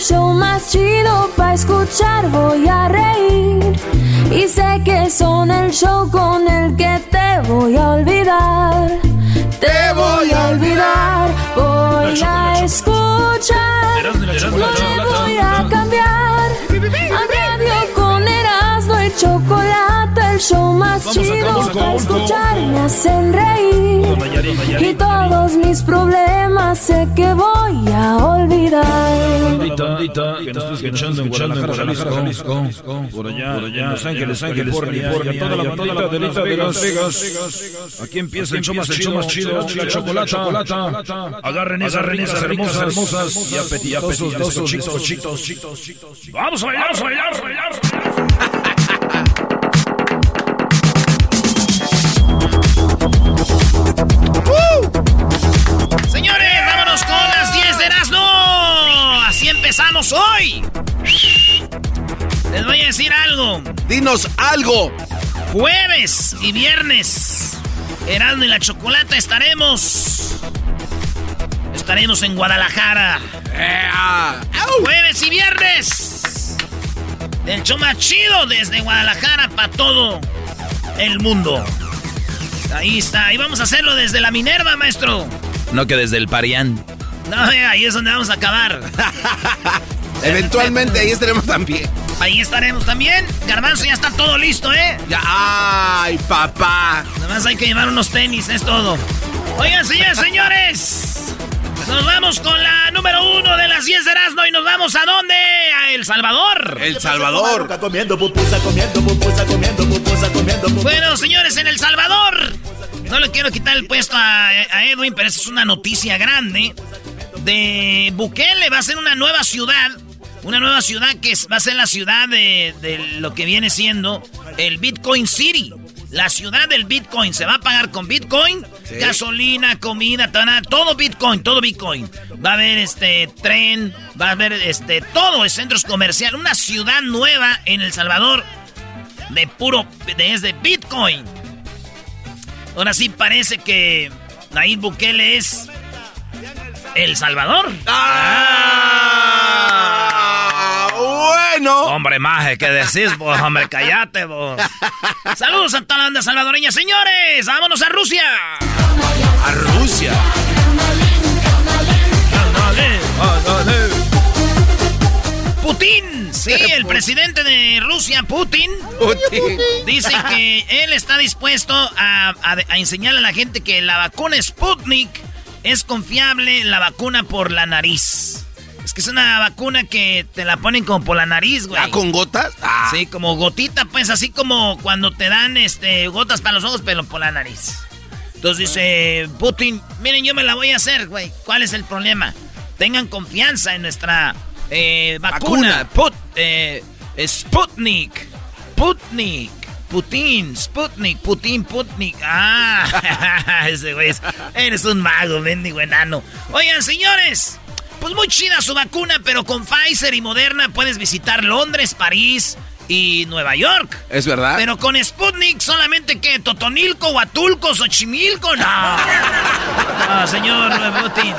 show más chido para escuchar. Voy a reír y sé que son el show con el que te voy a olvidar. Te voy a olvidar, voy a escuchar. No me voy a cambiar. A radio con Erasmo y chocolate, el show más chido para escuchar. Me hacen reír y todos mis problemas sé que voy a olvidar. Bandita, que nos estás escuchando en Guadalajara, Jalisco, por allá, por allá, Los Ángeles, Ángeles, California, toda la bandita de Las Vegas. Aquí empieza el show más chido, más chido, la chocolata. Agarren esas renesas hermosas, hermosas y apetitosos, chitos, chitos, chitos. Vamos a bailar, a bailar, a bailar. Señores, vámonos con las 10 de Erasmo. Así empezamos hoy. Les voy a decir algo. Dinos algo. Jueves y viernes. Erasmo y la Chocolata estaremos. Estaremos en Guadalajara. Jueves y viernes. El show más chido desde Guadalajara para todo el mundo. Ahí está. Ahí vamos a hacerlo desde la Minerva, maestro. No que desde el Parián. No, eh, ahí es donde vamos a acabar. Eventualmente ahí estaremos también. Ahí estaremos también. Garbanzo ya está todo listo, ¿eh? Ya, ay, papá. Nada más hay que llevar unos tenis, es todo. Oigan, señores, señores. Nos vamos con la número uno de las 10 de Erasmo y nos vamos a dónde? A El Salvador. El Salvador. Comiendo pupusa, comiendo pupusa, comiendo pupusa, comiendo pupusa. Bueno, señores, en El Salvador. No le quiero quitar el puesto a, a Edwin, pero esa es una noticia grande. De Bukele va a ser una nueva ciudad. Una nueva ciudad que va a ser la ciudad de, de lo que viene siendo el Bitcoin City. La ciudad del Bitcoin. Se va a pagar con Bitcoin, gasolina, comida, todo Bitcoin, todo Bitcoin. Va a haber este tren, va a haber este todo, centros comerciales. Una ciudad nueva en El Salvador de puro, de, es de Bitcoin. Ahora sí parece que Nayib Bukele es El Salvador. Ah, bueno. Hombre, maje, ¿qué decís vos? Hombre, callate vos. Saludos a toda la banda salvadoreña, señores. Vámonos a Rusia. A Rusia. Putin, sí, el presidente de Rusia, Putin, dice que él está dispuesto a, a- a enseñarle a la gente que la vacuna Sputnik es confiable, la vacuna por la nariz. Es que es una vacuna que te la ponen como por la nariz, güey. ¿Ah, con gotas? Ah. Sí, como gotita, pues así como cuando te dan este gotas para los ojos, pero por la nariz. Entonces dice Putin, miren, yo me la voy a hacer, güey. ¿Cuál es el problema? Tengan confianza en nuestra eh, vacuna. Put, eh, Sputnik. Putnik. Putin, Sputnik, Putin, Putnik. Ah, ese güey. es- Eres un mago, mendigo enano. Oigan, señores. Pues muy chida su vacuna, pero con Pfizer y Moderna puedes visitar Londres, París y Nueva York. Es verdad. Pero con Sputnik solamente que Totonilco, Huatulco, Xochimilco, no. No, señor Putin.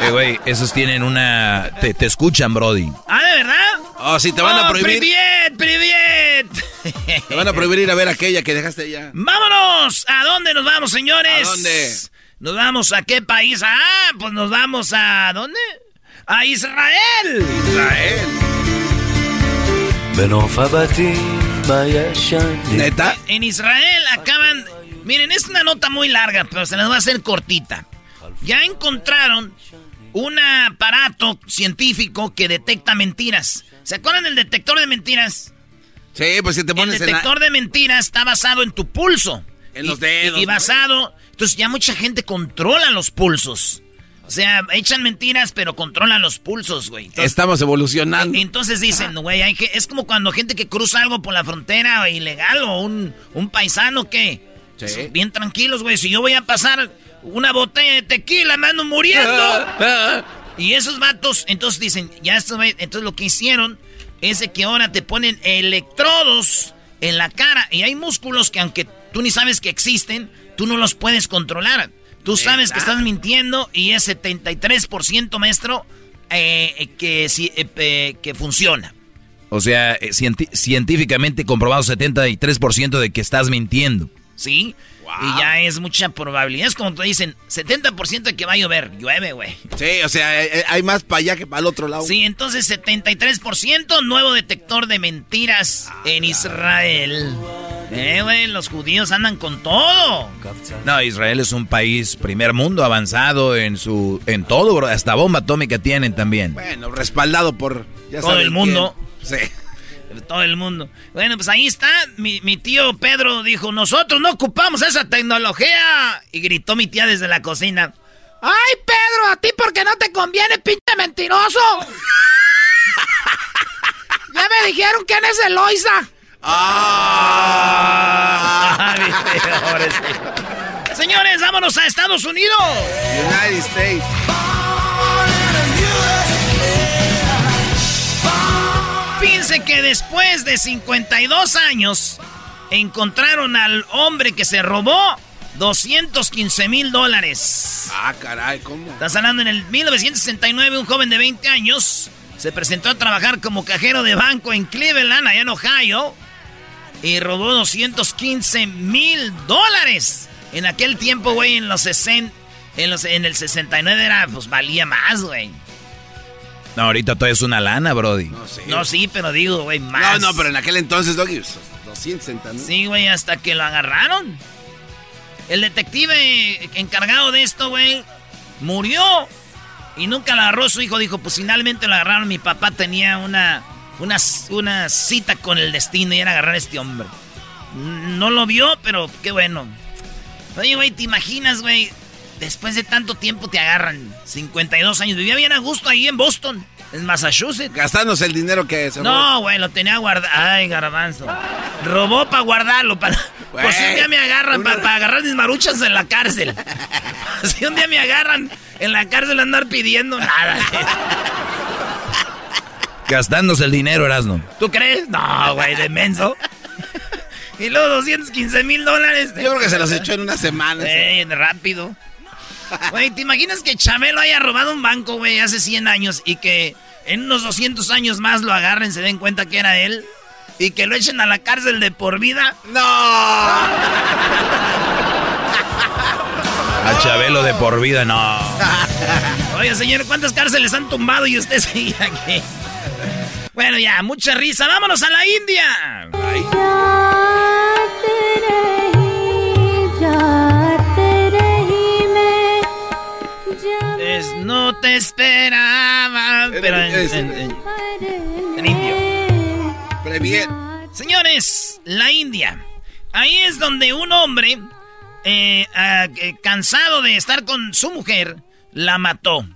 Eh, güey, esos tienen una... Te, te escuchan, Brody. Ah, ¿de verdad? Oh, sí, te van a Oh, prohibir. Priviet, priviet. Te van a prohibir ir a ver aquella que dejaste allá. ¡Vámonos! ¿A dónde nos vamos, señores? ¿A dónde? ¿Nos vamos a qué país? Ah, pues nos vamos a... ¿Dónde? ¡A Israel! Israel. ¿Neta? En Israel acaban... Miren, es una nota muy larga, pero se las va a hacer cortita. Ya encontraron un aparato científico que detecta mentiras. ¿Se acuerdan del detector de mentiras? Sí, pues si te El pones en la- detector de mentiras está basado en tu pulso. En los Y- dedos, Y, basado... Entonces ya mucha gente controla los pulsos. O sea, echan mentiras, pero controlan los pulsos, güey. Entonces, Estamos evolucionando. entonces dicen, güey, hay que, es como cuando gente que cruza algo por la frontera ilegal o un, un paisano que... Sí. Bien tranquilos, güey. Si yo voy a pasar una botella de tequila, me ando muriendo. Ah, Y esos vatos, entonces dicen, ya esto, entonces lo que hicieron es de que ahora te ponen electrodos en la cara y hay músculos que aunque tú ni sabes que existen, tú no los puedes controlar. Tú sabes que estás mintiendo y es 73% maestro eh, que, sí, eh, eh, que funciona. O sea, eh, científicamente comprobado 73% de que estás mintiendo. ¿Sí? Y ya es mucha probabilidad. Es como te dicen, 70% de que va a llover. Llueve, güey. Sí, o sea, eh, hay más para allá que para el otro lado. Sí, entonces 73% nuevo detector de mentiras en Israel. Eh, güey, los judíos andan con todo. No, Israel es un país primer mundo avanzado en su en todo, bro. Hasta bomba atómica tienen también. Bueno, respaldado por... ya Todo el mundo. quién. Sí. Todo el mundo. Bueno, pues ahí está. Mi, mi tío Pedro dijo, nosotros no ocupamos esa tecnología. Y gritó mi tía desde la cocina. ¡Ay, Pedro! ¿A ti porque no te conviene, pinche mentiroso? ya me dijeron quién es Eloisa. Ah. Señores, vámonos a Estados Unidos. United States. Fíjense que después de 52 años encontraron al hombre que se robó 215 mil dólares. Ah, caray, ¿cómo? Estás hablando en el 1969, un joven de 20 años se presentó a trabajar como cajero de banco en Cleveland, allá en Ohio, y robó 215 mil dólares. En aquel tiempo, güey, en los 60, en, los, en el 69 era, pues valía más, güey. No, ahorita todo es una lana, Brody. No sé. No, sí, pero digo, güey, No, más. no, pero en aquel entonces, Doggy, pues, 260, ¿no? Sí, güey, hasta que lo agarraron. El detective encargado de esto, güey, murió. Y nunca lo agarró su hijo. Dijo, pues finalmente lo agarraron. Mi papá tenía una, una, una cita con el destino y era agarrar a este hombre. No lo vio, pero qué bueno. Oye, güey, ¿te imaginas, güey? Después de tanto tiempo te agarran. 52 años. Vivía bien a gusto ahí en Boston, en Massachusetts. Gastándose el dinero que se robó. No, güey, lo tenía guardado. Ay, garbanzo. Robó para guardarlo. Para... Por si un día me agarran, una- para agarrar mis maruchas en la cárcel. si un día me agarran en la cárcel a andar pidiendo nada. Gastándose el dinero, Erasno. ¿Tú crees? No, güey, de menso. y luego 215 mil dólares. Yo creo que se los echó en una semana. Eh, rápido. Güey, ¿te imaginas que Chabelo haya robado un banco, güey, hace 100 años y que en unos 200 años más lo agarren, se den cuenta que era él y que lo echen a la cárcel de por vida? ¡No! A Chabelo de por vida, no. Oye, señor, ¿cuántas cárceles han tumbado y usted sigue aquí? Bueno, ya, mucha risa. ¡Vámonos a la India! Es, no te esperaba. Pero en, en- en- en indio. Señores, la India. Ahí es donde un hombre, eh, ah, eh, cansado de estar con su mujer, la mató.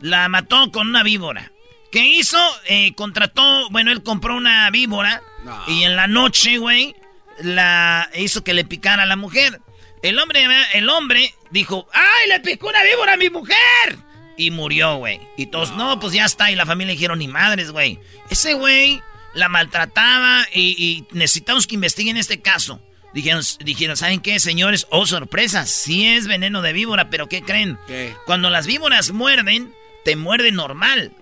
La mató con una víbora. ¿Qué hizo? Eh, contrató, bueno, él compró una víbora No. y en la noche, güey, la hizo que le picara a la mujer. El hombre, el hombre dijo, ¡ay, le picó una víbora a mi mujer! Y murió, güey. Y todos, no. pues ya está. Y la familia dijeron, ni madres, güey. Ese güey la maltrataba y, necesitamos que investiguen este caso. Dijeron, dijeron, ¿saben qué, señores? Oh, sorpresa, sí es veneno de víbora, pero ¿qué creen? Cuando las víboras muerden, te muerden normal.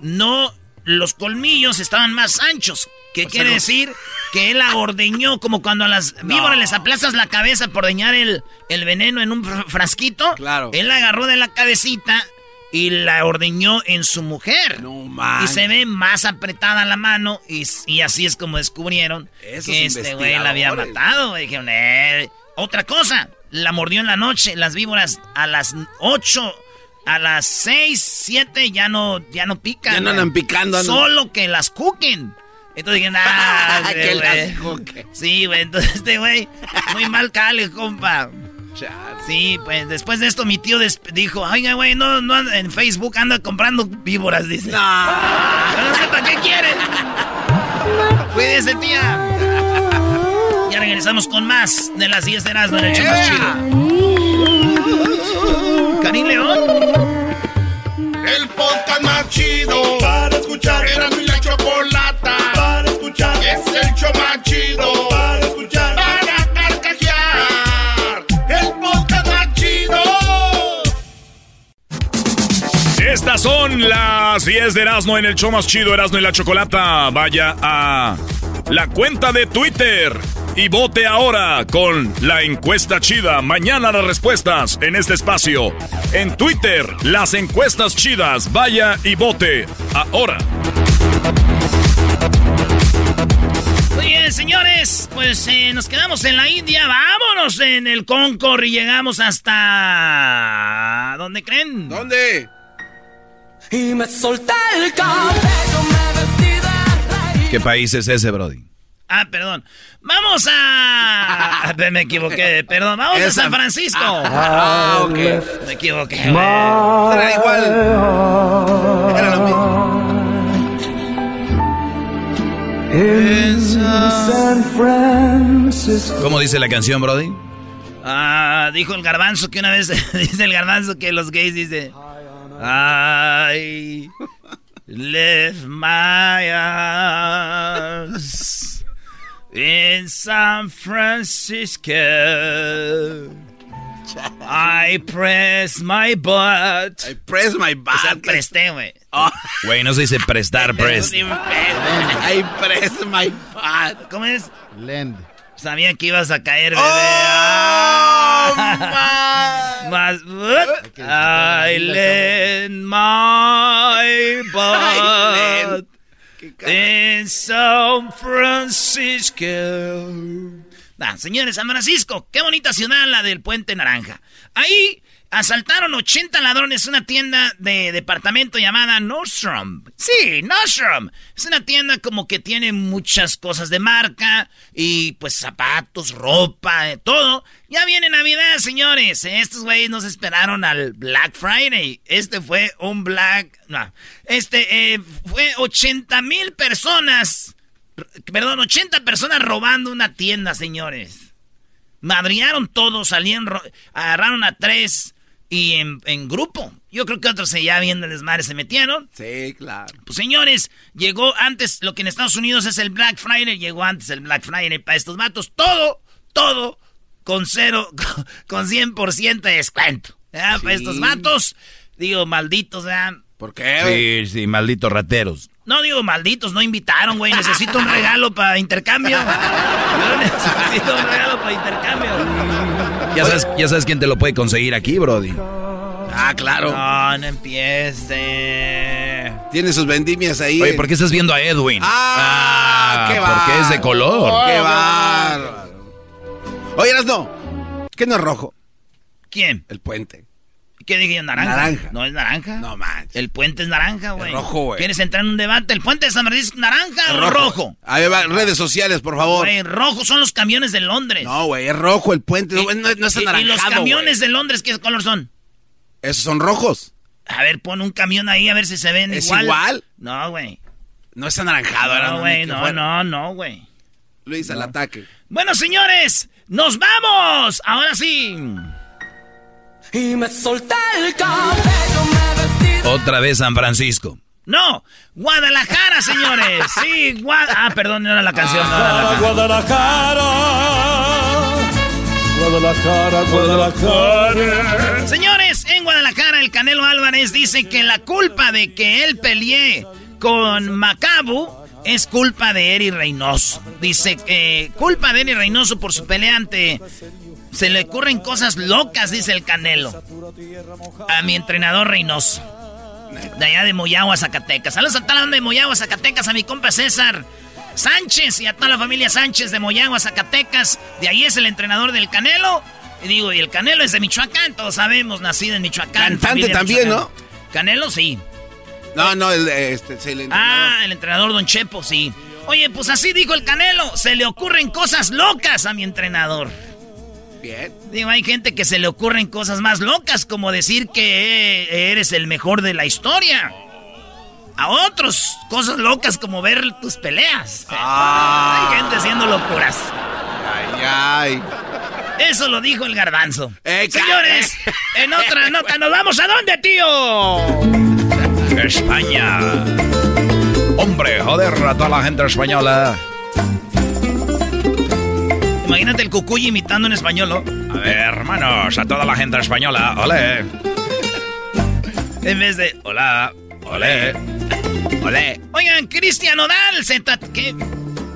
No, los colmillos estaban más anchos. ¿Qué quiere decir? Que él la ordeñó como cuando a las víboras les aplastas la cabeza por ordeñar el, el veneno en un frasquito. Claro. Él la agarró de la cabecita y la ordeñó en su mujer. No Y se ve más apretada la mano y, así es como descubrieron que este güey la había matado. Dijeron, eh. Otra cosa, la mordió en la noche. Las víboras a las 8, a las 6, 7 ya no, ya no pican. Ya no andan picando. Solo que las cuquen. Entonces dije, ah, que las cuquen. Sí, güey, entonces este güey, muy mal cale, compa. Sí, pues después de esto mi tío dijo, oiga, güey, no, no, en Facebook anda comprando víboras, dice. No. no sé para qué quieren. Cuídese, tía. Ya regresamos con más de las 10 de Erasmo en el chido Karim León. El podcast más chido para escuchar. Era mi la chocolata para escuchar. Es el show más chido Son las 10 de Erasmo en el show más chido Erasmo y la Chocolata. Vaya a la cuenta de Twitter y vote ahora con la encuesta chida. Mañana las respuestas en este espacio. En Twitter, las encuestas chidas. Vaya y vote ahora. Muy bien, señores, pues eh, nos quedamos en la India. Vámonos en el Concord y llegamos hasta... ¿Dónde creen? ¿Dónde? Y me solté el cabello, me vestí de ¿Qué país es ese, Brody? Ah, perdón. Vamos a. Me equivoqué, perdón. Vamos a San Francisco. Ah, ok. Me equivoqué. Era igual. Era lo mismo. San Francisco. ¿Cómo dice la canción, Brody? Ah, dijo el garbanzo que una vez dice el garbanzo que los gays dice. I left my arms in San Francisco. I press my butt. I press my butt. O sea, presté, güey. Oh. Güey, no se dice prestar, press. I press my butt. ¿Cómo es? Lend. Sabía que ibas a caer, bebé. Oh, Más. I lend my butt in San Francisco. Nah, señores, San Francisco, qué bonita ciudad la del Puente Naranja. Ahí Asaltaron 80 ladrones una tienda de departamento llamada Nordstrom. Sí, Nordstrom. Es una tienda como que tiene muchas cosas de marca y pues zapatos, ropa, eh, todo. Ya viene Navidad, señores. Estos güeyes nos esperaron al Black Friday. Este fue un Black... No, este eh, fue 80 mil personas. Perdón, 80 personas robando una tienda, señores. Madriaron todos, salieron, agarraron a tres y en, grupo. Yo creo que otros ya viendo el desmadre se metieron. Sí, claro. Pues señores, llegó antes, lo que en Estados Unidos es el Black Friday, llegó antes el Black Friday para estos matos. Todo, todo con cero, con 100% de descuento. Para estos matos, digo, malditos, ¿verdad? ¿Por qué? Sí, sí, malditos rateros. No digo malditos, no invitaron, güey. Necesito un regalo para intercambio. necesito un regalo para intercambio. Ya sabes, ya sabes quién te lo puede conseguir aquí, Brody. Ah, claro. No, no empiece. Tiene sus vendimias ahí. Oye, ¿por qué estás viendo a Edwin? Ah, qué va. Porque es de color. qué bárbaro. Oye, no. ¿Qué no es rojo? ¿Quién? El puente. ¿Qué dije yo? ¿Naranja? Naranja. ¿No es naranja? No manches. El puente es naranja, güey. rojo, güey. ¿Quieres entrar en un debate? ¿El puente de San Francisco es naranja o rojo? A ver, redes sociales, por favor. Güey, rojo son los camiones de Londres. No, güey, es rojo el puente. no, no, es anaranjado, ¿Y los camiones de Londres qué color son? Esos son rojos. A ver, pon un camión ahí a ver si se ven ¿Es igual? No, güey. No es anaranjado. No, güey, no, no, no, güey. Luis, al ataque. Bueno, señores, ¡nos vamos! Ahora sí. Y me solté el cabello, me vestí Otra vez San Francisco. No, Guadalajara, señores. Sí, Guadalajara. Ah, perdón, no era la canción. Ah, Guadalajara. Guadalajara, Guadalajara. Señores, en Guadalajara el Canelo Álvarez dice que la culpa de que él pelee con Macabu es culpa de Eri Reynoso. Dice que culpa de Eri Reynoso por su peleante. Se le ocurren cosas locas, dice el Canelo. A mi entrenador Reynoso. De allá de Moyagua, Zacatecas. Saludos a toda la banda de Moyagua, Zacatecas, a mi compa César Sánchez y a toda la familia Sánchez de Moyagua, Zacatecas. De ahí es el entrenador del Canelo. Y digo, y el Canelo es de Michoacán, todos sabemos, nacido en Michoacán. Cantante también, ¿no? Canelo sí. No, no, el, este, el entrenador. Ah, el entrenador Don Chepo, sí. Oye, pues así dijo el Canelo. Se le ocurren cosas locas a mi entrenador. Bien. Digo, hay gente que se le ocurren cosas más locas, como decir que eres el mejor de la historia. A otros, cosas locas como ver tus peleas. Ah. Hay gente haciendo locuras. Ay, ay. Eso lo dijo el garbanzo. Señores, en otra nota, ¿nos vamos a dónde, tío? España. Hombre, joder a toda la gente española. Imagínate el cucuy imitando en español, ¿no? A ver, hermanos, a toda la gente española, ole. En vez de, hola, ole, ole. Oigan, Cristian Odal, se ¿qué?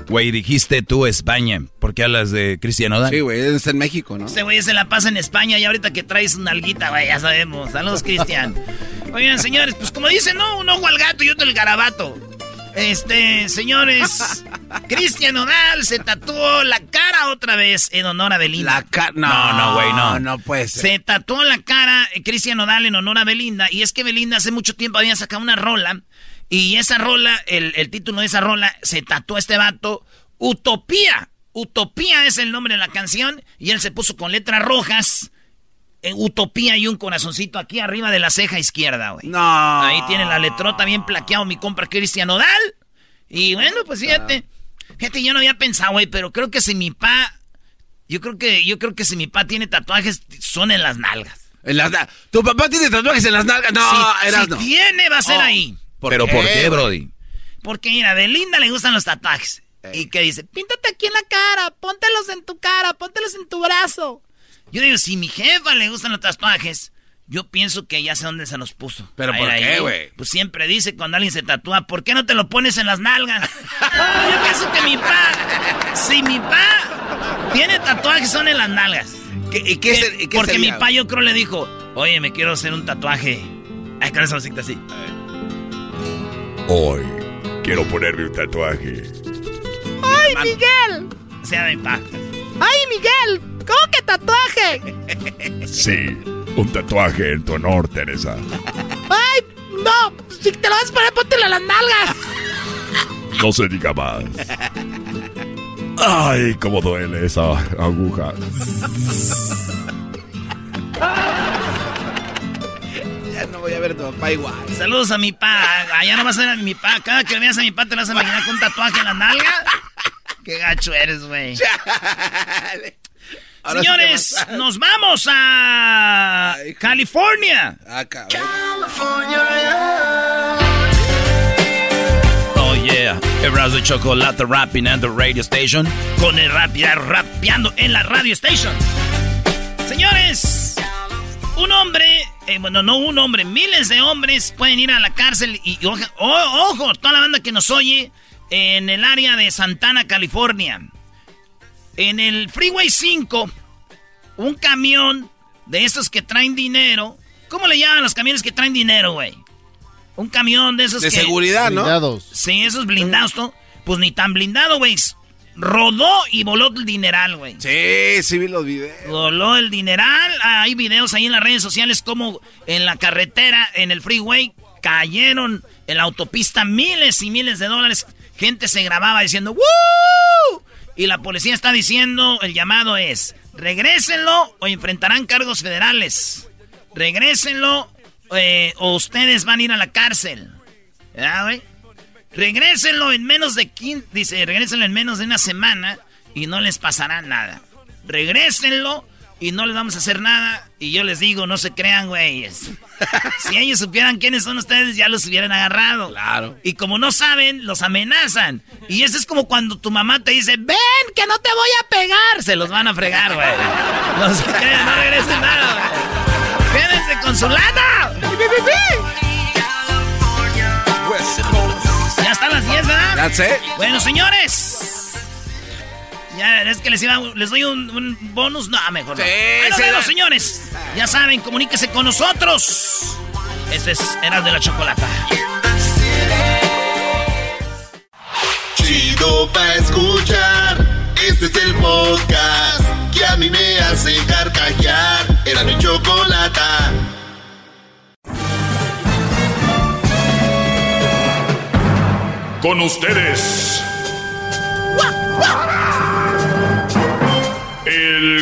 Güey, dijiste tú España. ¿Por qué hablas de Cristian Odal? Sí, güey, es en México, ¿no? Este güey se la pasa en España y ahorita que traes una alguita, güey, ya sabemos. Saludos, Cristian. Oigan, señores, pues como dicen, ¿no? Un ojo al gato y otro el garabato. Este, señores, Cristian Odal se tatuó la cara otra vez en honor a Belinda. La cara. No, No, no, güey, no. No puede ser. Se tatuó la cara eh, Cristian Odal en honor a Belinda. Y es que Belinda hace mucho tiempo había sacado una rola. Y esa rola, el, el título de esa rola, se tatuó este vato. Utopía. Utopía es el nombre de la canción. Y él se puso con letras rojas. Eh, Utopía y un corazoncito aquí arriba de la ceja izquierda, güey. No. Ahí tiene la letrota bien plaqueado mi compra Cristian Odal. Y bueno, pues fíjate. Fíjate, yo no había pensado, güey, pero creo que si mi pa. Yo creo que, yo creo que si mi pa tiene tatuajes, son en las nalgas. En las ¿Tu papá tiene tatuajes en las nalgas? No, si, eras si no. tiene, va a ser Oh. ahí. ¿Pero por qué, Brody? Porque mira, a Belinda le gustan los tatuajes. Y que dice, píntate aquí en la cara, póntelos en tu cara, póntelos en tu brazo. Yo digo, si mi jefa le gustan los tatuajes, yo pienso que ya sé dónde se los puso. ¿Pero Ahí, por ahí. qué, güey? Pues siempre dice cuando alguien se tatúa, ¿por qué no te lo pones en las nalgas? Yo pienso que mi pa, si mi pa tiene tatuajes son en las nalgas. ¿Qué, y qué Que- qué porque sería? mi pa yo creo le dijo, oye, me quiero hacer un tatuaje. Ay, con esa musicita así. Hoy quiero ponerme un tatuaje. ¡Ay, Miguel! O sea, mi pa. ¡Ay, Miguel! ¿Cómo que tatuaje? Sí, un tatuaje en tu honor, Teresa. ¡Ay, no! Si te lo vas a poner, póntelo a las nalgas. No se diga más. Ay, cómo duele esa aguja. Ya no voy a ver a tu papá igual. Saludos a mi pa. Allá no vas a ver a mi pa. Cada que veas a mi pa te lo vas a imaginar con un tatuaje en la nalga. Qué gacho eres, güey. Ahora Señores, nos vamos a Ay. California. Ah, cabrón. Oh, yeah. Erasmo y Chocolate rapping at the radio station. Con el rapia rapeando en la radio station. Señores, un hombre, eh, bueno, no un hombre, miles de hombres pueden ir a la cárcel y, y oja- o- ojo, toda la banda que nos oye en el área de Santana, California. En el Freeway 5, un camión de estos que traen dinero. ¿Cómo le llaman los camiones que traen dinero, güey? Un camión de esos De que... seguridad, ¿no? Blindados. Sí, esos blindados, ¿no? Pues ni tan blindado, güey. Rodó y voló el dineral, güey. Sí, sí vi los videos. Voló el dineral. Hay videos ahí en las redes sociales como en la carretera, en el freeway, cayeron en la autopista miles y miles de dólares. Gente se grababa diciendo ¡Woo! Y la policía está diciendo, el llamado es, regrésenlo o enfrentarán cargos federales. Regrésenlo eh, o ustedes van a ir a la cárcel. ¿Ya, güey? Regrésenlo en menos de 15, dice, regrésenlo en menos de una semana y no les pasará nada. Regrésenlo y no les vamos a hacer nada. Y yo les digo, no se crean, güeyes. si ellos supieran quiénes son ustedes, ya los hubieran agarrado. Claro. Y como no saben, los amenazan. Y eso es como cuando tu mamá te dice, ven, que no te voy a pegar. Se los van a fregar, güey. No se crean, no regresen nada, güey. Quédense con su lana. Ya están las 10, ¿verdad? That's it. Bueno, señores. Ya, es que les, iba, les doy un, bonus. No, mejor no. Sí, bueno, sí, bueno, da- señores. Ya saben, comuníquese con nosotros. Este es Eras de la Chocolata. Chido pa' escuchar. Este es el podcast que a mí me hace carcajear. Era mi chocolata. Con ustedes. El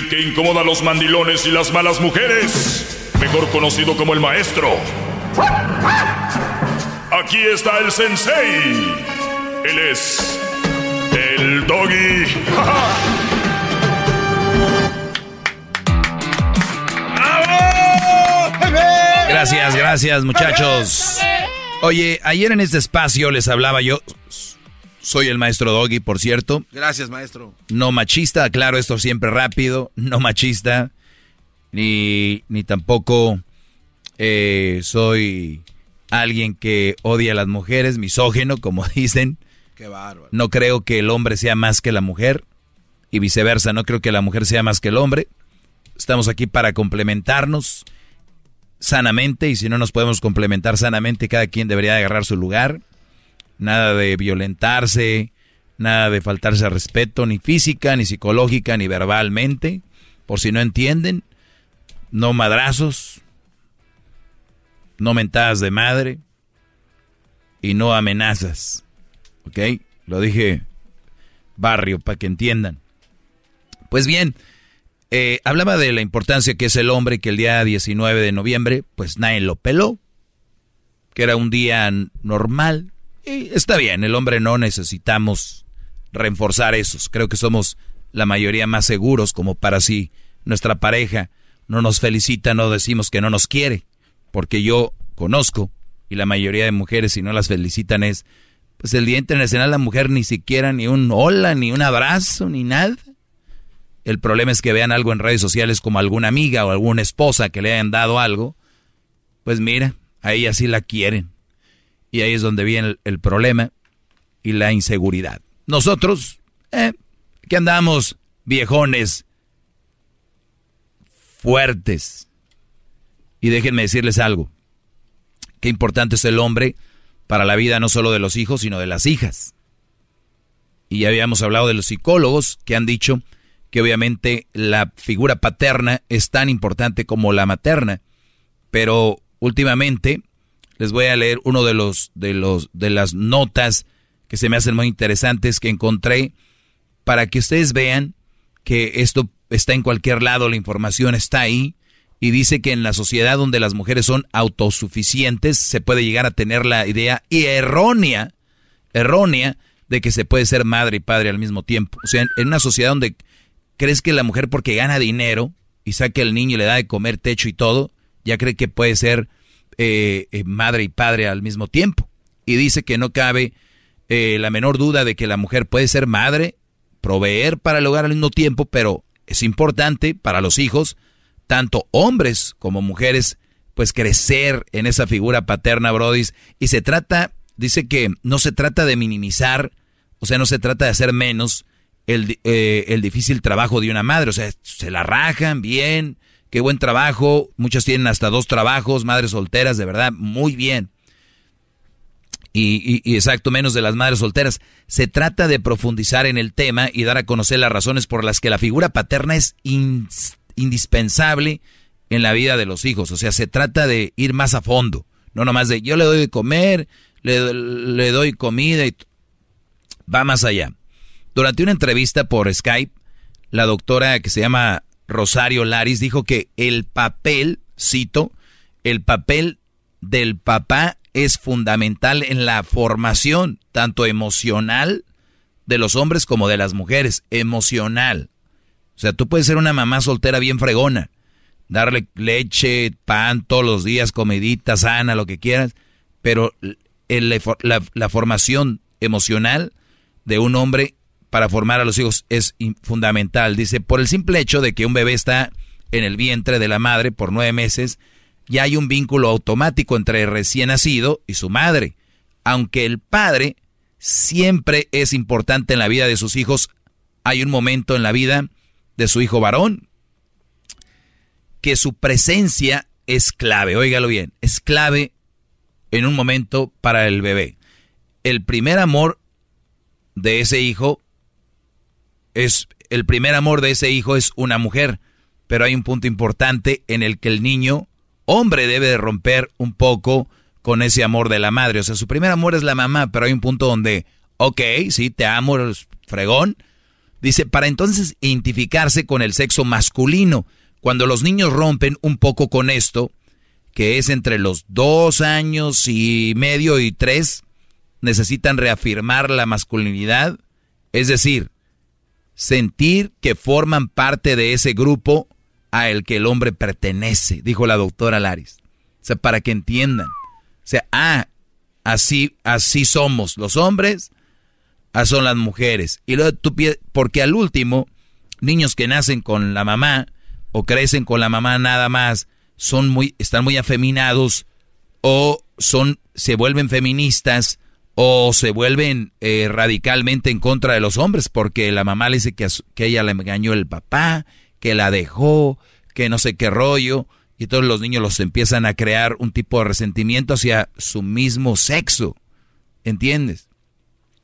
que incomoda a los mandilones y las malas mujeres. Mejor conocido como el maestro. Aquí está el sensei. Él es. El doggy. Gracias, gracias, muchachos. Oye, ayer en este espacio les hablaba yo. Soy el maestro Doggy, por cierto. Gracias, maestro. No machista, claro, esto siempre rápido. No machista. Ni, ni tampoco eh, soy alguien que odia a las mujeres, misógeno, como dicen. Qué bárbaro. No creo que el hombre sea más que la mujer. Y viceversa, no creo que la mujer sea más que el hombre. Estamos aquí para complementarnos sanamente y si no nos podemos complementar sanamente, cada quien debería agarrar su lugar. Nada de violentarse, nada de faltarse al respeto, ni física, ni psicológica, ni verbalmente. Por si no entienden, no madrazos, no mentadas de madre y no amenazas. ¿Ok? Lo dije barrio para que entiendan. Pues bien, eh, hablaba de la importancia que es el hombre que el día 19 de noviembre, pues nadie lo peló, que era un día normal. Y está bien, el hombre no necesitamos reforzar esos. Creo que somos la mayoría más seguros como para si nuestra pareja no nos felicita, no decimos que no nos quiere. Porque yo conozco, y la mayoría de mujeres si no las felicitan es, pues el Día Internacional la Mujer ni siquiera ni un hola, ni un abrazo, ni nada. El problema es que vean algo en redes sociales como alguna amiga o alguna esposa que le hayan dado algo. Pues mira, a ella sí la quieren. Y ahí es donde viene el, problema y la inseguridad. Nosotros, eh, que andamos viejones, fuertes. Y déjenme decirles algo. Qué importante es el hombre para la vida no solo de los hijos, sino de las hijas. Y ya habíamos hablado de los psicólogos que han dicho que obviamente la figura paterna es tan importante como la materna, pero últimamente les voy a leer uno de los de los de las notas que se me hacen muy interesantes que encontré para que ustedes vean que esto está en cualquier lado, la información está ahí y dice que en la sociedad donde las mujeres son autosuficientes se puede llegar a tener la idea y errónea, errónea de que se puede ser madre y padre al mismo tiempo. O sea, en una sociedad donde crees que la mujer porque gana dinero y saca al niño y le da de comer techo y todo, ya cree que puede ser eh, eh, madre y padre al mismo tiempo. Y dice que no cabe eh, la menor duda de que la mujer puede ser madre, proveer para el hogar al mismo tiempo, pero es importante para los hijos, tanto hombres como mujeres, pues crecer en esa figura paterna, Brodis. Y se trata, dice que no se trata de minimizar, o sea, no se trata de hacer menos el, eh, el difícil trabajo de una madre. O sea, se la rajan bien, qué buen trabajo. Muchas tienen hasta dos trabajos, madres solteras, de verdad, muy bien. Y, exacto, menos de las madres solteras. Se trata de profundizar en el tema y dar a conocer las razones por las que la figura paterna es in, indispensable en la vida de los hijos. O sea, se trata de ir más a fondo. No nomás de yo le doy de comer, le, le doy comida y va más allá. Durante una entrevista por Skype, la doctora que se llama Rosario Laris dijo que el papel, cito, el papel del papá es fundamental en la formación, tanto emocional de los hombres como de las mujeres, emocional. O sea, tú puedes ser una mamá soltera bien fregona, darle leche, pan todos los días, comidita sana, lo que quieras, pero la, formación emocional de un hombre para formar a los hijos es fundamental. Dice, por el simple hecho de que un bebé está en el vientre de la madre por nueve meses, ya hay un vínculo automático entre el recién nacido y su madre. Aunque el padre siempre es importante en la vida de sus hijos, hay un momento en la vida de su hijo varón que su presencia es clave, óigalo bien, es clave en un momento para el bebé. El primer amor de ese hijo es el primer amor de ese hijo es una mujer, pero hay un punto importante en el que el niño hombre debe de romper un poco con ese amor de la madre. O sea, su primer amor es la mamá, pero hay un punto donde, ok, sí, te amo, fregón. Dice, para entonces identificarse con el sexo masculino. Cuando los niños rompen un poco con esto, que es entre los dos años y medio y tres, necesitan reafirmar la masculinidad, es decir, sentir que forman parte de ese grupo a el que el hombre pertenece, dijo la doctora Laris. O sea, para que entiendan. O sea, ah, así, así somos los hombres, así son las mujeres. Y luego tú porque al último, niños que nacen con la mamá o crecen con la mamá nada más, son muy, están muy afeminados o son, se vuelven feministas o se vuelven eh, radicalmente en contra de los hombres porque la mamá le dice que, que ella le engañó el papá que la dejó, que no sé qué rollo, y todos los niños los empiezan a crear un tipo de resentimiento hacia su mismo sexo. ¿Entiendes?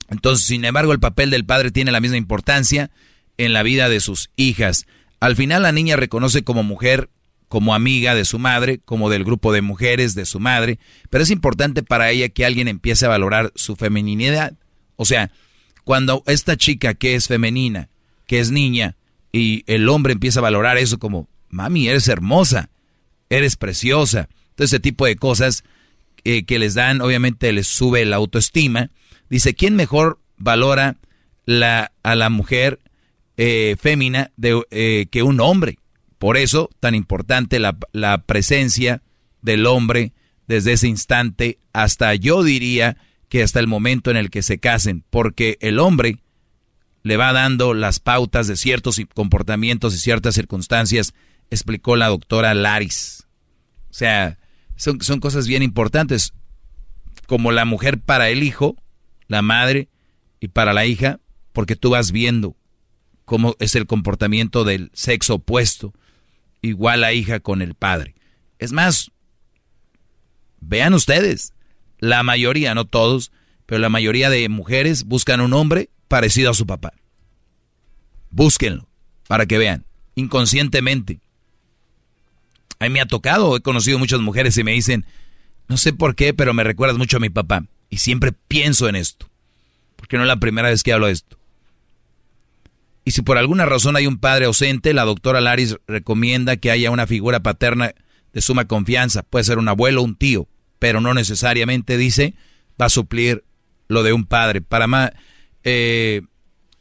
Entonces, sin embargo, el papel del padre tiene la misma importancia en la vida de sus hijas. Al final la niña reconoce como mujer, como amiga de su madre, como del grupo de mujeres de su madre, pero es importante para ella que alguien empiece a valorar su feminidad. O sea, cuando esta chica que es femenina, que es niña, y el hombre empieza a valorar eso como, mami, eres hermosa, eres preciosa. Todo ese tipo de cosas eh, que les dan, obviamente les sube la autoestima. Dice, ¿quién mejor valora la, a la mujer eh, fémina de, eh, que un hombre? Por eso, tan importante la, la presencia del hombre desde ese instante hasta yo diría que hasta el momento en el que se casen, porque el hombre le va dando las pautas de ciertos comportamientos y ciertas circunstancias, explicó la doctora Laris. O sea, son, son cosas bien importantes, como la mujer para el hijo, la madre y para la hija, porque tú vas viendo cómo es el comportamiento del sexo opuesto, igual la hija con el padre. Es más, vean ustedes, la mayoría, no todos, pero la mayoría de mujeres buscan un hombre parecido a su papá. Búsquenlo para que vean, inconscientemente. A mí me ha tocado, he conocido muchas mujeres y me dicen, no sé por qué, pero me recuerdas mucho a mi papá. Y siempre pienso en esto, porque no es la primera vez que hablo de esto. Y si por alguna razón hay un padre ausente, la doctora Laris recomienda que haya una figura paterna de suma confianza. Puede ser un abuelo o un tío, pero no necesariamente, dice, va a suplir lo de un padre. Para más, eh,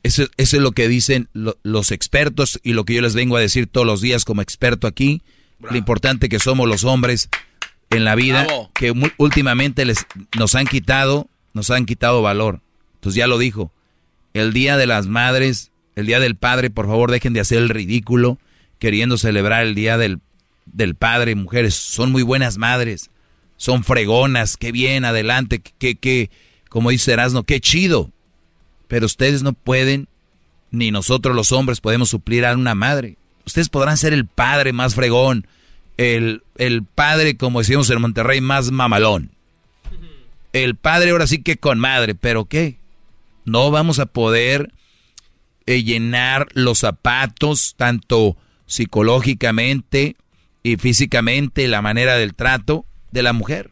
eso, es lo que dicen los expertos y lo que yo les vengo a decir todos los días como experto aquí. Lo importante que somos los hombres en la vida, que últimamente les, nos han quitado, nos han quitado valor. Entonces ya lo dijo. El día de las madres, el día del padre, por favor dejen de hacer el ridículo queriendo celebrar el día del, del padre. Mujeres, son muy buenas madres, son fregonas, qué bien, adelante, qué, qué, como dice Erasmo, qué chido. Pero ustedes no pueden, ni nosotros los hombres podemos suplir a una madre. Ustedes podrán ser el padre más fregón, el, el padre, como decimos en Monterrey, más mamalón. El padre ahora sí que con madre, pero ¿qué? No vamos a poder eh, llenar los zapatos, tanto psicológicamente y físicamente, la manera del trato de la mujer.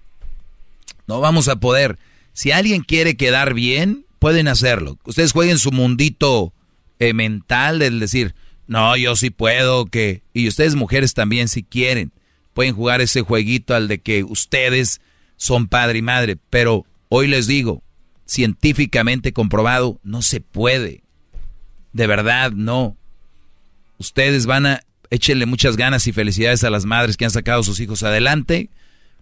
No vamos a poder. Si alguien quiere quedar bien, pueden hacerlo. Ustedes jueguen su mundito eh, mental del decir, no, yo sí puedo, que... Y ustedes mujeres también si quieren, pueden jugar ese jueguito al de que ustedes son padre y madre. Pero hoy les digo, científicamente comprobado, no se puede. De verdad, no. Ustedes van a échenle muchas ganas y felicidades a las madres que han sacado a sus hijos adelante,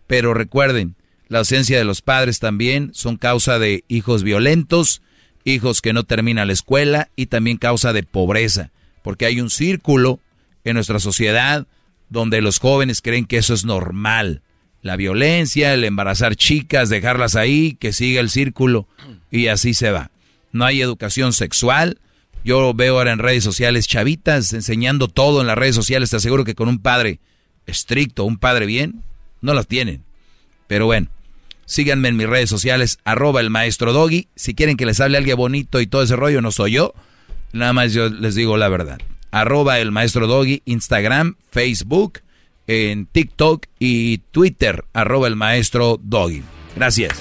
pero recuerden, la ausencia de los padres también son causa de hijos violentos, hijos que no terminan la escuela y también causa de pobreza, porque hay un círculo en nuestra sociedad donde los jóvenes creen que eso es normal. La violencia, el embarazar chicas, dejarlas ahí, que siga el círculo y así se va. No hay educación sexual, yo veo ahora en redes sociales chavitas enseñando todo en las redes sociales. Te aseguro que con un padre estricto, un padre bien, no las tienen. Pero bueno, síganme en mis redes sociales, arroba el maestro Doggy. Si quieren que les hable alguien bonito y todo ese rollo, no soy yo. Nada más yo les digo la verdad. Arroba el maestro Doggy, Instagram, Facebook, en TikTok y Twitter, arroba el maestro Doggy. Gracias.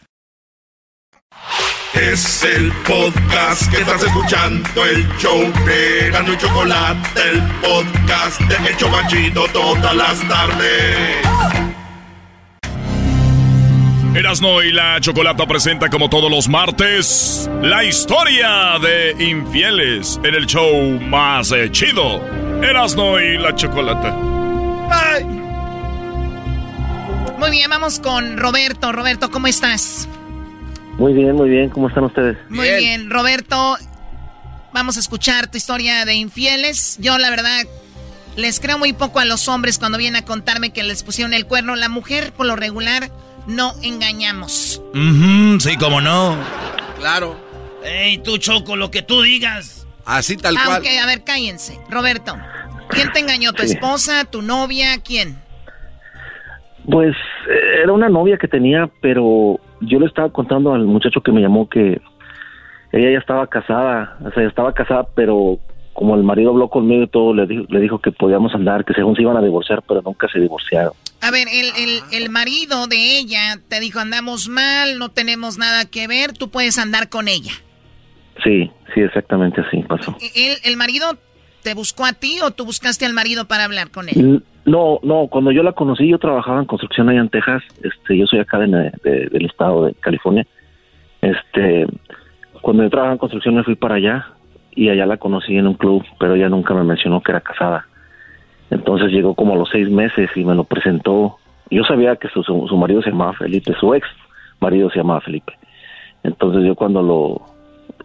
Es el podcast que estás escuchando, el show de Gano y Chocolate, el podcast de El Chocachito todas las tardes. Erasno y la Chocolata presenta como todos los martes la historia de infieles en el show más eh, chido. Erasno y la Chocolata. Muy bien, vamos con Roberto. Roberto, ¿cómo estás? Muy bien, muy bien. ¿Cómo están ustedes? Muy bien. Roberto. Vamos a escuchar tu historia de infieles. Yo, la verdad, les creo muy poco a los hombres cuando vienen a contarme que les pusieron el cuerno. La mujer, por lo regular, no engañamos. sí, cómo no. Claro. Ey, tú, Choco, lo que tú digas. Así tal cual. Aunque, a ver, cállense. Roberto, ¿quién te engañó? ¿Tu Sí. esposa, tu novia? ¿Quién? Pues eh, era una novia que tenía, pero yo le estaba contando al muchacho que me llamó que ella ya estaba casada, o sea, ya estaba casada, pero como el marido habló conmigo y todo, le dijo, le dijo que podíamos andar, que según se iban a divorciar, pero nunca se divorciaron. A ver, el, el, el marido de ella te dijo, andamos mal, no tenemos nada que ver, tú puedes andar con ella. Sí, sí, exactamente así pasó. ¿El, el marido te buscó a ti o tú buscaste al marido para hablar con él? No, no, cuando yo la conocí, yo trabajaba en construcción allá en Texas, este, yo soy acá de, de- del estado de California, este, cuando yo trabajaba en construcción me fui para allá y allá la conocí en un club, pero ella nunca me mencionó que era casada. Entonces llegó como a los seis meses y me lo presentó. Yo sabía que su, su, marido se llamaba Felipe, su ex marido se llamaba Felipe. Entonces yo cuando lo,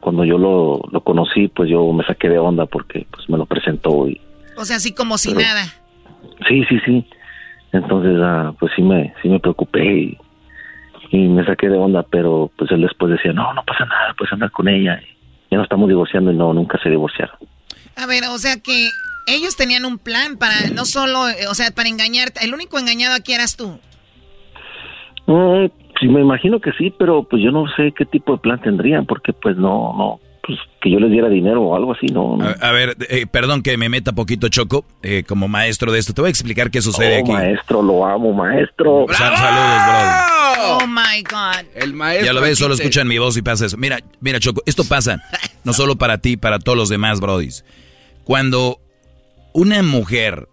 cuando yo lo, lo conocí, pues yo me saqué de onda porque pues me lo presentó y O sea, así como si nada. Sí, sí, sí. Entonces, ah, pues sí me, sí me preocupé y, y me saqué de onda, pero pues él después decía, no, no pasa nada, pues andar con ella. Y ya nos estamos divorciando y no, nunca se divorciaron. A ver, o sea que ellos tenían un plan para no solo, eh, o sea, para engañarte. El único engañado aquí eras tú. Mm, sí, me imagino que sí, pero pues yo no sé qué tipo de plan tendrían, porque pues no, no, pues que yo les diera dinero o algo así, no. no. A, a ver, eh, perdón que me meta poquito Choco, eh, como maestro de esto. Te voy a explicar qué sucede Oh, aquí. maestro, lo amo, maestro. Sal- saludos, bro. Oh my God. El maestro. Ya lo ves, solo escuchan mi voz y pasa eso. Mira, mira, Choco, esto pasa no solo para ti, para todos los demás, brodis. Cuando una mujer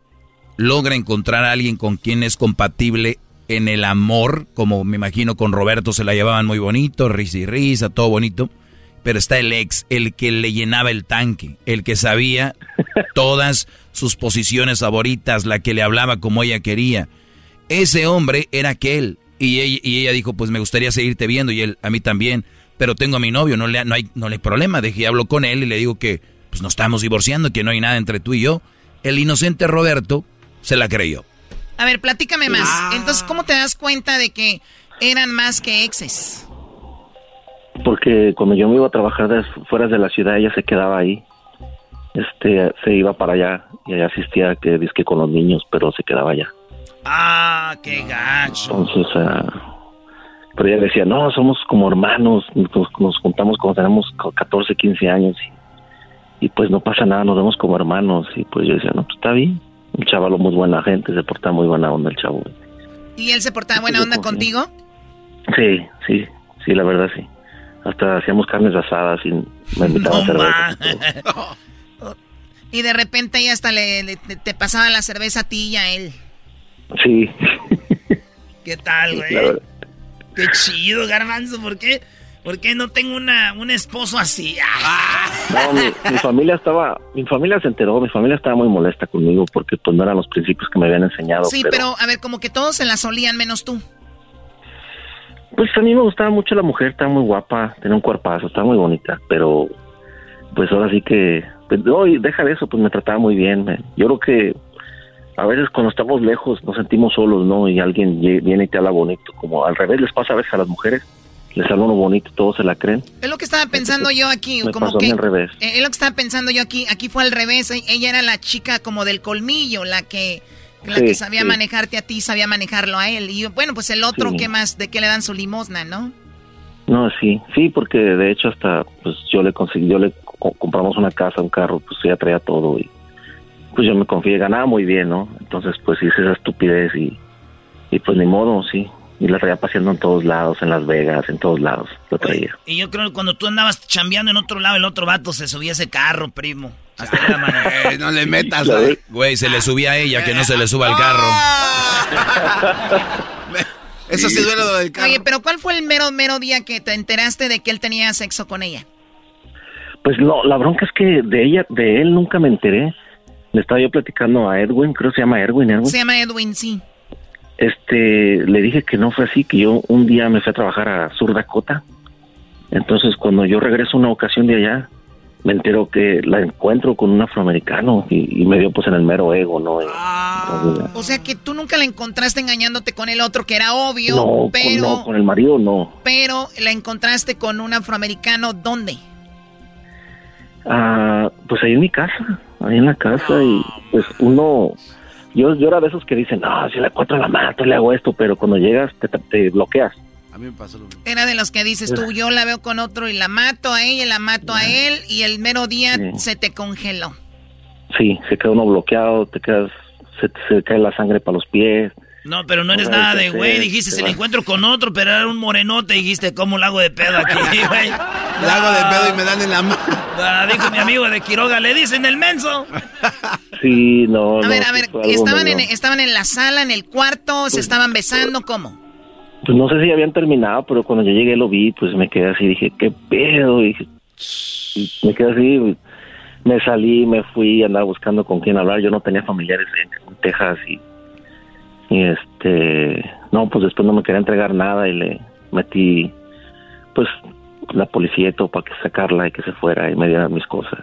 logra encontrar a alguien con quien es compatible en el amor, como me imagino con Roberto se la llevaban muy bonito, risa y risa, todo bonito. Pero está el ex, el que le llenaba el tanque, el que sabía todas sus posiciones favoritas, la que le hablaba como ella quería. Ese hombre era aquel. Y ella, y ella dijo, pues me gustaría seguirte viendo, y él, a mí también. Pero tengo a mi novio, no, le, no, hay, no le hay problema. Dejé, hablo con él y le digo que pues nos estamos divorciando, que no hay nada entre tú y yo. El inocente Roberto se la creyó. A ver, platícame más. Entonces, ¿cómo te das cuenta de que eran más que exes? Porque cuando yo me iba a trabajar de, fuera de la ciudad, ella se quedaba ahí. Este, se iba para allá y allá asistía que disque con los niños, pero se quedaba allá. Ah, qué gacho. Entonces, ah, pero ella decía, no, somos como hermanos, nos, nos juntamos cuando tenemos 14, 15 años y, y, pues no pasa nada, nos vemos como hermanos. Y pues yo decía, no, pues está bien. Un chavalo muy buena gente, se portaba muy buena onda el chavo. ¿Y él se portaba buena onda contigo? Sí, sí, sí, la verdad sí. Hasta hacíamos carnes asadas y me invitaba a cerveza. y de repente ella hasta le, le, te pasaba la cerveza a ti y a él. Sí. ¿Qué tal, güey? Qué chido, garbanzo, ¿por qué? ¿Por qué no tengo una, un esposo así? No, mi, mi, familia estaba, mi familia se enteró, mi familia estaba muy molesta conmigo porque pues no eran los principios que me habían enseñado. Sí, pero, pero a ver, como que todos se la solían menos tú. Pues a mí me gustaba mucho la mujer, estaba muy guapa, tenía un cuerpazo, estaba muy bonita, pero pues ahora sí que, pues, no, deja de eso, pues me trataba muy bien. Man. Yo creo que a veces cuando estamos lejos nos sentimos solos, ¿no? Y alguien viene y te habla bonito, como al revés les pasa a veces a las mujeres, les habla uno bonito, todos se la creen. Es lo que estaba pensando Entonces, yo aquí, me como pasó que al revés. eh, es lo que estaba pensando yo aquí, aquí fue al revés, e- ella era la chica como del colmillo, la que la Sí, que sabía sí. manejarte a ti, sabía manejarlo a él. Y bueno, pues el otro, Sí. ¿qué más? ¿De qué le dan su limosna, no? No, sí, sí, porque de hecho hasta pues yo le conseguí, yo le co- compramos una casa, un carro, pues ella traía todo y pues yo me confié, ganaba muy bien, ¿no? Entonces pues hice esa estupidez y, y pues ni modo, sí. Y la traía paseando en todos lados, en Las Vegas, en todos lados, lo traía. Y yo creo que cuando tú andabas chambeando en otro lado, el otro vato se subía ese carro, primo. Hasta era manejar. no le metas. Güey, se le subía a ella, que no se le suba al carro. Eso sí duele lo del carro. Oye, pero ¿cuál fue el mero, mero día que te enteraste de que él tenía sexo con ella? Pues no, la bronca es que de ella, de él nunca me enteré. Le estaba yo platicando a Edwin, creo que se llama Edwin, Edwin. Se llama Edwin, sí. Este, le dije que no fue así, que yo un día me fui a trabajar a Sur Dakota. Entonces, cuando yo regreso una ocasión de allá, me entero que la encuentro con un afroamericano y, y me dio pues en el mero ego, ¿no? Entonces, O sea que tú nunca la encontraste engañándote con el otro, que era obvio, no, con, pero, no, con el marido no. pero la encontraste con un afroamericano, ¿dónde? Ah, pues ahí en mi casa, ahí en la casa y pues uno, yo, yo era de esos que dicen, no, si la encuentro la mato, le hago esto, pero cuando llegas te, te bloqueas. A mí me pasó lo mismo. Era de los que dices tú, yo la veo con otro y la mato a ella, la mato a él, y el mero día Sí. se te congeló. Sí, se queda uno bloqueado, te quedas, se, se cae la sangre para los pies. No, pero no eres No, nada de güey, dijiste, te se le encuentro con otro, pero era un morenote, dijiste, ¿cómo la hago de pedo aquí, güey? Hago de pedo y me dan en la mano. Ah, dijo mi amigo de Quiroga, le dicen el menso. Sí, no, A no, ver, a ver, ¿estaban en, ¿estaban en la sala, en el cuarto, se estaban besando, cómo? Pues no sé si habían terminado, pero cuando yo llegué lo vi, pues me quedé así, dije, ¿qué pedo? Y me quedé así, me salí, me fui, andaba buscando con quién hablar. Yo no tenía familiares en, en Texas y, y este, no, pues después no me quería entregar nada y le metí, pues, la policía y todo para que sacarla y que se fuera y me diera mis cosas.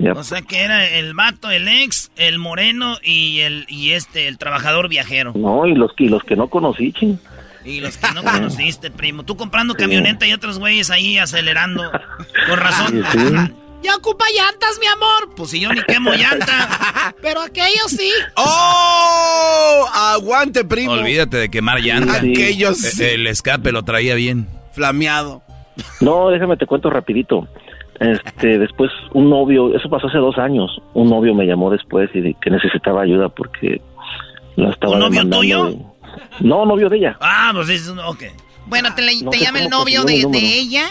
Ya, O sea que era el vato, el ex, el moreno y el y este, el trabajador viajero. no, y los, y los que no conocí, ching. Y los que no conociste, primo. Tú comprando camioneta y otros güeyes ahí acelerando. Con razón. Sí, sí. Ya ocupa llantas, mi amor. Pues si yo ni quemo llanta. Pero aquellos sí. ¡Oh! Aguante, primo. Olvídate de quemar llanta. Aquellos sí. El escape lo traía bien. Flameado. No, déjame te cuento rapidito. Este, después un novio, eso pasó hace dos años, un novio me llamó después y de que necesitaba ayuda porque la estaba ¿Un novio tuyo? No, novio de ella. Ah, pues es un- ok. Bueno, te, le- No te sé llama el novio de, ella.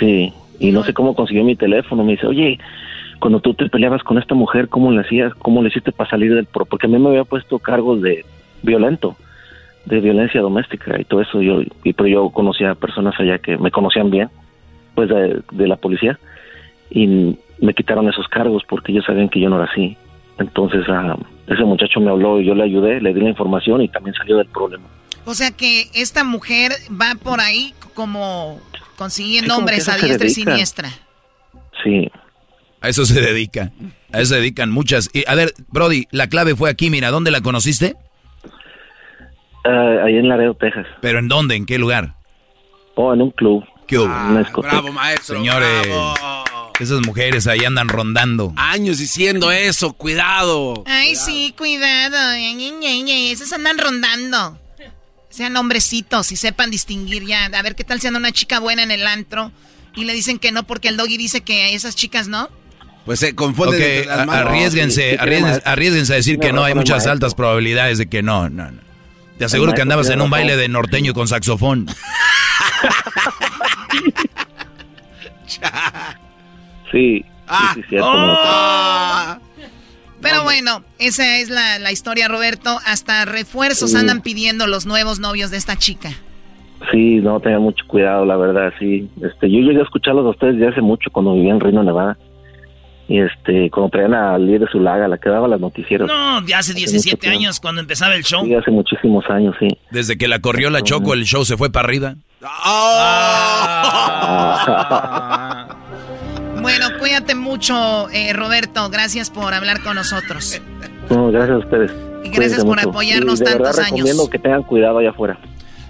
Sí, y no sé cómo consiguió mi teléfono. Me dice, oye, cuando tú te peleabas con esta mujer, ¿cómo le hacías? ¿Cómo le hiciste para salir del pro? Porque a mí me había puesto cargos de violento, de violencia doméstica y todo eso. Yo, y, pero yo conocía personas allá que me conocían bien, pues de, la policía, y me quitaron esos cargos porque ellos sabían que yo no era así. Entonces ah, ese muchacho me habló y yo le ayudé, le di la información y también salió del problema. O sea que esta mujer va por ahí como consiguiendo hombres a diestra y siniestra. Sí. A eso se dedica. A eso se dedican muchas. Y, a ver, Brody, la clave fue aquí, mira, ¿dónde la conociste? Ah, ahí en Laredo, Texas. ¿Pero en dónde? ¿En qué lugar? Oh, en un club. ¿Qué hubo? Ah, bravo, maestro. Señores, bravo. esas mujeres ahí andan rondando. Años diciendo eso, cuidado. Ay, sí, cuidado. Ñe, Ñe, Ñe, Ñe. Esos andan rondando. Sean hombrecitos y sepan distinguir ya. A ver qué tal siendo una chica buena en el antro y le dicen que no porque el doggy dice que a esas chicas no. Pues se confunden Ok, entre las a- manos. arriesguense, sí, arriesguense, tiene arriesguense a decir que no, hay muchas maestro. altas probabilidades de que no, no, no. Te aseguro que andabas en un baile de norteño con saxofón. Sí, Ah. sí, sí, cierto. Pero bueno, esa es la, la historia, Roberto. Hasta refuerzos Sí. andan pidiendo los nuevos novios de esta chica. Sí, no, tengan mucho cuidado, la verdad, sí. Este, yo llegué a escucharlos a ustedes ya hace mucho cuando vivía en Reno, Nevada. Y este, cuando traían a líder de Zulaga, la que daba las noticieros. No, ya hace Hace 17 mucho tiempo. años cuando empezaba el show. Sí, hace muchísimos años, sí. Desde que la corrió la Choco, el show se fue para arriba. Ah. Bueno, cuídate mucho, eh, Roberto. Gracias por hablar con nosotros. No, gracias a ustedes. Y gracias Cuídense por mucho. apoyarnos Y de verdad tantos recomiendo años. que tengan cuidado allá afuera.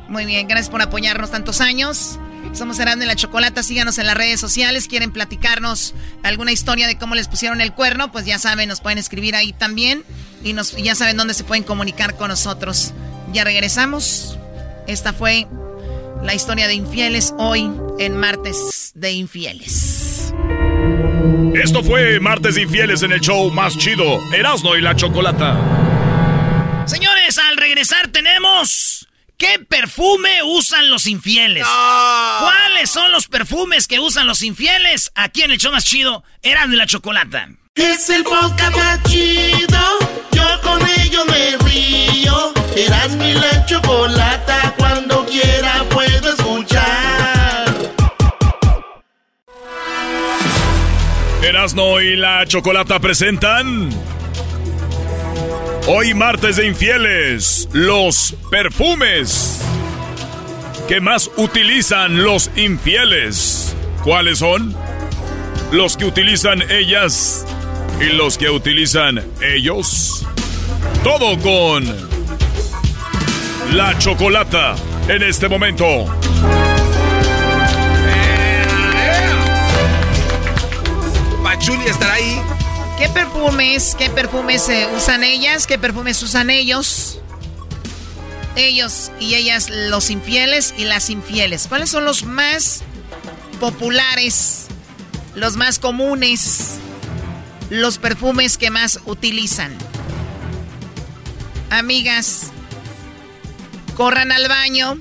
Muy bien, gracias por apoyarnos tantos años. Somos Erasmo y la Chocolata, síganos en las redes sociales. ¿Quieren platicarnos alguna historia de cómo les pusieron el cuerno? Pues ya saben, nos pueden escribir ahí también. Y nos, y ya saben dónde se pueden comunicar con nosotros. Ya regresamos. Esta fue la historia de infieles hoy en Martes de Infieles. Esto fue Martes Infieles en el show más chido, Erasmo y la Chocolata. Señores, al regresar tenemos... ¿Qué perfume usan los infieles? ¿Cuáles son los perfumes que usan los infieles? Aquí en el show más chido, Erasmo y la Chocolata. Es el podcast más chido. Yo con ello me río. Eras mi la chocolata. Cuando quiera Erasmo y la Chocolata presentan. Hoy martes de infieles, los perfumes que más utilizan los infieles. ¿Cuáles son? Los que utilizan ellas y los que utilizan ellos. Todo con la Chocolata en este momento. Pachuli estará ahí. ¿Qué perfumes, qué perfumes eh, usan ellas? ¿Qué perfumes usan ellos? Ellos y ellas, los infieles y las infieles. ¿Cuáles son los más populares, los más comunes, los perfumes que más utilizan? Amigas, corran al baño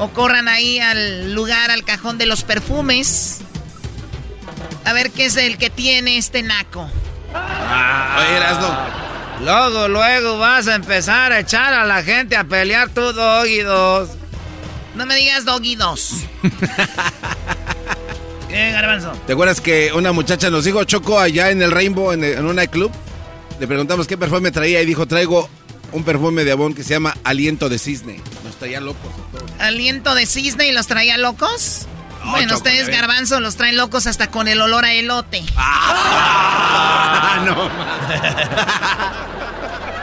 o corran ahí al lugar, al cajón de los perfumes. A ver qué es el que tiene este naco. Oye, Erasno. Luego, luego vas a empezar a echar a la gente a pelear tú, Doggy Dos. No me digas Doggy 2. ¿Qué, Garbanzo? ¿Te acuerdas que una muchacha nos dijo, Choco, allá en el Rainbow, en, el- en un nightclub? Le preguntamos qué perfume traía y dijo, traigo un perfume de Avon que se llama Aliento de Cisne. Nos traía locos. a todos. ¿Aliento de cisne y los traía locos? No, bueno, ustedes. Garbanzo, los traen locos hasta con el olor a elote. Ah, no.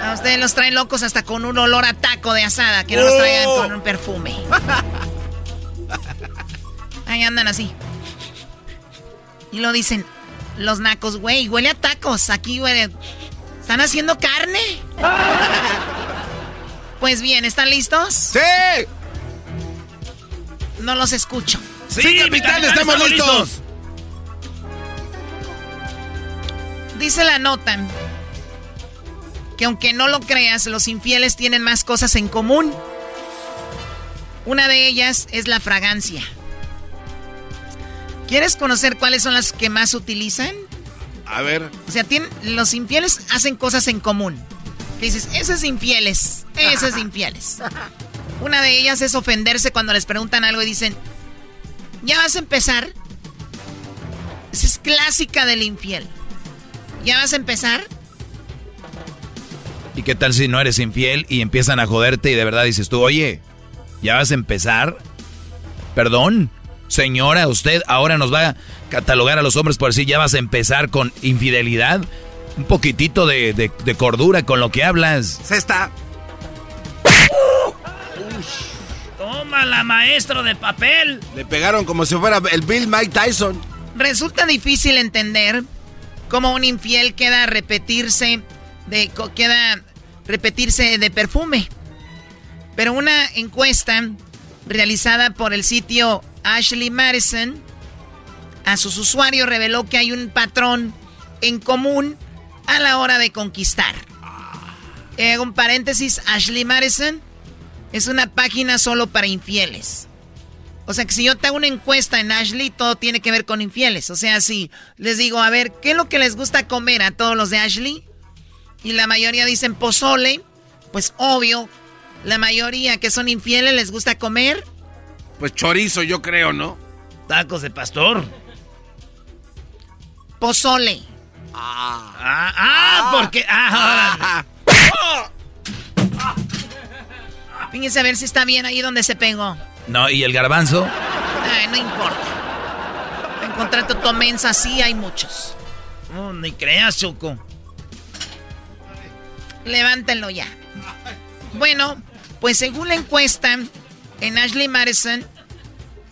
A ustedes los traen locos hasta con un olor a taco de asada, que no los Oh. traigan con un perfume. Ahí andan así. Y lo dicen, los nacos, güey, huele a tacos. Aquí huele. ¿Están haciendo carne? Pues bien, ¿están listos? ¡Sí! No los escucho. Sí, capitán, estamos listos. Dice la nota que aunque no lo creas, los infieles tienen más cosas en común. Una de ellas es la fragancia. ¿Quieres conocer cuáles son las que más utilizan? A ver. O sea, tienen, los infieles hacen cosas en común. Que dices, esos infieles, esos infieles. Una de ellas es ofenderse cuando les preguntan algo y dicen, ¿ya vas a empezar? Esa es clásica del infiel. ¿Ya vas a empezar? ¿Y qué tal si no eres infiel y empiezan a joderte y de verdad dices tú, oye, ¿ya vas a empezar? Perdón, señora, usted ahora nos va a catalogar a los hombres por decir, ¿ya vas a empezar con infidelidad? Un poquitito de, de cordura con lo que hablas. Se está. Tómala, maestro de papel. Le pegaron como si fuera el Bill Mike Tyson. Resulta difícil entender cómo un infiel queda a repetirse de queda repetirse de perfume. Pero una encuesta realizada por el sitio Ashley Madison a sus usuarios reveló que hay un patrón en común a la hora de conquistar. En un paréntesis, Ashley Madison es una página solo para infieles. O sea que si yo te hago una encuesta en Ashley, todo tiene que ver con infieles. O sea, si les digo, a ver, ¿qué es lo que les gusta comer a todos los de Ashley? Y la mayoría dicen pozole, pues obvio, la mayoría que son infieles les gusta comer. Pues chorizo, yo creo, ¿no? Tacos de pastor. Pozole. Ah, ah, ah porque. Ah, Fíjense a ver si está bien ahí donde se pegó. No, ¿y el garbanzo? Ay, no importa. En contrato tomensa sí hay muchos. No, ni creas, Choco. Levántenlo ya. Bueno, pues según la encuesta en Ashley Madison,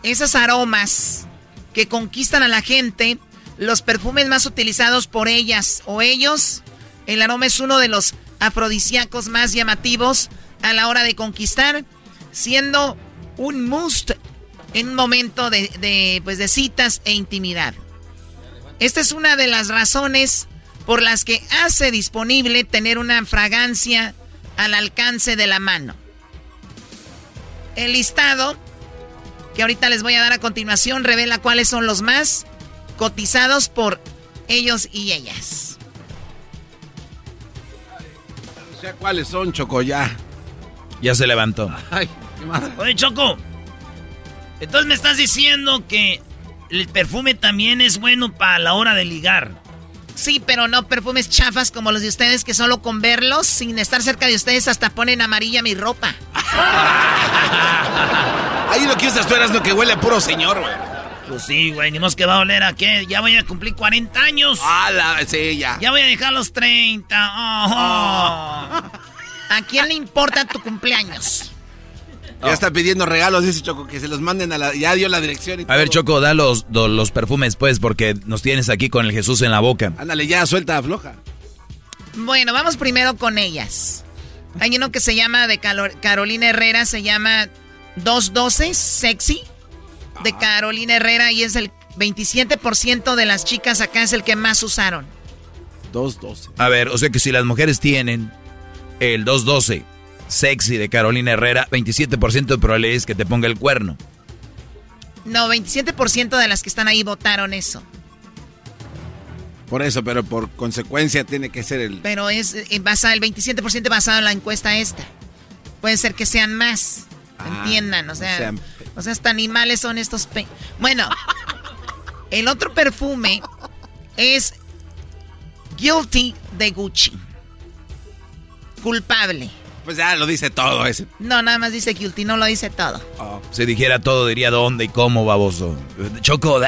esos aromas que conquistan a la gente, los perfumes más utilizados por ellas o ellos, el aroma es uno de los afrodisíacos más llamativos a la hora de conquistar, siendo un must en un momento de, pues de citas e intimidad. Esta es una de las razones por las que hace disponible tener una fragancia al alcance de la mano. El listado que ahorita les voy a dar a continuación revela cuáles son los más cotizados por ellos y ellas. No sé cuáles son, Choco, ya. Se levantó. Ay, qué madre. Oye, Choco. Entonces me estás diciendo que el perfume también es bueno para la hora de ligar. Sí, pero no perfumes chafas como los de ustedes que solo con verlos, sin estar cerca de ustedes, hasta ponen amarilla mi ropa. Ahí lo que usas tú eras lo que huele a puro señor, güey. Pues sí, güey, ni más que va a oler a qué. Ya voy a cumplir 40 años. Ah, la, sí, ya. Ya voy a dejar los 30. ¿A quién le importa tu cumpleaños? Ya está pidiendo regalos, dice Choco, que se los manden a la... Ya dio la dirección y A ver, Choco, da los, los perfumes, pues, porque nos tienes aquí con el Jesús en la boca. Ándale, ya, suelta, afloja. Bueno, vamos primero con ellas. Hay uno que se llama, de Carolina Herrera, se llama 212 Sexy, de ah. Carolina Herrera, y es el 27% de las chicas acá es el que más usaron. 212. A ver, o sea que si las mujeres tienen el 212 sexy de Carolina Herrera, 27% de probabilidades que te ponga el cuerno. No, 27% de las que están ahí votaron eso. Por eso, pero por consecuencia tiene que ser el... Pero es eh, basado, el 27% basado en la encuesta esta. Puede ser que sean más. Ah, entiendan, o sea, o sea, hasta animales son estos... bueno, el otro perfume es Guilty de Gucci. Culpable. Pues ya lo dice todo ese. No, nada más dice guilty, no lo dice todo. Oh. Si dijera todo, diría dónde y cómo, baboso. Choco,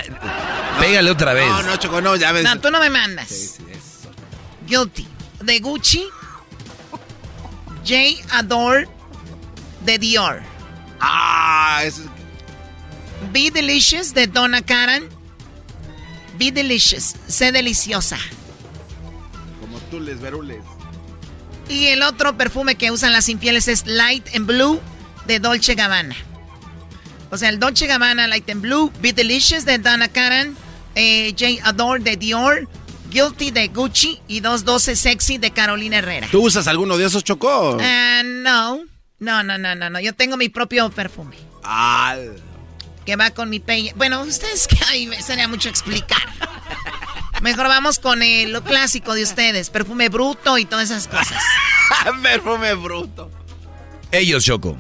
pégale otra vez. No, no, Choco, no, ya ves. No, tú no me mandas. Sí, sí, eso. Guilty. De Gucci. J. Adore. De Dior. Ah, eso es... Be Delicious de Donna Karan. Be Delicious. Sé deliciosa. Como tú les verules. Y el otro perfume que usan las infieles es Light and Blue de Dolce Gabbana. O sea, el Dolce Gabbana Light and Blue, Be Delicious de Donna Karan, eh, J. Adore de Dior, Guilty de Gucci y 212 Sexy de Carolina Herrera. ¿Tú usas alguno de esos, Chocó? Ah, no. No, no, no, no, no. Yo tengo mi propio perfume. Al. Que va con mi peña. Bueno, ustedes que ahí me sería mucho explicar. Mejor vamos con eh, lo clásico de ustedes, perfume bruto y todas esas cosas. perfume bruto. Ellos, Choco.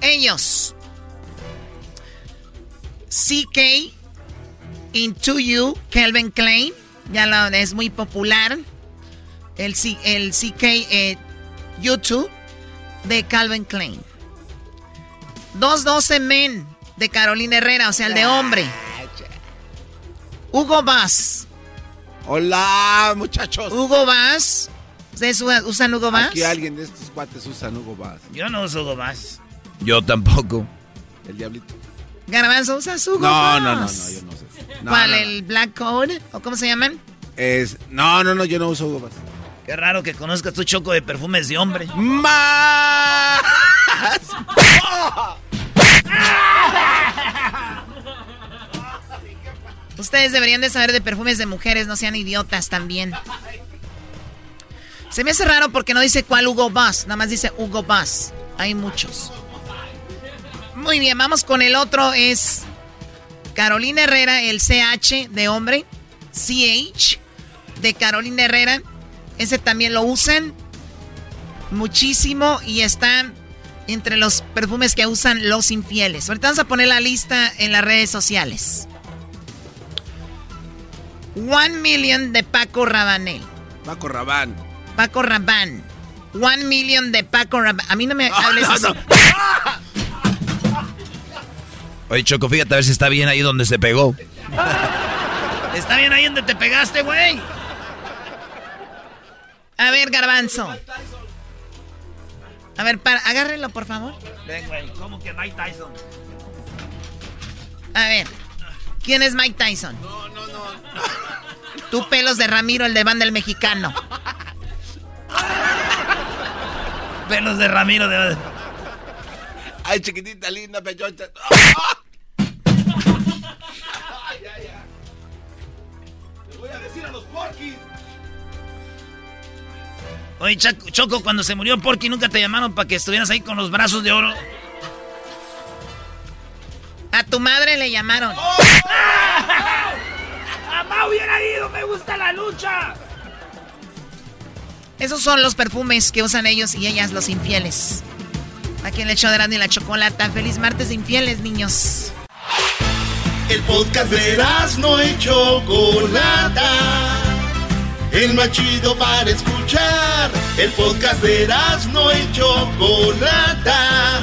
Ellos. CK Into You, Calvin Klein. Ya lo, es muy popular. El, el CK eh, YouTube de Calvin Klein. 212 Men de Carolina Herrera, o sea, el de hombre. Hugo Bass. Hola, muchachos. Hugo Bass. ¿Ustedes usan Hugo Bass? Aquí alguien de estos cuates usan Hugo Bass. Yo no uso Hugo Bass. Yo tampoco. El diablito. Garbanzo, ¿usas Hugo no, Bass? No, no, no, yo no sé. ¿Cuál? ¿El Black Code? ¿O cómo se llaman? Es, no, no, no, yo no uso Hugo Bass. Qué raro que conozcas tu choco de perfumes de hombre. ¡Más! Ustedes deberían de saber de perfumes de mujeres, no sean idiotas también. Se me hace raro porque no dice cuál Hugo Boss, nada más dice Hugo Boss. Hay muchos. Muy bien, vamos con el otro, es Carolina Herrera, el CH de hombre, CH de Carolina Herrera. Ese también lo usan muchísimo y está entre los perfumes que usan los infieles. Ahorita vamos a poner la lista en las redes sociales. One Million de Paco Rabanel. Paco Rabán. Paco Rabán. One Million de Paco Rabán. A mí no me hables así. Oye, Choco, fíjate a ver si está bien ahí donde se pegó. ¿Está bien ahí donde te pegaste, güey? A ver, Garbanzo. A ver, para, agárrenlo, por favor. Ven, güey, ¿cómo que Mike Tyson? A ver, ¿quién es Mike Tyson? No, no, no. Tú pelos de Ramiro, el de banda el mexicano. pelos de Ramiro de... Ay, chiquitita, linda, pechocha. ay, ay, ay. Le voy a decir a los porquis. Oye, Choco, cuando se murió Porky, ¿nunca te llamaron para que estuvieras ahí con los brazos de oro? A tu madre le llamaron. ¡Oh! ¡Mamá hubiera ido! ¡Me gusta la lucha! Esos son los perfumes que usan ellos y ellas, los infieles. Aquí en el show de y la Chocolata. Feliz martes de infieles, niños. El podcast de no y Chocolata. El más chido para escuchar. El podcast de no y Chocolata.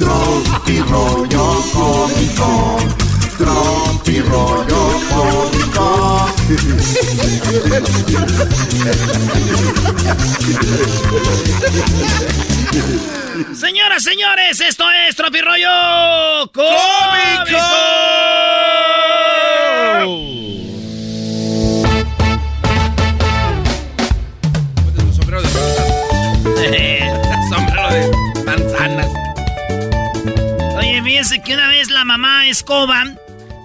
Tropi rollo cómico. Tropi rollo cómico. Señoras, señores, esto es Tropi rollo cómico. sombrero mamá Escoba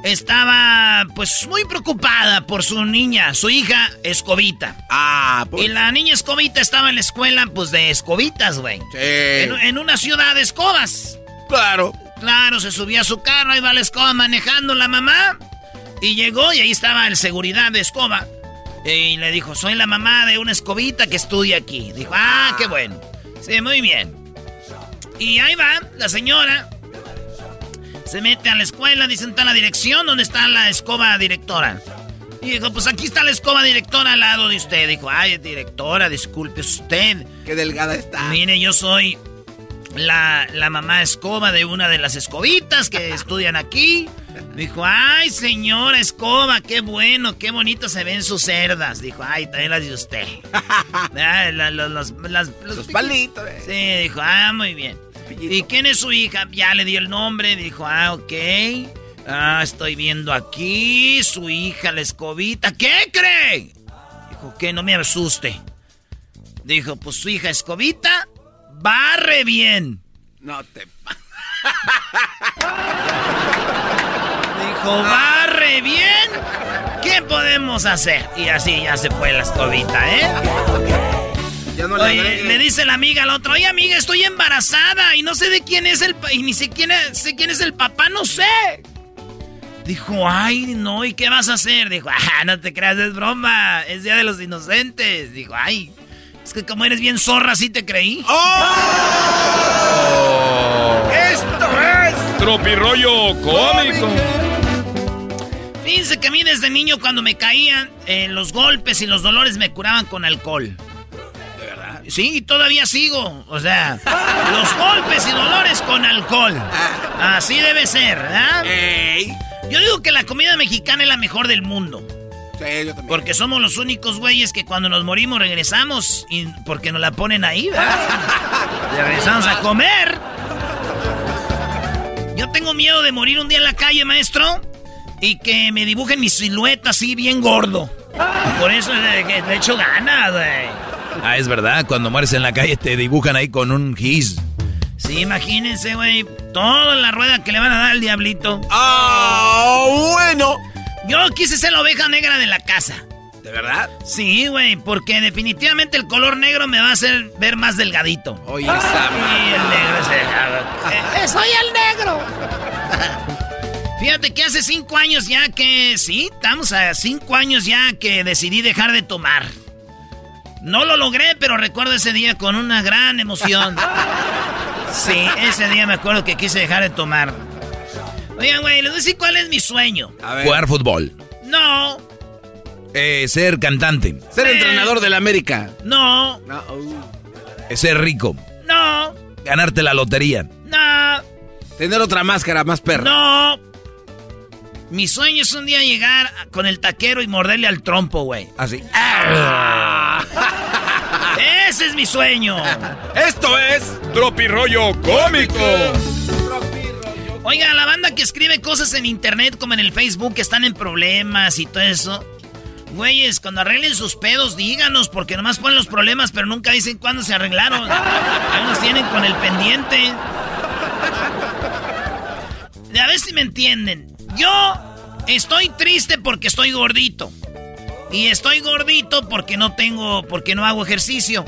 estaba pues muy preocupada por su niña, su hija Escobita. Ah, Y la niña Escobita estaba en la escuela pues de escobitas, güey. Sí. En, en una ciudad de escobas. Claro. Claro, se subía a su carro, ahí va la escoba manejando la mamá. Y llegó y ahí estaba el seguridad de escoba. Y le dijo, soy la mamá de una escobita que estudia aquí. Dijo, ah, qué bueno. Sí, muy bien. Y ahí va la señora. Se mete a la escuela, dicen está la dirección, ¿dónde está la escoba directora? Y dijo, pues aquí está la escoba directora al lado de usted. Dijo, ay, directora, disculpe usted. Qué delgada está. Mire, yo soy la, la mamá escoba de una de las escobitas que estudian aquí. Dijo, ay, señora escoba, qué bueno, qué bonito se ven sus cerdas. Dijo, ay, también las de usted. Ah, la- los, los palitos. eh. Sí, dijo, ah, muy bien. ¿Y quién es su hija? Ya le dio el nombre. Dijo, ah, ok. Ah, estoy viendo aquí su hija, la escobita. ¿Qué cree? Dijo, que no me asuste. Dijo, pues su hija escobita barre bien. No te. Dijo, barre bien. ¿Qué podemos hacer? Y así ya se fue la escobita, ¿eh? Ya no le Oye, agregues. le dice la amiga al otro, oye amiga, estoy embarazada y no sé de quién es el y ni sé quién es, sé quién es el papá, no sé. Dijo, ay, no, ¿y qué vas a hacer? Dijo, ah, no te creas, es broma, es Día de los Inocentes. Dijo, ay, es que como eres bien zorra, sí te creí. ¡Esto es! Tropirollo cómico. Fíjense que a mí desde niño cuando me caían, eh, los golpes y los dolores me curaban con alcohol. Sí, todavía sigo. O sea, los golpes y dolores con alcohol. Así debe ser, ¿verdad? Yo digo que la comida mexicana es la mejor del mundo. Sí, yo también. Porque somos los únicos güeyes que cuando nos morimos regresamos y porque nos la ponen ahí, ¿verdad? regresamos a comer. Yo tengo miedo de morir un día en la calle, maestro, y que me dibujen mi silueta así bien gordo. Por eso le, le echo ganas, güey. Ah, es verdad, cuando mueres en la calle te dibujan ahí con un gis. Sí, imagínense, güey, toda la rueda que le van a dar al diablito. ¡Ah, bueno! Yo quise ser la oveja negra de la casa. ¿De verdad? Sí, güey, porque definitivamente el color negro me va a hacer ver más delgadito. Oye, esa Y el negro es el... ¡Soy el negro! Fíjate que hace cinco años ya que... Sí, estamos a cinco años ya que decidí dejar de tomar. No lo logré, pero recuerdo ese día con una gran emoción. Sí, ese día me acuerdo que quise dejar de tomar. Oigan, güey, les voy a decir cuál es mi sueño. Jugar fútbol. No, Eh, ser cantante. Ser entrenador del América. no, No, uh. Eh, Ser rico. no, Ganarte la lotería. no. Tener otra máscara más perra. No. Mi sueño es un día llegar con el taquero y morderle al trompo, güey. Así. Ese es mi sueño. Esto es Tropirollo cómico. Oiga, la banda que escribe cosas en internet como en el Facebook que están en problemas y todo eso. Güeyes, cuando arreglen sus pedos, díganos, porque nomás ponen los problemas, pero nunca dicen cuándo se arreglaron. Ahí nos tienen con el pendiente. A ver si me entienden. Yo estoy triste porque estoy gordito. Y estoy gordito porque no tengo, porque no hago ejercicio.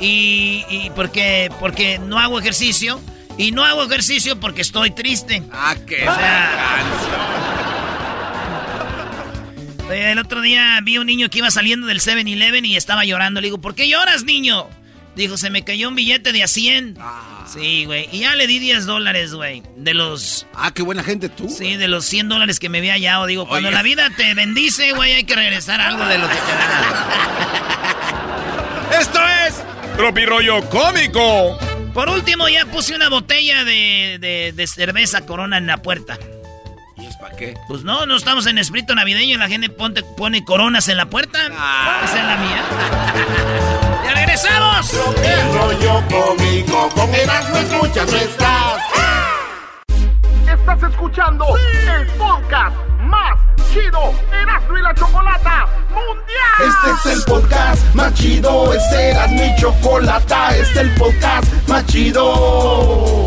Y, y porque, porque no hago ejercicio. Y no hago ejercicio porque estoy triste. Ah, qué O sea, Oye, el otro día vi un niño que iba saliendo del 7-Eleven y estaba llorando. Le digo, ¿por qué lloras, niño? Dijo, se me cayó un billete de a 100. Sí, güey. Y ya le di 10 dólares, güey. De los... Ah, qué buena gente tú. Sí, de los 100 dólares que me había hallado. Digo, cuando la vida te bendice, güey, hay que regresar algo de lo que te da. Esto es Tropirollo cómico. Por último, ya puse una botella de, de- de cerveza Corona en la puerta. ¿Y es para qué? Pues no, no estamos en espíritu navideño y la gente ponte- pone coronas en la puerta. Ah. Esa es la mía. ¡Ya regresamos! rollo cómico, con Erasmo escuchas no estás. Estás escuchando el podcast más chido Erasmo y la Chocolata Mundial. Este es el podcast más chido, este era mi chocolata, este es el podcast más chido.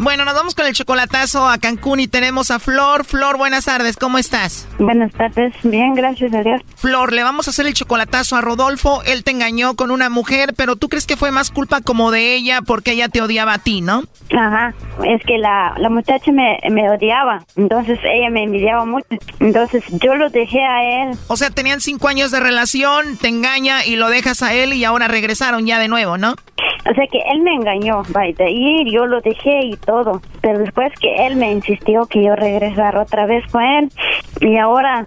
Bueno, nos vamos con el chocolatazo a Cancún y tenemos a Flor. Flor, buenas tardes, ¿cómo estás? Buenas tardes, bien, gracias a Dios. Flor, le vamos a hacer el chocolatazo a Rodolfo. Él te engañó con una mujer, pero tú crees que fue más culpa como de ella porque ella te odiaba a ti, ¿no? Ajá, es que la, la muchacha me, me odiaba, entonces ella me envidiaba mucho, entonces yo lo dejé a él. O sea, tenían cinco años de relación, te engaña y lo dejas a él y ahora regresaron ya de nuevo, ¿no? O sea que él me engañó, vaya, ahí yo lo dejé y todo, pero después que él me insistió que yo regresara otra vez con él y ahora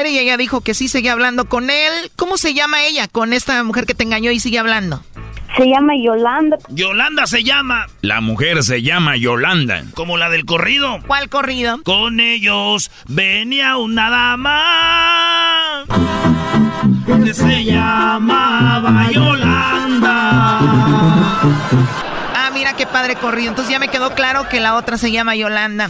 y ella dijo que sí seguía hablando con él. ¿Cómo se llama ella con esta mujer que te engañó y sigue hablando? Se llama Yolanda. Yolanda se llama. La mujer se llama Yolanda. Como la del corrido. ¿Cuál corrido? Con ellos venía una dama que se llamaba Yolanda. Ah, mira qué padre corrido. Entonces ya me quedó claro que la otra se llama Yolanda.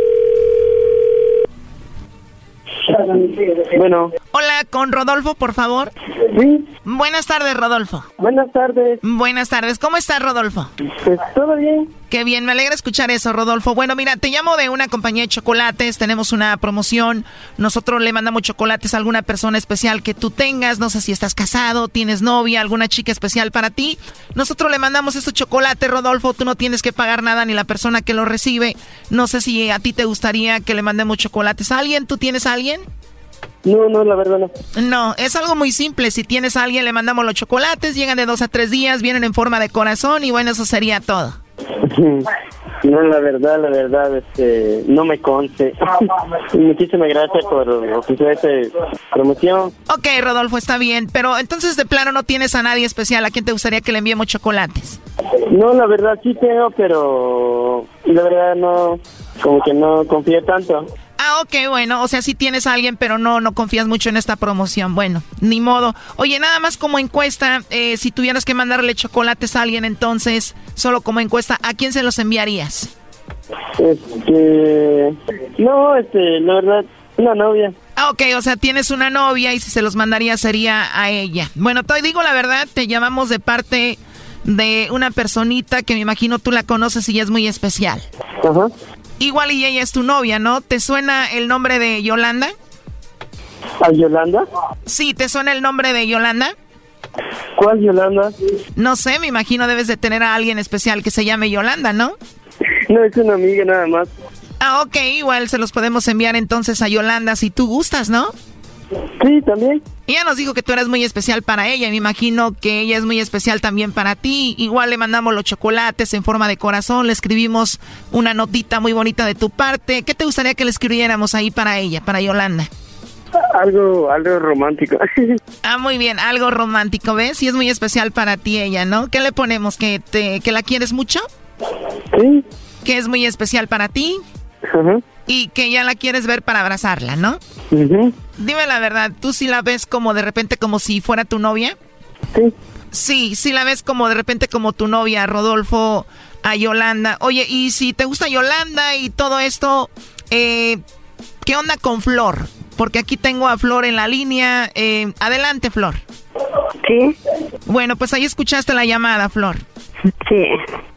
Bueno. Hola, con Rodolfo, por favor. Sí. Buenas tardes, Rodolfo. Buenas tardes. Buenas tardes. ¿Cómo estás, Rodolfo? Pues todo bien. Qué bien, me alegra escuchar eso, Rodolfo. Bueno, mira, te llamo de una compañía de chocolates, tenemos una promoción, nosotros le mandamos chocolates a alguna persona especial que tú tengas, no sé si estás casado, tienes novia, alguna chica especial para ti. Nosotros le mandamos estos chocolates, Rodolfo, tú no tienes que pagar nada ni la persona que lo recibe. No sé si a ti te gustaría que le mandemos chocolates a alguien, ¿tú tienes a alguien? No, no, la verdad no. No, es algo muy simple. Si tienes a alguien, le mandamos los chocolates, llegan de dos a tres días, vienen en forma de corazón y bueno, eso sería todo. No, la verdad, la verdad, este, no me conste. Muchísimas gracias por ofrecer esta promoción. Ok, Rodolfo, está bien, pero entonces de plano no tienes a nadie especial. ¿A quién te gustaría que le enviemos chocolates? No, la verdad sí tengo, pero la verdad no, como que no confío tanto. Ah, ok, bueno, o sea, sí tienes a alguien, pero no, no confías mucho en esta promoción. Bueno, ni modo. Oye, nada más como encuesta, eh, si tuvieras que mandarle chocolates a alguien, entonces, solo como encuesta, ¿a quién se los enviarías? Este, no, este, la verdad, una novia. Ah, ok, o sea, tienes una novia y si se los mandaría sería a ella. Bueno, te digo la verdad, te llamamos de parte de una personita que me imagino tú la conoces y es muy especial. Ajá. Igual y ella es tu novia, ¿no? ¿Te suena el nombre de Yolanda? ¿A Yolanda? Sí, ¿te suena el nombre de Yolanda? ¿Cuál Yolanda? No sé, me imagino debes de tener a alguien especial que se llame Yolanda, ¿no? No, es una amiga nada más. Ah, ok, igual se los podemos enviar entonces a Yolanda si tú gustas, ¿no? Sí, también. Ella nos dijo que tú eres muy especial para ella. Me imagino que ella es muy especial también para ti. Igual le mandamos los chocolates en forma de corazón. Le escribimos una notita muy bonita de tu parte. ¿Qué te gustaría que le escribiéramos ahí para ella, para Yolanda? Algo, algo romántico. Ah, muy bien, algo romántico, ¿ves? Y es muy especial para ti ella, ¿no? ¿Qué le ponemos? ¿Que, te, que la quieres mucho? Sí. Que es muy especial para ti Y que ya la quieres ver para abrazarla, ¿no? Dime la verdad, ¿tú sí la ves como de repente como si fuera tu novia? Sí. Sí, sí la ves como de repente como tu novia, Rodolfo, a Yolanda. Oye, y si te gusta Yolanda y todo esto, eh, ¿qué onda con Flor? Porque aquí tengo a Flor en la línea. Eh, adelante, Flor. Sí. Bueno, pues ahí escuchaste la llamada, Flor. Sí.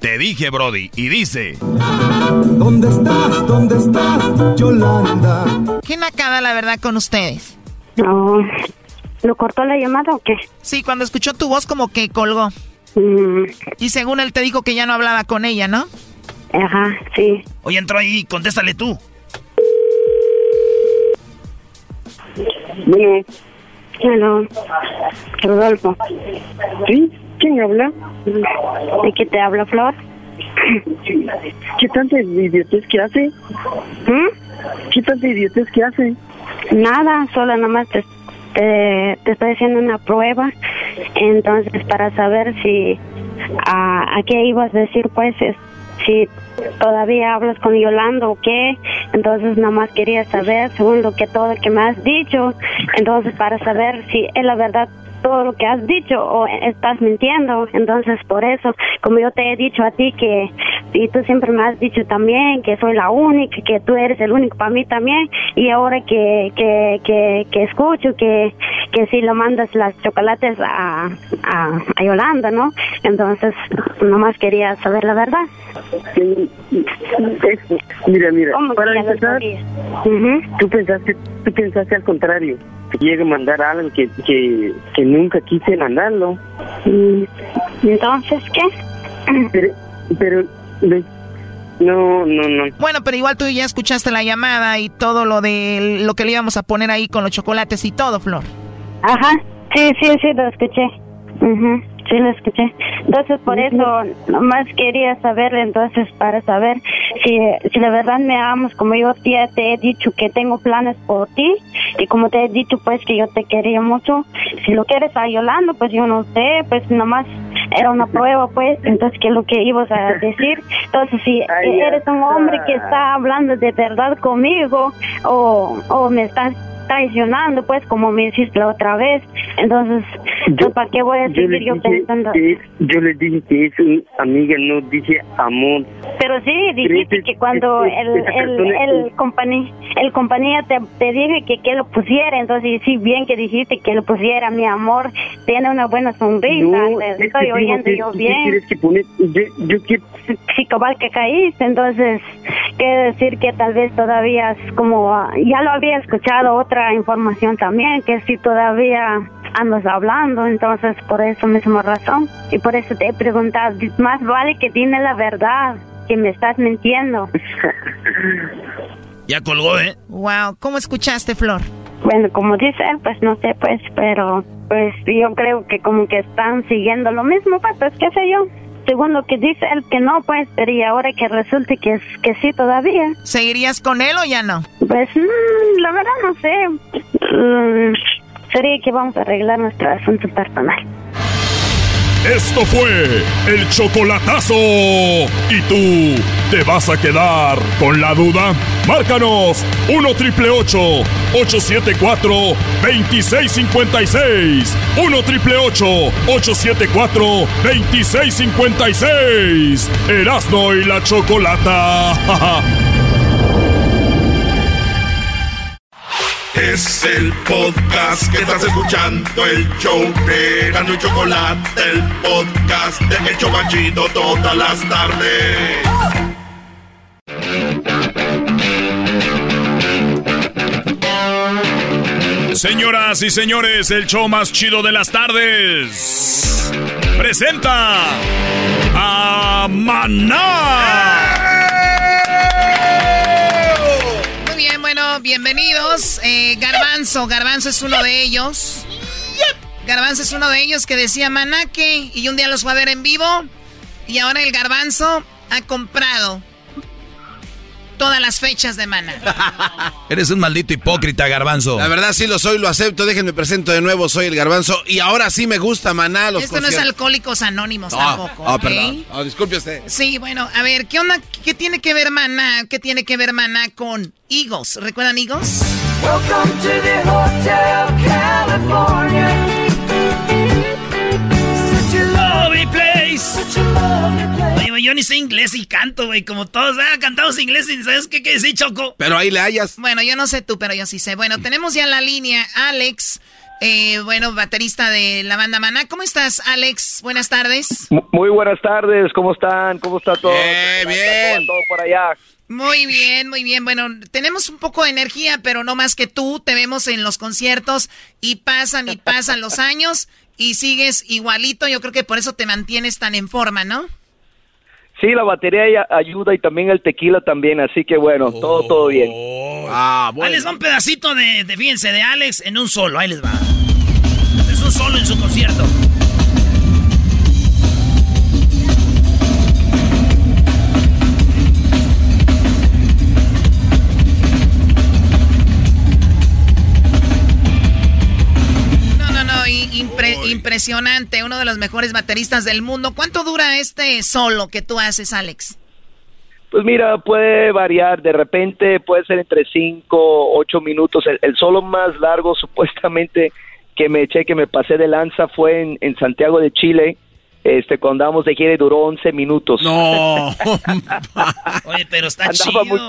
Te dije, Brody, y dice... ¿Dónde estás? ¿Dónde estás, Yolanda? ¿Qué nacada, la verdad, con ustedes? No. ¿Lo cortó la llamada o qué? Sí, cuando escuchó tu voz como que colgó. Mm. Y según él te dijo que ya no hablaba con ella, ¿no? Ajá, sí. Oye, entró ahí, contéstale tú. Bueno, Hello. Rodolfo. ¿sí? ¿Quién habla? ¿De qué te habla, Flor? ¿Qué tanta idiotez que hace? ¿Mm? ¿Qué tanta idiotez que hace? Nada, solo nomás te, te, te estoy haciendo una prueba. Entonces, para saber si... A, a qué ibas a decir, pues, es, si todavía hablas con Yolanda o qué. Entonces, nomás quería saber, según lo que todo lo que me has dicho. Entonces, para saber si es la verdad todo lo que has dicho o estás mintiendo. Entonces, por eso, como yo te he dicho a ti que, y tú siempre me has dicho también que soy la única, que tú eres el único para mí también, y ahora que, que, que, que escucho que, que si lo mandas las chocolates a, a, a Yolanda, ¿no? Entonces, nomás quería saber la verdad. Sí, es- mira, mira, ¿Cómo para empezar, tú pensaste, tú pensaste al contrario, llegue a mandar a algo que, que, que nunca quise mandarlo. Mm, Entonces, ¿qué? Pero, no, no, no. Bueno, pero igual tú ya escuchaste la llamada y todo lo de lo que le íbamos a poner ahí con los chocolates y todo, Flor. Ajá, sí, sí, sí, lo escuché. Ujú, Sí, lo escuché. Entonces, por eso, nomás quería saber, entonces, para saber si, si de verdad me amas, como yo ya te he dicho que tengo planes por ti, y como te he dicho, pues, que yo te quería mucho. Si lo quieres a Yolanda, pues yo no sé, pues nomás era una prueba, pues, entonces, ¿qué es lo que ibas a decir? Entonces, si eres un hombre que está hablando de verdad conmigo, o, o me estás traicionando, pues, como me hiciste la otra vez. Entonces, pues, ¿para qué voy a Yo seguir yo pensando? que yo le dije que es un amiga, no dije amor. Pero sí, dijiste que cuando el, el, el, es- compañía, el compañía te, te dije que, que lo pusiera, entonces sí, bien que dijiste que lo pusiera, mi amor, tiene una buena sonrisa, No, estoy oyendo yo ¿qué bien. que poner? Yo, yo. Sí, cabal que caíste, entonces quiere decir que tal vez todavía es como, ah, ya lo había escuchado otra información también, que si todavía andas hablando, entonces por eso misma razón, y por eso te he preguntado, más vale que dime la verdad, que me estás mintiendo. Ya colgó, ¿eh? Wow, ¿cómo escuchaste, Flor? Bueno, como dice él, pues no sé, pues, pero pues yo creo que como que están siguiendo lo mismo, pues, pues qué sé yo. Según lo que dice él que no, pues, pero y ahora que resulte que, es- que sí todavía. ¿Seguirías con él o ya no? Pues mm, la verdad no sé. Mm, sería que vamos a arreglar nuestro asunto personal. Esto fue el chocolatazo. ¿Y tú te vas a quedar con la duda? Márcanos 1 triple 874 2656. 1 triple 874 2656. Erasno y la chocolata. Es el podcast que estás escuchando, el show de y Chocolate, el podcast de El Chobachito todas las tardes. Señoras y señores, el show más chido de las tardes. Presenta a Maná. Bienvenidos. Eh, Garbanzo, Garbanzo es uno de ellos. Garbanzo es uno de ellos que decía Manaque y un día los fue a ver en vivo. Y ahora el Garbanzo ha comprado todas las fechas de Maná. Eres un maldito hipócrita, garbanzo. La verdad sí lo soy, lo acepto. Déjenme presento de nuevo, soy el garbanzo. Y ahora sí me gusta Maná, los Esto no es. Alcohólicos Anónimos Ah, tampoco. ah. Ah, disculpe usted. Sí, bueno, a ver, ¿qué onda? ¿Qué tiene que ver Maná? ¿Qué tiene que ver Maná con Eagles? ¿Recuerdan Eagles? Welcome to the Hotel California. Oye, yo ni sé inglés y canto, güey, como todos. Ah, cantamos inglés y ¿sabes qué quiere decir, Choco? Pero ahí le hayas. Bueno, yo no sé tú, pero yo sí sé. Bueno, tenemos ya en la línea Alex, eh, bueno, baterista de la banda Maná. ¿Cómo estás, Alex? Buenas tardes. Muy buenas tardes, ¿cómo están? ¿Cómo está todo? Bien, bien. Todo por allá. Muy bien, muy bien. Bueno, tenemos un poco de energía, pero no más que tú. Te vemos en los conciertos y pasan y pasan los años y sigues igualito. Yo creo que por eso te mantienes tan en forma, ¿no? Sí, la batería ayuda y también el tequila también, así que bueno, todo, todo bien. Ah, bueno. Ahí les va un pedacito de, de, fíjense, de Alex en un solo, ahí les va. Es un solo en su concierto. Impresionante, uno de los mejores bateristas del mundo. ¿Cuánto dura este solo que tú haces, Alex? Pues mira, puede variar, de repente puede ser entre 5, 8 minutos. El, solo más largo supuestamente que me eché, que me pasé de lanza fue en, Santiago de Chile. Este, cuando andamos de gira duró 11 minutos. No. oye, pero está chido. Muy,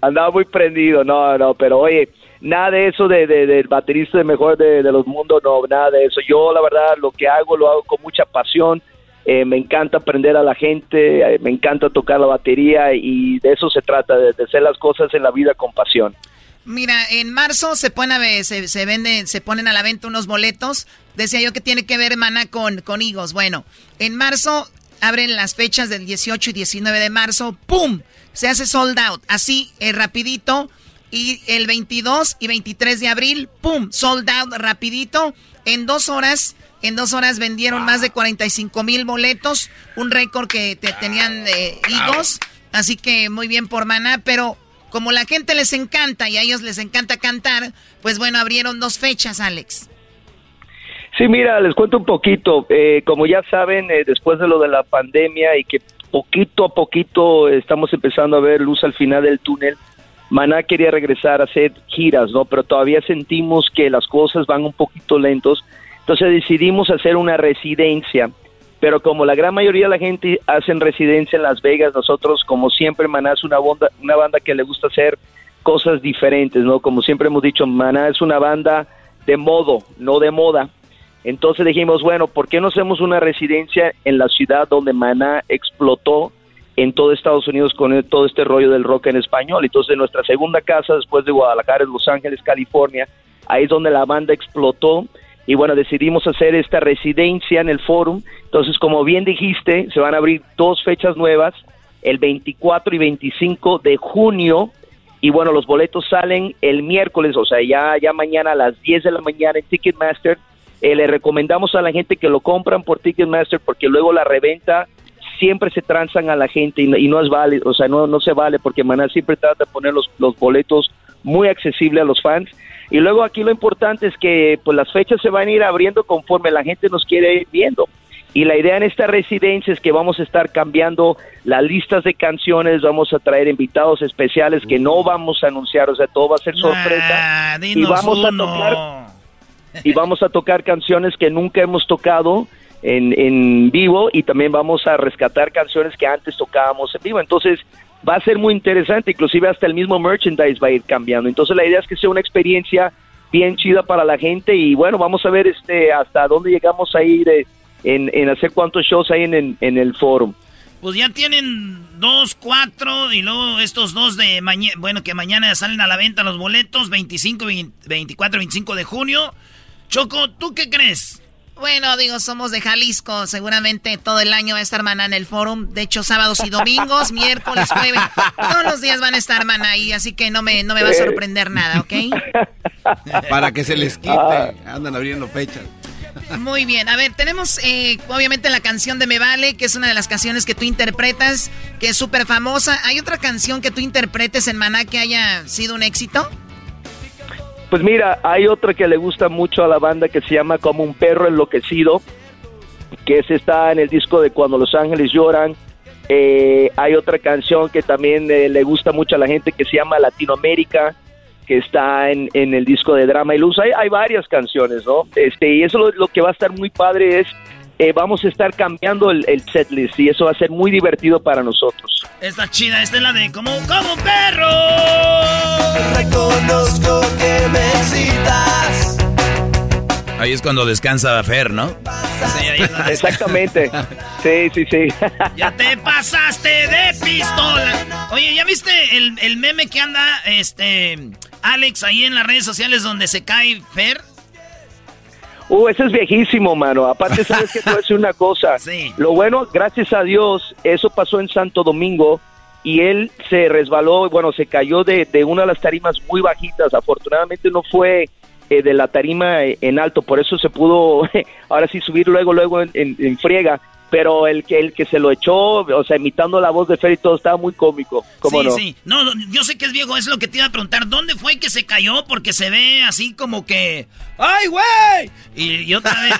andaba muy prendido, no, no, pero oye, nada de eso de, del baterista de mejor de, los mundos, no, nada de eso. Yo la verdad lo que hago lo hago con mucha pasión. Eh, me encanta aprender a la gente, eh, me encanta tocar la batería y de eso se trata, de, hacer las cosas en la vida con pasión. Mira, en marzo se pone a, se, se venden, se ponen a la venta unos boletos. Decía yo que tiene que ver Mana con, con higos. Bueno, en marzo abren las fechas del 18 y 19 de marzo. ¡Pum! Se hace sold out. Así, eh, rapidito. Y el 22 y 23 de abril, ¡pum! Sold out rapidito. En dos horas, en dos horas vendieron más de 45 mil boletos. Un récord que te tenían de higos. Así que muy bien por Maná, pero como la gente les encanta y a ellos les encanta cantar, pues bueno, abrieron dos fechas, Alex. Sí, mira, les cuento un poquito. Eh, como ya saben, eh, después de lo de la pandemia y que poquito a poquito estamos empezando a ver luz al final del túnel, Maná quería regresar a hacer giras, ¿no? Pero todavía sentimos que las cosas van un poquito lentos. Entonces decidimos hacer una residencia. Pero como la gran mayoría de la gente hacen residencia en Las Vegas, nosotros, como siempre, Maná es una banda, una banda que le gusta hacer cosas diferentes, ¿no? Como siempre hemos dicho, Maná es una banda de modo, no de moda. Entonces dijimos, bueno, ¿por qué no hacemos una residencia en la ciudad donde Maná explotó en todo Estados Unidos con todo este rollo del rock en español. Entonces, nuestra segunda casa después de Guadalajara es Los Ángeles, California. Ahí es donde la banda explotó y bueno, decidimos hacer esta residencia en el Forum. Entonces, como bien dijiste, se van a abrir dos fechas nuevas, el 24 y 25 de junio. Y bueno, los boletos salen el miércoles, o sea, ya, ya mañana a las 10 de la mañana en Ticketmaster. Eh, le recomendamos a la gente que lo compran por Ticketmaster porque luego la reventa siempre se transan a la gente y, no es válido, o sea, no, no se vale porque Maná siempre trata de poner los, los boletos muy accesibles a los fans. Y luego aquí lo importante es que pues las fechas se van a ir abriendo conforme la gente nos quiere ir viendo. Y la idea en esta residencia es que vamos a estar cambiando las listas de canciones, vamos a traer invitados especiales que no vamos a anunciar, o sea, todo va a ser sorpresa. y vamos a tocar y vamos a tocar canciones que nunca hemos tocado en, en vivo y también vamos a rescatar canciones que antes tocábamos en vivo. Entonces va a ser muy interesante, inclusive hasta el mismo merchandise va a ir cambiando. Entonces la idea es que sea una experiencia bien chida para la gente y bueno, vamos a ver este hasta dónde llegamos a ir eh, en, en, hacer cuántos shows hay en, en, el foro. Pues ya tienen dos, cuatro y luego estos dos de mañana, bueno, que mañana salen a la venta los boletos, 25, 24, 25 de junio. Choco, ¿tú qué crees? Bueno, digo, somos de Jalisco. Seguramente todo el año va a estar Maná en el forum. De hecho, sábados y domingos, miércoles, jueves. Todos los días van a estar Maná ahí, así que no me, no me va a sorprender nada, ¿ok? Para que se les quite. Andan abriendo fechas. Muy bien, a ver, tenemos eh, obviamente la canción de Me Vale, que es una de las canciones que tú interpretas, que es súper famosa. ¿Hay otra canción que tú interpretes en Maná que haya sido un éxito? Pues mira, hay otra que le gusta mucho a la banda que se llama Como un perro enloquecido, que ese está en el disco de Cuando los ángeles lloran. Eh, hay otra canción que también eh, le gusta mucho a la gente que se llama Latinoamérica, que está en, en el disco de Drama y Luz. Hay, hay varias canciones, ¿no? Este, y eso lo, lo, que va a estar muy padre es eh, vamos a estar cambiando el, el setlist y eso va a ser muy divertido para nosotros. Esta chida, esta es la de como, como perro. Reconozco que me excitas. Ahí es cuando descansa Fer, ¿no? Sí, ahí está. Exactamente. Sí, sí, sí. Ya te pasaste de pistola. Oye, ¿ya viste el, el meme que anda este Alex ahí en las redes sociales donde se cae Fer? Uh, ese es viejísimo, mano. Aparte, sabes que te voy a decir una cosa. Sí. Lo bueno, gracias a Dios, eso pasó en Santo Domingo y él se resbaló, bueno, se cayó de, de una de las tarimas muy bajitas. Afortunadamente no fue eh, de la tarima eh, en alto, por eso se pudo ahora sí subir luego, luego en, en- en friega. Pero el que, el que se lo echó, o sea, imitando la voz de Fer y todo, estaba muy cómico. ¿Cómo sí, no? sí. No, no, yo sé que es viejo, es lo que te iba a preguntar. ¿Dónde fue que se cayó? Porque se ve así como que. ¡Ay, güey! Y, y otra vez,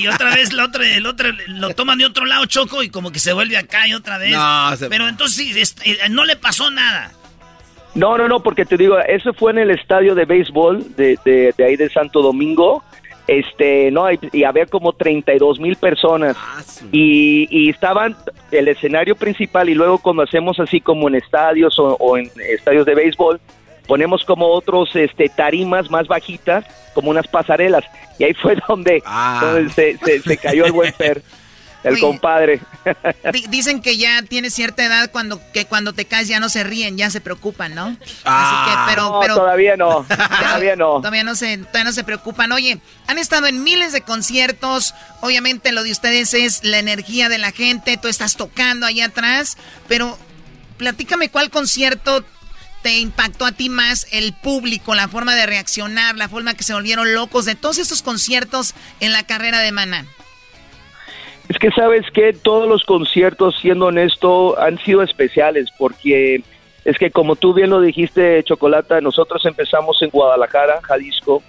y, otra vez el otro, el otro lo toman de otro lado, Choco, y como que se vuelve acá y otra vez. No, se- Pero entonces este, eh, no le pasó nada. No, no, no, porque te digo, eso fue en el estadio de béisbol de, de, de ahí de Santo Domingo. Este, no, y, y había como 32 mil personas. Y, y estaban el escenario principal y luego cuando hacemos así como en estadios o, o en estadios de béisbol, ponemos como otros este, tarimas más bajitas, como unas pasarelas. Y ahí fue donde, donde se, se, se cayó el buen Per, el Oye. compadre. Di- dicen que ya tienes cierta edad cuando que cuando te caes ya no se ríen, ya se preocupan, ¿no? Así que, pero, No, pero todavía no, todavía no. todavía no se, todavía no se preocupan. Oye, han estado en miles de conciertos. Obviamente lo de ustedes es la energía de la gente. Tú estás tocando ahí atrás, pero platícame cuál concierto te impactó a ti más el público, la forma de reaccionar, la forma que se volvieron locos de todos estos conciertos en la carrera de Maná. Es que sabes que todos los conciertos, siendo honesto, han sido especiales porque es que como tú bien lo dijiste, Chocolata, nosotros empezamos en Guadalajara, Jalisco,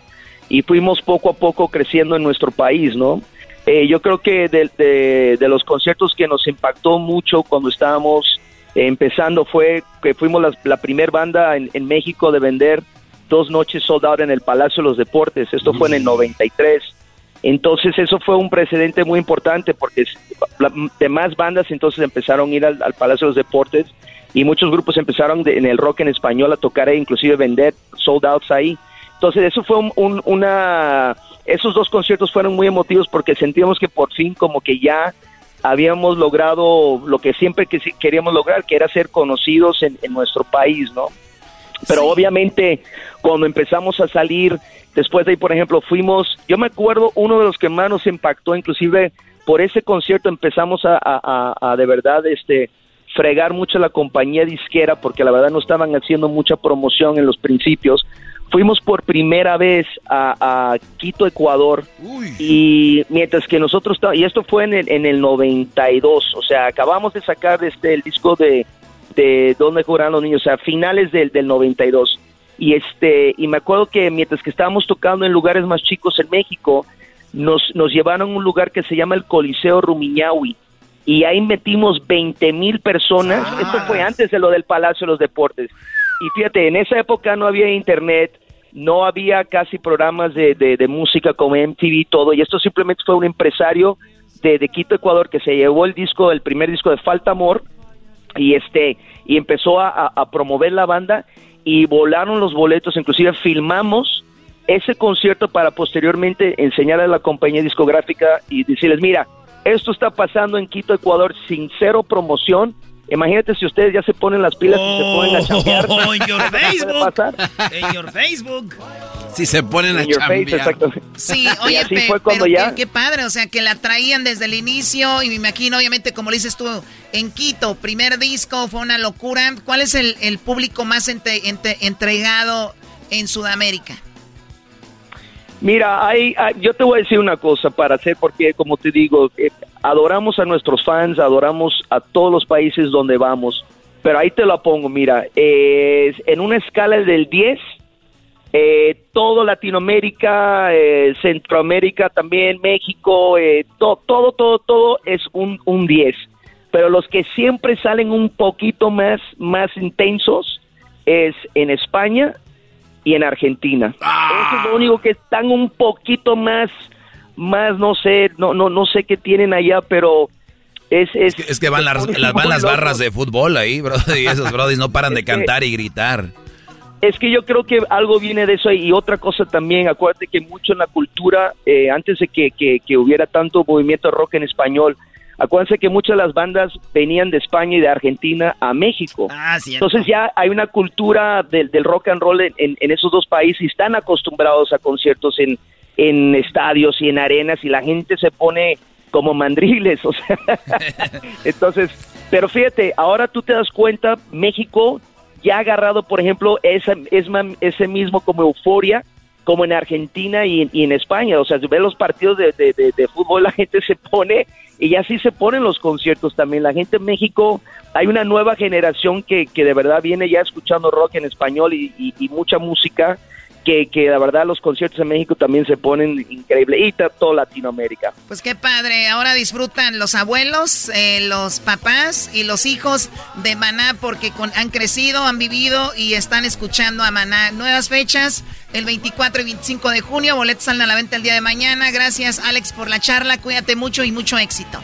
y fuimos poco a poco creciendo en nuestro país, ¿no? Eh, yo creo que de, de- de los conciertos que nos impactó mucho cuando estábamos empezando fue que fuimos la, la primer banda en, en México de vender dos noches sold out en el Palacio de los Deportes. Esto fue en el 93. Entonces eso fue un precedente muy importante porque demás bandas entonces empezaron a ir al, al Palacio de los Deportes y muchos grupos empezaron de- en el rock en español a tocar e inclusive vender sold outs ahí. Entonces eso fue un- un- una... Esos dos conciertos fueron muy emotivos porque sentíamos que por fin como que ya habíamos logrado lo que siempre que queríamos lograr, que era ser conocidos en nuestro país, ¿no? Pero obviamente cuando empezamos a salir, después de ahí, por ejemplo, fuimos, yo me acuerdo, uno de los que más nos impactó, inclusive por ese concierto empezamos a, a- a- a de verdad este fregar mucho a la compañía disquera porque la verdad no estaban haciendo mucha promoción en los principios. Fuimos por primera vez a, a Quito, Ecuador, y mientras que nosotros, y esto fue en el, en el 92, o sea, acabamos de sacar este el disco de, de Donde jugarán los niños, o sea, finales del, del 92. Y este y me acuerdo que mientras que estábamos tocando en lugares más chicos en México, nos, nos llevaron a un lugar que se llama el Coliseo Rumiñahui. Y ahí metimos 20 mil personas. Esto fue antes de lo del Palacio de los Deportes. Y fíjate, en esa época no había internet, no había casi programas de, de- de música como MTV y todo. Y esto simplemente fue un empresario de, de Quito, Ecuador, que se llevó el disco, el primer disco de Falta Amor, y este y empezó a, a- promover la banda y volaron los boletos, inclusive filmamos ese concierto para posteriormente enseñar a la compañía discográfica y decirles, mira, esto está pasando en Quito, Ecuador, sin cero promoción. Imagínate si ustedes ya se ponen las pilas y se ponen a chambear. Oh, en your ¿Qué puede Facebook. pasar? En your Facebook. Si se ponen a chambear. Sí, oye, así pe- fue cuando pero ya- qué, qué padre, o sea, que la traían desde el inicio y me imagino, obviamente, como le dices tú, en Quito, primer disco, fue una locura. ¿Cuál es el, el público más entre- entregado en Sudamérica? Mira, hay, yo te voy a decir una cosa para hacer, porque como te digo, eh, adoramos a nuestros fans, adoramos a todos los países donde vamos, pero ahí te lo pongo, mira, en una escala del 10, eh, todo Latinoamérica, eh, Centroamérica también, México, eh, to- todo, todo, todo es un, un 10. Pero los que siempre salen un poquito más, más intensos es en España y en Argentina. Eso es lo único que están un poquito más, más, no sé, no, no, no sé qué tienen allá, pero es... Es, es que van las, las, van las barras de fútbol ahí, bro, y esos brodis no paran de cantar y gritar. Es que yo creo que algo viene de eso y otra cosa también, acuérdate que mucho en la cultura, eh, antes de que, que, que, hubiera tanto movimiento rock en español, acuérdense que muchas de las bandas venían de España y de Argentina a México. Ah, Entonces ya hay una cultura del, del rock and roll en, en, esos dos países y están acostumbrados a conciertos en, en estadios y en arenas y la gente se pone como mandriles, o sea, entonces, pero fíjate, ahora tú te das cuenta, México ya ha agarrado, por ejemplo, esa, ese mismo como euforia como en Argentina y, en España. O sea, si ves los partidos de, de, fútbol, la gente se pone y así se ponen los conciertos también. La gente en México, hay una nueva generación que, que de verdad viene ya escuchando rock en español y, y mucha música que, que la verdad los conciertos en México también se ponen increíbles y toda Latinoamérica. Pues qué padre, ahora disfrutan los abuelos, eh, los papás y los hijos de Maná porque han crecido, han vivido y están escuchando a Maná. Nuevas fechas, el 24 y 25 de junio, boletos salen a la venta el día de mañana. Gracias Alex por la charla, cuídate mucho y mucho éxito.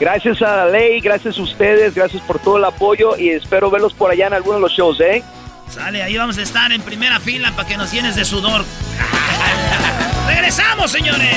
Gracias a la ley, gracias a ustedes, gracias por todo el apoyo y espero verlos por allá en algunos de los shows, ¿eh? Sale, ahí vamos a estar en primera fila para que nos llenes de sudor. ¡Regresamos, señores!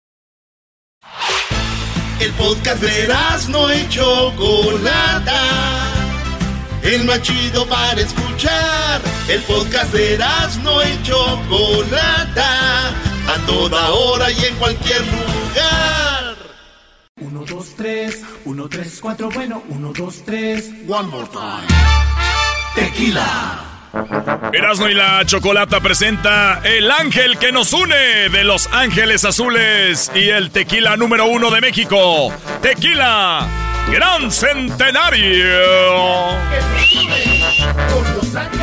El podcast de no y Chocolata. El más chido para escuchar. El podcast de no y Chocolata. A toda hora y en cualquier lugar. 1, 2, 3, 1, 3, 4, bueno, 1, 2, 3. One more time. Tequila. Erasmo y la Chocolata presenta El Ángel que nos une de Los Ángeles Azules y el tequila número uno de México. Tequila Gran Centenario.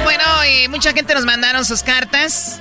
Bueno, y mucha gente nos mandaron sus cartas.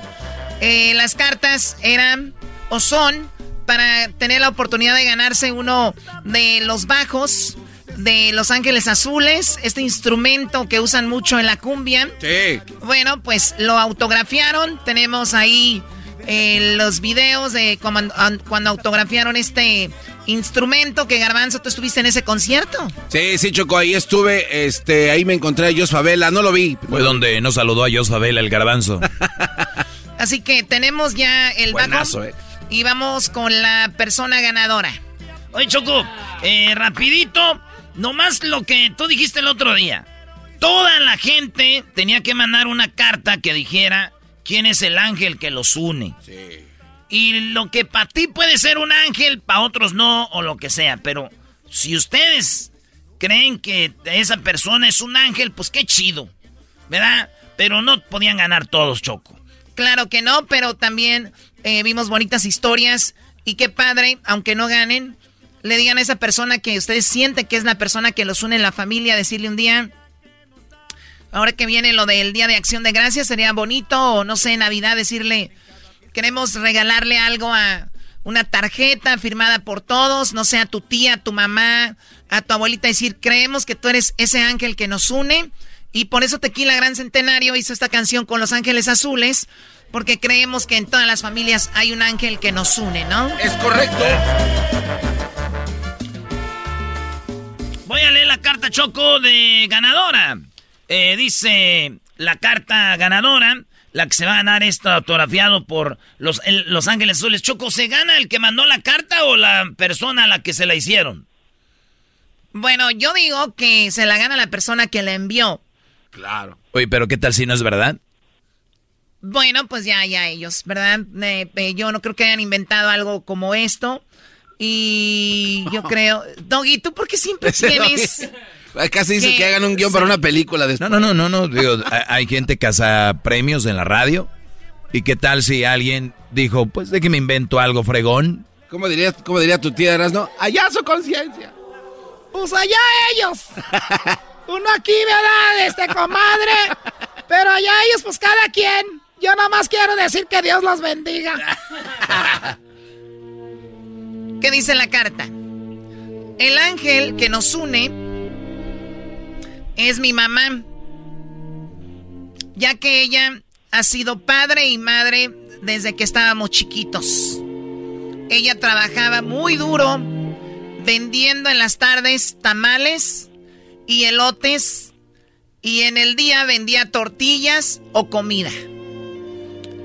Eh, las cartas eran o son para tener la oportunidad de ganarse uno de los bajos de Los Ángeles Azules, este instrumento que usan mucho en la cumbia. Sí. Bueno, pues lo autografiaron. Tenemos ahí eh, los videos de cuando, cuando, autografiaron este instrumento que Garbanzo, tú estuviste en ese concierto. Sí, sí, Choco, ahí estuve, este, ahí me encontré a Jos Favela, no lo vi. Fue donde nos saludó a Jos Favela el Garbanzo. Así que tenemos ya el Buenazo, eh. y vamos con la persona ganadora. Oye, Choco, eh, rapidito, Nomás lo que tú dijiste el otro día. Toda la gente tenía que mandar una carta que dijera quién es el ángel que los une. Sí. Y lo que para ti puede ser un ángel, para otros no, o lo que sea. Pero si ustedes creen que esa persona es un ángel, pues qué chido. ¿Verdad? Pero no podían ganar todos, Choco. Claro que no, pero también eh, vimos bonitas historias. Y qué padre, aunque no ganen, le digan a esa persona que ustedes sienten que es la persona que los une en la familia, decirle un día, ahora que viene lo del Día de Acción de Gracias, sería bonito, o no sé, Navidad, decirle, queremos regalarle algo a una tarjeta firmada por todos, no sé, a tu tía, a tu mamá, a tu abuelita, decir, creemos que tú eres ese ángel que nos une. Y por eso Tequila Gran Centenario hizo esta canción con los ángeles azules, porque creemos que en todas las familias hay un ángel que nos une, ¿no? Es correcto. Voy a leer la carta Choco de ganadora. Eh, dice la carta ganadora, la que se va a ganar esto autografiado por los, los Ángeles Azules. Choco, ¿se gana el que mandó la carta o la persona a la que se la hicieron? Bueno, yo digo que se la gana la persona que la envió. Claro. Oye, pero ¿qué tal si no es verdad? Bueno, pues ya, ya ellos, ¿verdad? Eh, eh, yo no creo que hayan inventado algo como esto. Y yo creo, Doggy, ¿tú por qué siempre tienes... Casi dice que, hagan un guion para una película. No, no, no, no, no. Digo, hay gente que hace premios en la radio ¿Y qué tal si alguien dijo, pues de que me invento algo fregón? ¿Cómo diría, cómo diría tu tía Erasno? Allá su conciencia. Pues allá ellos. Uno aquí, ¿verdad? Este comadre. Pero allá ellos, pues cada quien. Yo nada más quiero decir que Dios los bendiga. ¿Qué dice la carta? El ángel que nos une es mi mamá, ya que ella ha sido padre y madre desde que estábamos chiquitos. Ella trabajaba muy duro vendiendo en las tardes tamales y elotes y en el día vendía tortillas o comida.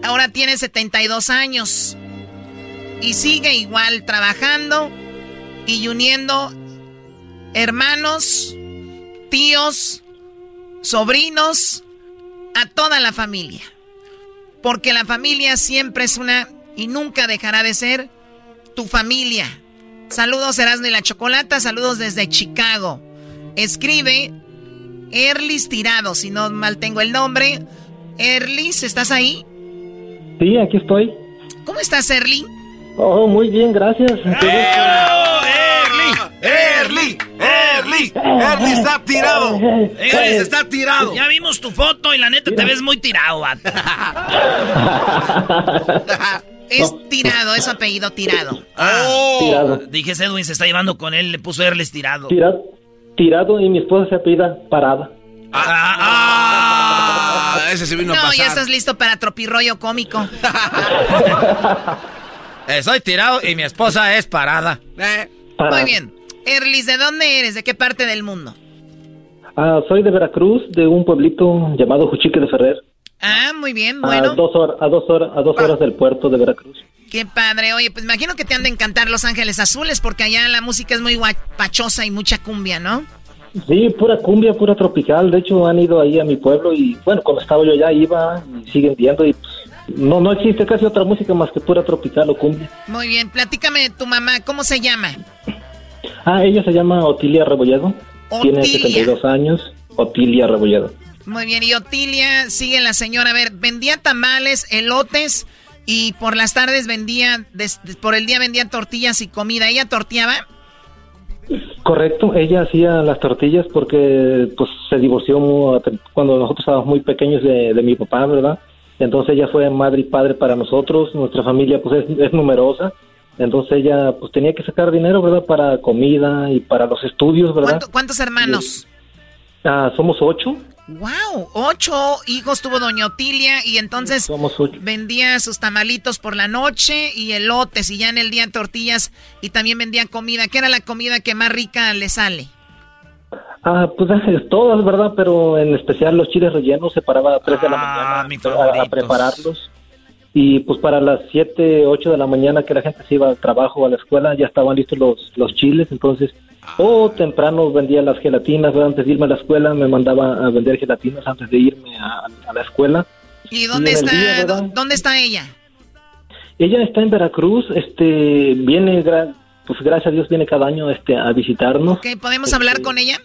Ahora tiene 72 años y sigue igual trabajando y uniendo hermanos, tíos, sobrinos, a toda la familia. Porque la familia siempre es una y nunca dejará de ser tu familia. Saludos Erasmo y la Chocolata, saludos desde Chicago. Escribe Erlis Tirado, si no mal tengo el nombre. Erlis, ¿estás ahí? Sí, aquí estoy. ¿Cómo estás, Erly? Oh, muy bien, gracias. ¡Erly! ¡Erly! ¡Erly! ¡Erly está tirado! ¡Erly está tirado! Ya vimos tu foto y la neta te ves muy tirado, Es tirado, es apellido tirado. Ah, tirado. Dije, Edwin se está llevando con él, le puso Erles tirado. Tirado, tirado y mi esposa se apellida Parada. Ah, ah, ese se vino no, a pasar. ya estás listo para tropirroyo cómico. Eh, soy tirado y mi esposa es parada. Eh. Muy bien. Erlis, ¿de dónde eres? ¿De qué parte del mundo? Ah, soy de Veracruz, de un pueblito llamado Juchique de Ferrer. Ah, muy bien, bueno. A dos, horas, a dos, horas, a dos horas del puerto de Veracruz. Qué padre. Oye, pues imagino que te han de encantar Los Ángeles Azules porque allá la música es muy guapachosa y mucha cumbia, ¿no? Sí, pura cumbia, pura tropical. De hecho, han ido ahí a mi pueblo y, bueno, cuando estaba yo allá iba y siguen viendo y pues, no, no existe casi otra música más que pura tropical o cumbia. Muy bien, platícame de tu mamá, ¿cómo se llama? Ah, ella se llama Otilia Rebolledo. Tiene 72 años. Otilia Rebolledo. Muy bien, y Otilia, sigue la señora. A ver, vendía tamales, elotes y por las tardes vendía, por el día vendía tortillas y comida. ¿Ella torteaba? Correcto, ella hacía las tortillas porque pues se divorció cuando nosotros estábamos muy pequeños de, de mi papá, ¿verdad? Entonces ella fue madre y padre para nosotros, nuestra familia pues es, numerosa, entonces ella pues tenía que sacar dinero, ¿verdad? Para comida y para los estudios, ¿verdad? ¿Cuántos hermanos? Ah, somos ocho. ¡Wow! Ocho hijos tuvo Doña Otilia y entonces vendía sus tamalitos por la noche y elotes y ya en el día tortillas y también vendía comida. ¿Qué era la comida que más rica le sale? Ah, pues todas, ¿verdad? Pero en especial los chiles rellenos se paraba a 3 de la ah, mañana a, prepararlos. Y pues para las 7, 8 de la mañana que la gente se iba al trabajo o a la escuela ya estaban listos los, los chiles, entonces o temprano vendía las gelatinas, antes de irme a la escuela me mandaba a vender gelatinas antes de irme a, la escuela. ¿Y dónde está dónde está ella? Ella está en Veracruz, este viene pues gracias a Dios viene cada año este a visitarnos. ¿podemos hablar este, con ella?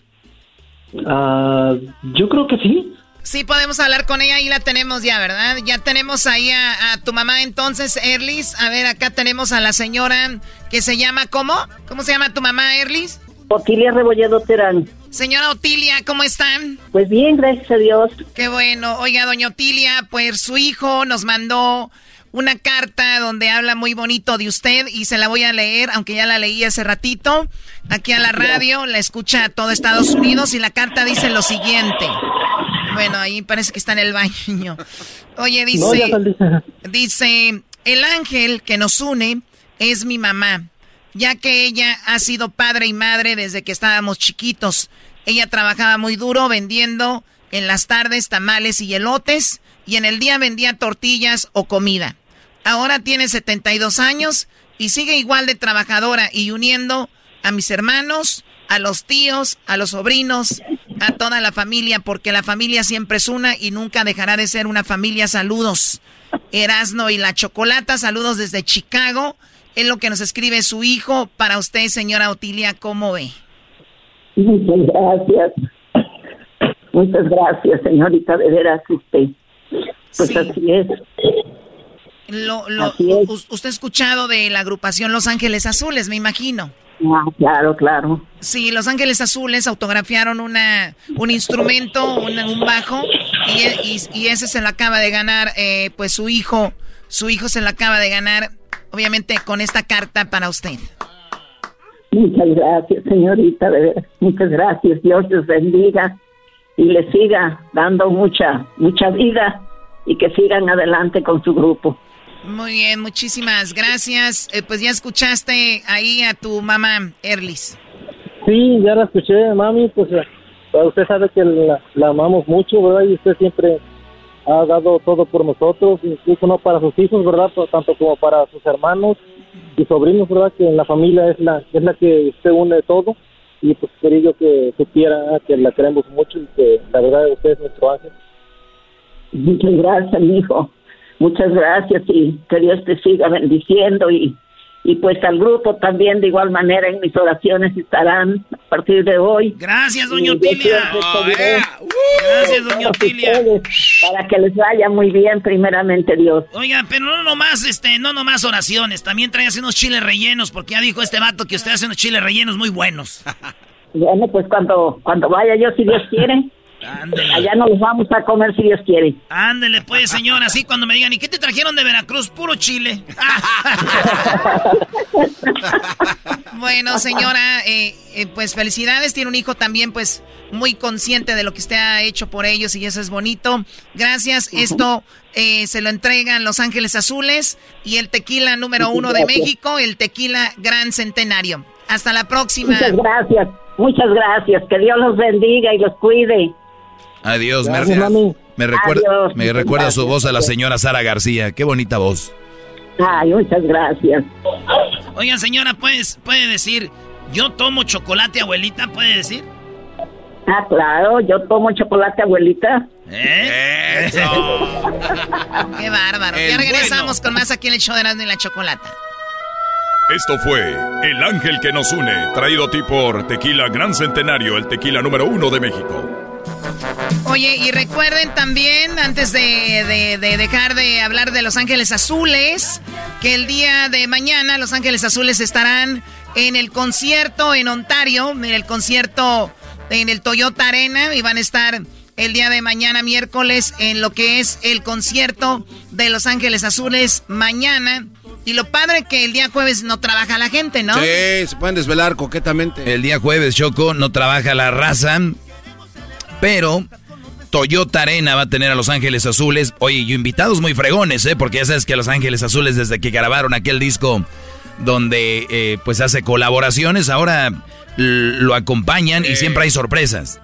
Ah, yo creo que sí. Sí, podemos hablar con ella, y la tenemos ya, ¿verdad? Ya tenemos ahí a, tu mamá entonces, Erlis. A ver, acá tenemos a la señora que se llama, ¿cómo? ¿Cómo se llama tu mamá, Erlis? Otilia Rebolledo Terán. Señora Otilia, ¿cómo están? Pues bien, gracias a Dios. Qué bueno. Oiga, doña Otilia, pues su hijo nos mandó una carta donde habla muy bonito de usted y se la voy a leer, aunque ya la leí hace ratito, aquí a la radio, la escucha todo Estados Unidos y la carta dice lo siguiente. Bueno, ahí parece que está en el baño. Oye, dice, dice, el ángel que nos une es mi mamá, ya que ella ha sido padre y madre desde que estábamos chiquitos. Ella trabajaba muy duro vendiendo en las tardes tamales y elotes y en el día vendía tortillas o comida. Ahora tiene 72 años y sigue igual de trabajadora y uniendo a mis hermanos, a los tíos, a los sobrinos, a toda la familia, porque la familia siempre es una y nunca dejará de ser una familia. Saludos. Erasno y la Chocolata, saludos desde Chicago. Es lo que nos escribe su hijo. Para usted, señora Otilia, ¿cómo ve? Muchas gracias. Muchas gracias, señorita. De veras, usted. Pues así es. Lo, lo, usted ha escuchado de la agrupación Los Ángeles Azules, me imagino. Ah, claro, claro. Sí, Los Ángeles Azules autografiaron una, un instrumento, un, bajo, y, y, ese se lo acaba de ganar, eh, pues su hijo, su hijo se lo acaba de ganar, obviamente con esta carta para usted. Muchas gracias, señorita, Muchas gracias. Dios les bendiga y les siga dando mucha, mucha vida y que sigan adelante con su grupo. Muy bien, muchísimas gracias. Eh, pues ya escuchaste ahí a tu mamá, Erlis. Sí, ya la escuché, mami. Pues eh, usted sabe que la, amamos mucho, ¿verdad? Y usted siempre ha dado todo por nosotros, incluso no para sus hijos, ¿verdad? tanto como para sus hermanos y sobrinos, ¿verdad? Que en la familia es la, es la que usted une todo. Y pues quería yo que supiera que la queremos mucho y que la verdad usted es nuestro ángel. Muchas gracias, hijo. Muchas gracias y que Dios te siga bendiciendo y, y pues al grupo también de igual manera en mis oraciones estarán a partir de hoy. Gracias, doña Otilia. Gracias, doña Otilia. Para que les vaya muy bien, primeramente Dios. Oiga, pero no nomás, este, no nomás oraciones, también trae unos chiles rellenos, porque ya dijo este vato que usted hace unos chiles rellenos muy buenos. bueno, pues cuando, cuando vaya yo, si Dios quiere. Allá nos los vamos a comer si Dios quiere. Ándele pues, señora, así cuando me digan, ¿y qué te trajeron de Veracruz? Puro chile. bueno, señora, eh, eh, pues felicidades. Tiene un hijo también, pues, muy consciente de lo que usted ha hecho por ellos y eso es bonito. Gracias. Esto eh, se lo entregan Los Ángeles Azules y el tequila número uno de México, el tequila Gran Centenario. Hasta la próxima. Muchas gracias. Muchas gracias. Que Dios los bendiga y los cuide. Adiós, me, recuerda, me recuerda su voz a la señora Sara García. Qué bonita voz. Ay, muchas gracias. Oigan, señora, ¿puedes, puede decir, yo tomo chocolate, abuelita? ¿Puede decir? Ah, claro, yo tomo chocolate, abuelita. ¿Eh? Eso. Qué bárbaro. ya regresamos con más aquí en el show de Erasmo y la Chocolata. Esto fue El Ángel que nos une, traído a ti por Tequila Gran Centenario, el tequila número uno de México. Oye, y recuerden también, antes de, dejar de hablar de Los Ángeles Azules, que el día de mañana Los Ángeles Azules estarán en el concierto en Ontario, en el concierto en el Toyota Arena, y van a estar el día de mañana, miércoles, en lo que es el concierto de Los Ángeles Azules mañana. Y lo padre que el día jueves no trabaja la gente, ¿no? Sí, se pueden desvelar coquetamente. El día jueves, Choco, no trabaja la raza. Pero Toyota Arena va a tener a Los Ángeles Azules. Oye, y invitados muy fregones, ¿eh? Porque ya sabes que Los Ángeles Azules, desde que grabaron aquel disco donde eh, pues hace colaboraciones, ahora lo acompañan y siempre hay sorpresas.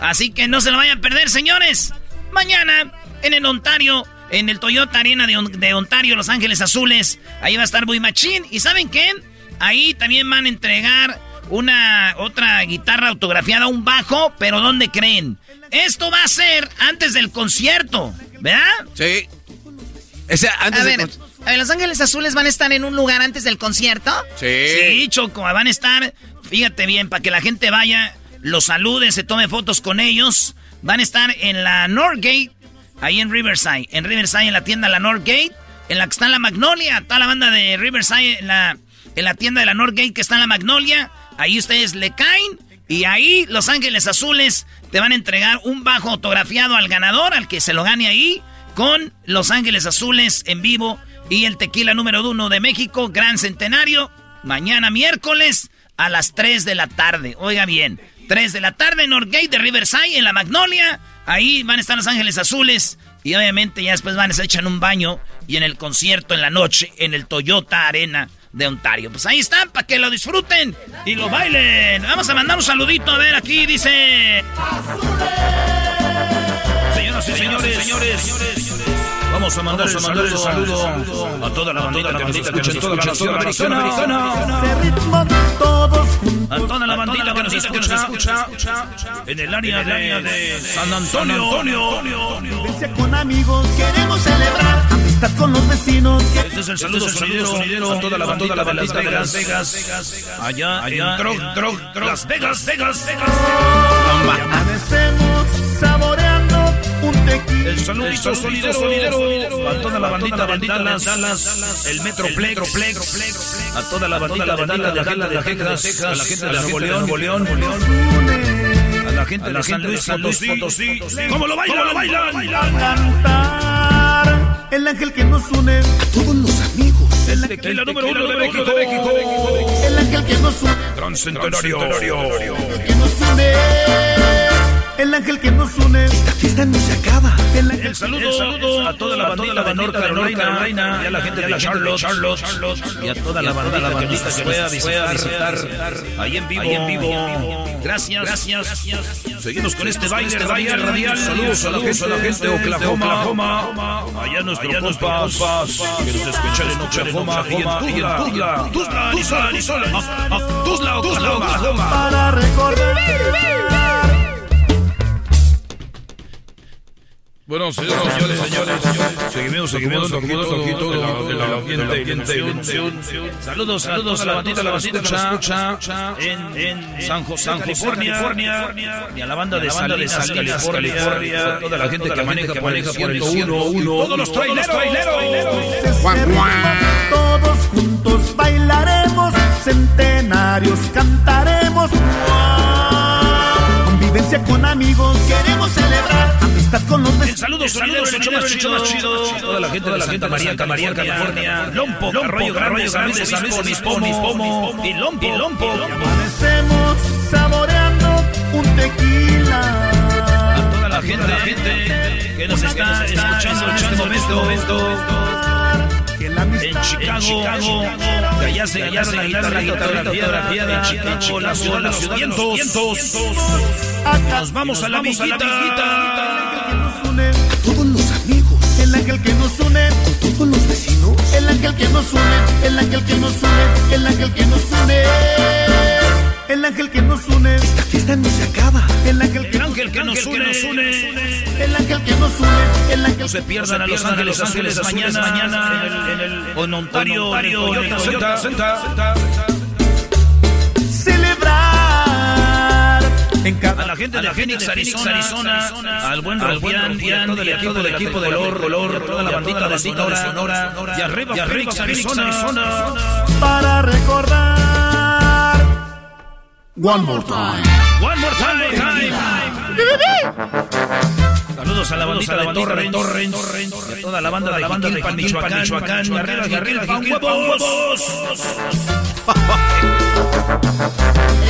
Así que no se lo vayan a perder, señores. Mañana en el Ontario, en el Toyota Arena de, de Ontario, Los Ángeles Azules, ahí va a estar Boy Machine. ¿Y saben qué? Ahí también van a entregar una otra guitarra autografiada, un bajo, pero ¿dónde creen? Esto va a ser antes del concierto, ¿verdad? Sí. Ese, antes a, ver, Los Ángeles Azules van a estar en un lugar antes del concierto. Sí. Sí, Choco, van a estar, fíjate bien, para que la gente vaya, los salude, se tome fotos con ellos. Van a estar en la Northgate, ahí en Riverside. En Riverside, en la tienda La Northgate, en la que está la Magnolia, toda la banda de Riverside, en la, en la tienda de la Northgate que está en la Magnolia. Ahí ustedes le caen y ahí Los Ángeles Azules te van a entregar un bajo autografiado al ganador, al que se lo gane ahí, con Los Ángeles Azules en vivo y el tequila número uno de México, Gran Centenario, mañana miércoles a las 3 de la tarde. Oiga bien, 3 de la tarde en Norgate de Riverside, en la Magnolia. Ahí van a estar Los Ángeles Azules. Y obviamente ya después van a echan un baño y en el concierto en la noche en el Toyota Arena de Ontario. Pues ahí están, para que lo disfruten y lo bailen. Vamos a mandar un saludito, a ver, aquí dice... Señoras y señores, señores, señores. Vamos a mandar, Vamos a mandar el saludo, a toda la bandita, que nos escucha en toda la nación americana. A toda la bandita que nos escucha en el área de San Antonio. Con amigos queremos celebrar amistad con los vecinos. Este es el saludo sonidero a toda la bandita de Las Vegas, Vegas, allá en Las Vegas, Vegas, Vegas. Amanecemos tequila saludito solidero, solidero. A toda la bandita, bandita, Dallas, Dallas, el Metroplex, Plex, a toda la bandita, la bandita de Dallas, de Texas, a la gente de Nuevo León, a la gente de San Luis Potosí. ¿Cómo lo bailan? ¿Cómo lo bailan? cantar. El ángel que nos une. Todos los amigos. El ángel número uno de México, El ángel que nos une. Transcentenario. Que nos une. El ángel que nos une. Esta fiesta no se acaba. El, ángel El saludo, a toda la bandita de North Carolina, y a la gente de Charlotte, Charlotte, y a toda la bandita que nos a visitar, ahí en vivo, ahí en vivo. Gracias, gracias. Seguimos con este baile radial, radial. Saludos a la gente, a la gente de Oklahoma, allá nuestro compas, que nos escuchan en Oklahoma y en Tuzla, Tuzla, Tuzla, Tuzla, Tuzla, Oklahoma. Para recordar. Bueno, señores, señores, señores, seguimos, seguimos, seguimos, poquito de la, de la ambiente, ambiente, Saludos, saludos a la bandita, la bandita en, en San José, San California, y a la banda de Salinas, California, toda la gente que maneja por el 101, todos los traileros, Todos juntos bailaremos, centenarios cantaremos. Convivencia con amigos, queremos celebrar amistad con los vecinos. Saludos, saludos, el más chido, más chido. Toda la gente de la Santa María, María, California, Lompo, Arroyo Grande, San Luis, San Luis, Obispo, Pomo, y Lompo, Lompo. Amanecemos saboreando un tequila. A toda la gente, la gente que nos está escuchando en este momento. En Chicago, que allá se hallaron la guitarra, la guitarra, la en Chicago, la ciudad, la de los vientos. Nos vamos a la. Todos los amigos. El ángel que nos une con todos los vecinos. El ángel que nos une, el ángel que nos une, el ángel que nos une. El ángel que nos une. Esta fiesta no se acaba. El ángel que, El ángel que nos une, nos une. El ángel que nos une. El ángel No se pierdan a Los Ángeles Azules mañana, mañana en el en Ontario, celebrar. En cada A la gente de Phoenix, Arizona, Arizona, al buen Rufián, todo el equipo del equipo de color, color, toda la bandita de Sonora, Sonora, y arriba, Phoenix, Arizona, para recordar. One more time. One more time. Saludos a la bandita de Torrens, Torrens, y a toda la banda de la banda de Michoacán, Michoacán, arriba, arriba, huevos.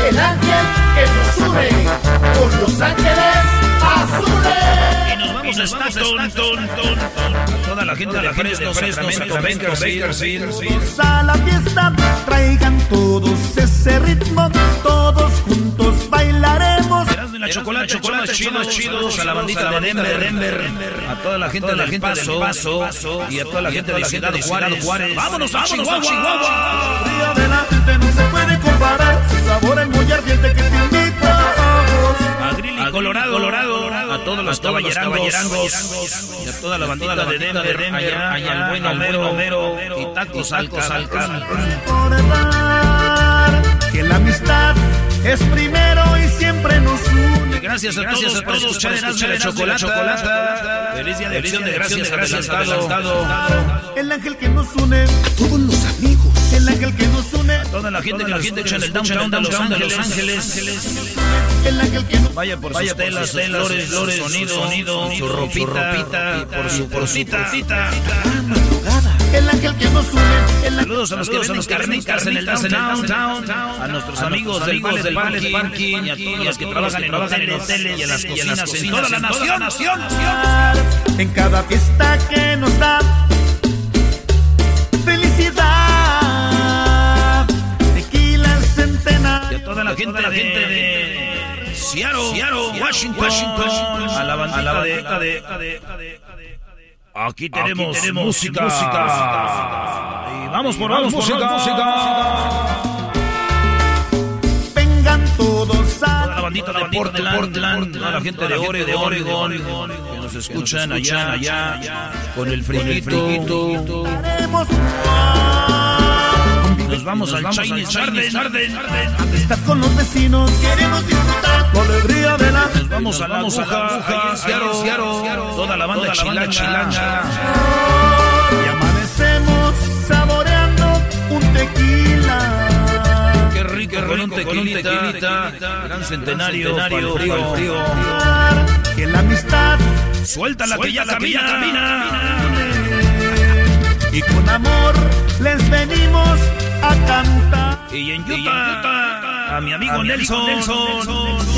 El ángel que nos une con los ángeles azules. Y nos vamos a Stockton, ton, ton, a toda la gente de Fresno, Sacramento, Bakersfield, a la fiesta, traigan todos ese ritmo, todos juntos bailaremos. la chocolate, chocolate, chidos, chidos, a la bandita de Denver, Denver, a toda la gente del Paso, Paso, y a toda la gente de Ciudad Juárez, Juárez. Vámonos, vámonos, a Chihuahua. Frío de la gente no se puede comparar, su sabor es muy ardiente que te invita a Grilly, Colorado, Colorado, a todos los caballerangos, y a toda la bandita de Denver, Denver, allá al buen Homero, Homero, y tacos al al recordar que la amistad es primero y siempre nos une. Gracias a todos por escuchar Erasmo la Chocolata. Feliz día de acción de gracias, gracias, adelantado. El ángel que nos une, todos los amigos. El ángel que nos une, Toda la gente que la gente echa en el downtown de Los Ángeles. el ángel que nos Vaya por sus telas, flores, flores, sonido, sonido, su ropita, por su porcita. El ángel que nos une, el ángel Saludos a los que venden carnitas en el downtown, a nuestros amigos del Vales del Parking, y a todos los que trabajan en hoteles y en las cocinas en toda la nación. en cada fiesta que nos da felicidad. Centenario. Y a toda la gente de Seattle, Washington, a la bandita de... Aquí tenemos, música. Y vamos por vamos música. Vengan todos a Toda la bandita de Portland, toda la gente de Oregon, de Oregon, que nos escuchan allá, allá, con el friguito. Haremos Nos vamos al Chinese Garden. Estás con los vecinos, queremos disfrutar la alegría de la... Nos vamos a la aguja, toda la banda chilanga. Y amanecemos saboreando un tequila. Qué rico, con un tequilita, gran centenario, frío, frío. Que la amistad Suelta la que ya camina. Y con amor les venimos a cantar. Y en Utah, a mi amigo Nelson.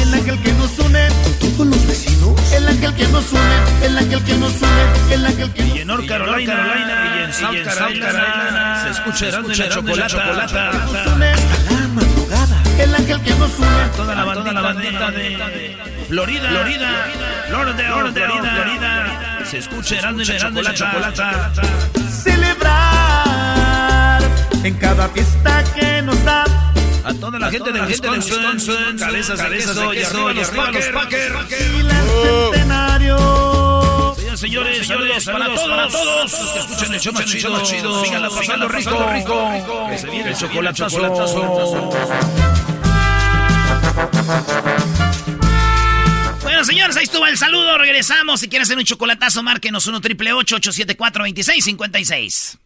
El ángel que nos une con todos los vecinos. El ángel que nos une, el ángel que nos une, el ángel que Y en North Carolina, y en South Carolina, se escucha Erasmo y la chocolata. El ángel que nos une. Toda la bandita de Florida, Florida, Florida, Florida, se escucha Erasmo y la chocolata. Celebrar en cada fiesta que nos da. A toda la gente de Wisconsin, cabezas de queso y arriba los Packers. Y el centenario. Señores, señores, saludos para todos los que escuchan el show más chido. Síganla pasando rico, rico. Que se viene el chocolatazo. Bueno, señores, ahí estuvo el saludo. Regresamos. Si quieres hacer un chocolatazo, márquenos 1 triple 874 2656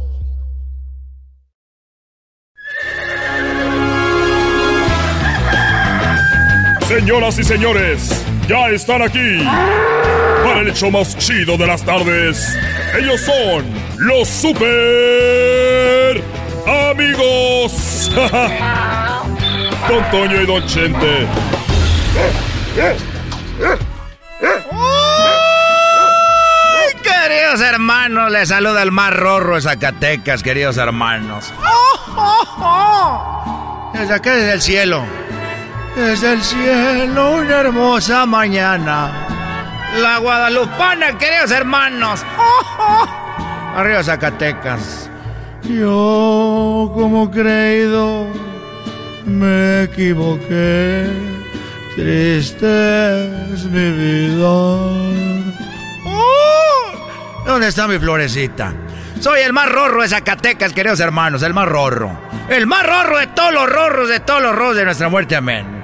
Señoras y señores, ya están aquí para el hecho más chido de las tardes. Ellos son los super amigos. Don Toño y Don Chente. ¡Ay, queridos hermanos! Les saluda el más rorro de Zacatecas, queridos hermanos. Desde acá, desde el cielo. Desde el cielo, una hermosa mañana. La Guadalupana, queridos hermanos. Arriba Zacatecas. Yo, como creído, me equivoqué. Triste es mi vida. ¡Oh! ¿Dónde está mi florecita? Soy el más rorro de Zacatecas, queridos hermanos, el más rorro. El más rorro de todos los rorros, de todos los rorros de nuestra muerte, amén.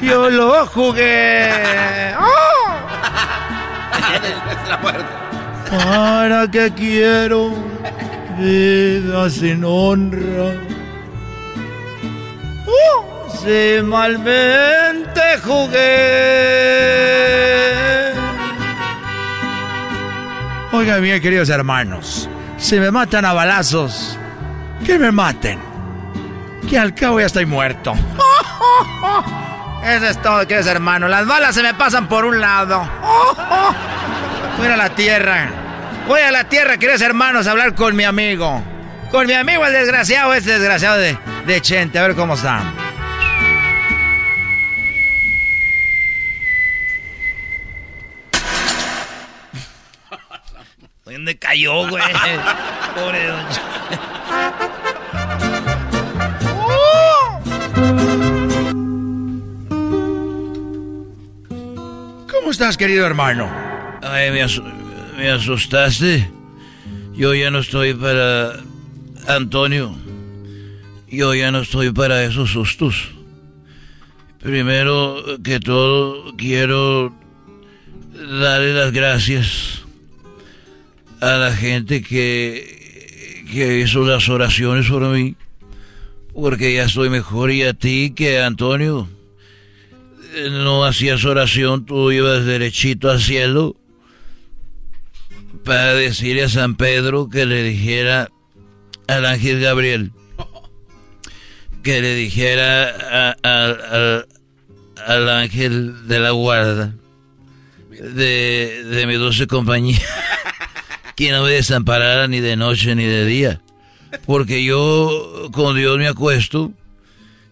Yo lo jugué. ¡Oh! ¿Para qué quiero vida sin honra? ¡Oh! Si malmente jugué. Oigan bien, queridos hermanos, si me matan a balazos, que me maten. Que al cabo ya estoy muerto. Eso es todo, queridos hermanos. Las balas se me pasan por un lado. Voy a la tierra. Voy a la tierra, queridos hermanos, a hablar con mi amigo. Con mi amigo el desgraciado, este desgraciado de, de Chente. A ver cómo está. ¿Dónde cayó, güey? Pobre don ¿Cómo estás, querido hermano? Ay, me, asu- me asustaste. Yo ya no estoy para Antonio. Yo ya no estoy para esos sustos. Primero que todo, quiero darle las gracias a la gente que, hizo las oraciones por mí. Porque ya estoy mejor y a ti que Antonio. No hacías oración, tú ibas derechito al cielo para decirle a San Pedro que le dijera al ángel Gabriel que le dijera al ángel de la guarda de, de mi dulce compañía que no me desamparara ni de noche ni de día. Porque yo con Dios me acuesto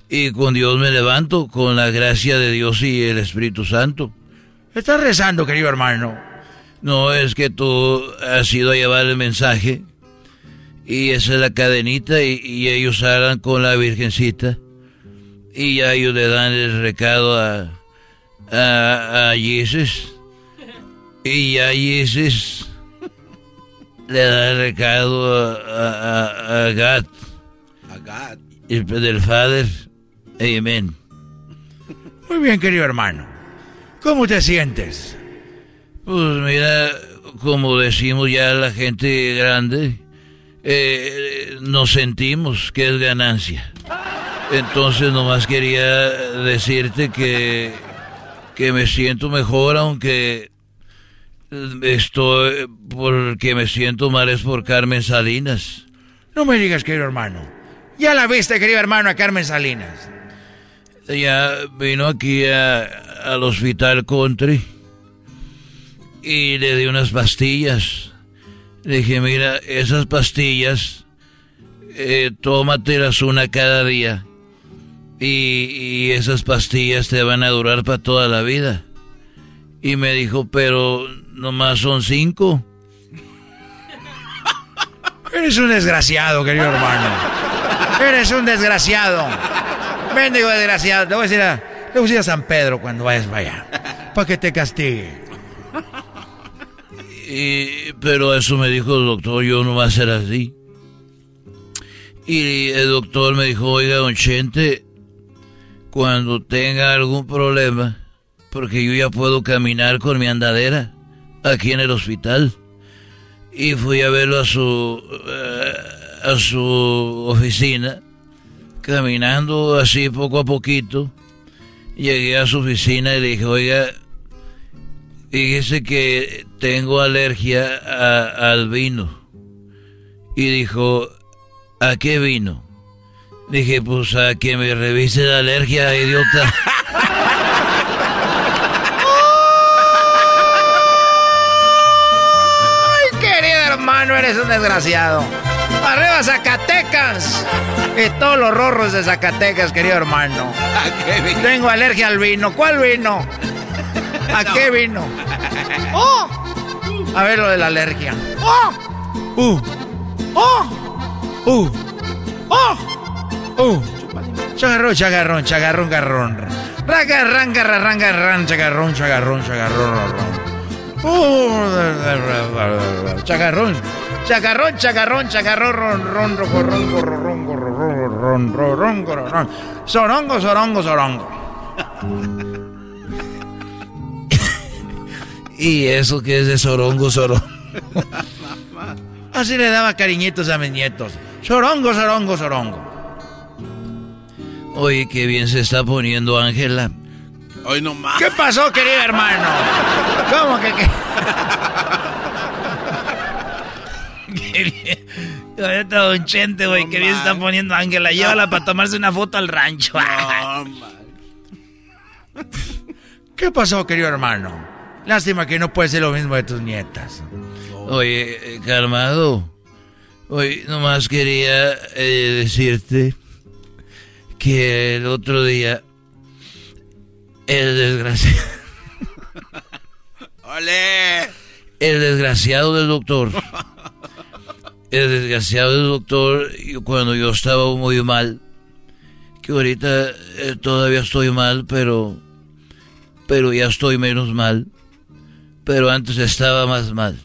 y con Dios me levanto, con la gracia de Dios y el Espíritu Santo. ¿Estás rezando, querido hermano? No, es que tú has ido a llevar el mensaje y esa es la cadenita y, ellos hablan con la Virgencita y ya ellos le dan el recado a, a, a Jesus y ya Jesus le da el recado a, a, a God. A God. Y del Father. Amén. Muy bien, querido hermano. ¿Cómo te sientes? Pues mira, como decimos ya la gente grande, eh, nos sentimos que es ganancia. Entonces nomás quería decirte que, que me siento mejor, aunque estoy porque me siento mal es por Carmen Salinas. No me digas, querido hermano. Ya la viste, querido hermano, a Carmen Salinas. Ella vino aquí al hospital country y le di unas pastillas. Le dije, mira, esas pastillas, eh, tómatelas una cada día. Y, y esas pastillas te van a durar para toda la vida. Y me dijo, pero nomás son cinco. Eres un desgraciado, querido hermano. Eres un desgraciado. Bendigo desgraciado. Le voy a decir a, le voy a, decir a San Pedro cuando vayas. Para que te castigue. Y, pero eso me dijo el doctor, yo no va a ser así. Y el doctor me dijo, oiga, don Chente, cuando tenga algún problema, porque yo ya puedo caminar con mi andadera aquí en el hospital. Y fui a verlo a su, eh, a su oficina, caminando así poco a poquito. Llegué a su oficina y le dije, oiga, fíjese que tengo alergia al vino. Y dijo, ¿a qué vino? Dije, pues a que me revise la alergia, idiota. no eres un desgraciado. Arriba Zacatecas. Y todos los rorros de Zacatecas, querido hermano. Tengo alergia al vino. ¿Cuál vino? ¿A qué vino? ¡Oh! A ver lo de la alergia. ¡Oh! ¡Uh! ¡Oh! ¡Uh! ¡Oh! ¡Uh! Chagarrón, chagarrón, chagarrón, garrón. Ranga, ranga, ranga, ranga, chagarrón, chagarrón, chagarrón, chacarrón, chacarrón, chacarrón, chacarrón, ron, ron, ron, ron, ron, ron, sorongo, sorongo, sorongo. ¿Y eso que es de sorongo, sorongo? Así le daba cariñitos a mis nietos. Sorongo, sorongo, sorongo. Oye, qué bien se está poniendo Ángela. Hoy no más. ¿Qué pasó, querido hermano? ¿Cómo que qué? qué bien. Ahorita Don Chente, güey, qué bien se poniendo Ángela. Llévala para tomarse una foto al rancho. ¿Qué pasó, querido hermano? Lástima que no puede ser lo mismo de tus nietas. Oye, eh, calmado. Oye, nomás quería eh, decirte que el otro día el desgraciado. ¡Ole! El desgraciado del doctor. El desgraciado doctor, cuando yo estaba muy mal, que ahorita eh, todavía estoy mal, pero. Pero ya estoy menos mal. Pero antes estaba más mal.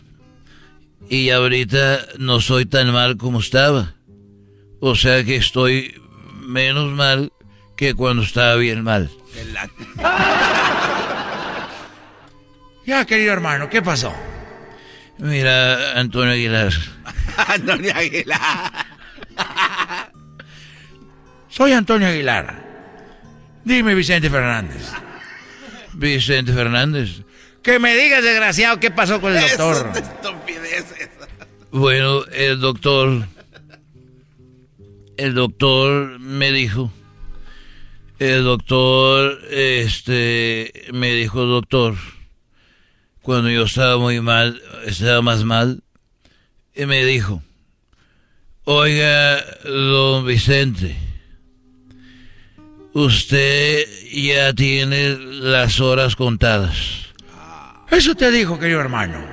Y ahorita no soy tan mal como estaba. O sea que estoy menos mal que cuando estaba bien mal. Ya, querido hermano, ¿qué pasó? Mira, Antonio Aguilar. Antonio Aguilar. Soy Antonio Aguilar. Dime, Vicente Fernández. Vicente Fernández. Que me digas, desgraciado, qué pasó con el doctor. Bueno, el doctor. El doctor me dijo El doctor, este, me dijo, doctor, cuando yo estaba muy mal, estaba más mal, y me dijo, oiga, don Vicente, usted ya tiene las horas contadas. Eso te dijo, querido hermano.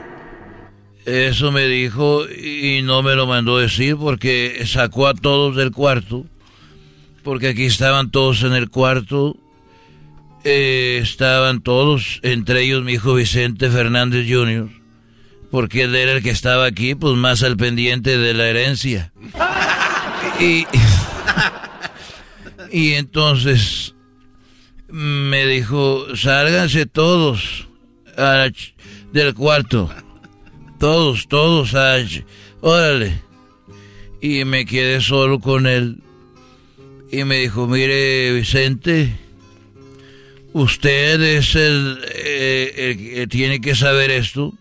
Eso me dijo y no me lo mandó decir porque sacó a todos del cuarto porque aquí estaban todos en el cuarto. Eh, estaban todos, entre ellos mi hijo Vicente Fernández Jr., porque él era el que estaba aquí, pues más al pendiente de la herencia. Y, y entonces me dijo, sálganse todos del cuarto. Todos, todos, órale. Y me quedé solo con él y me dijo, mire Vicente, usted es el, eh, que tiene que saber esto,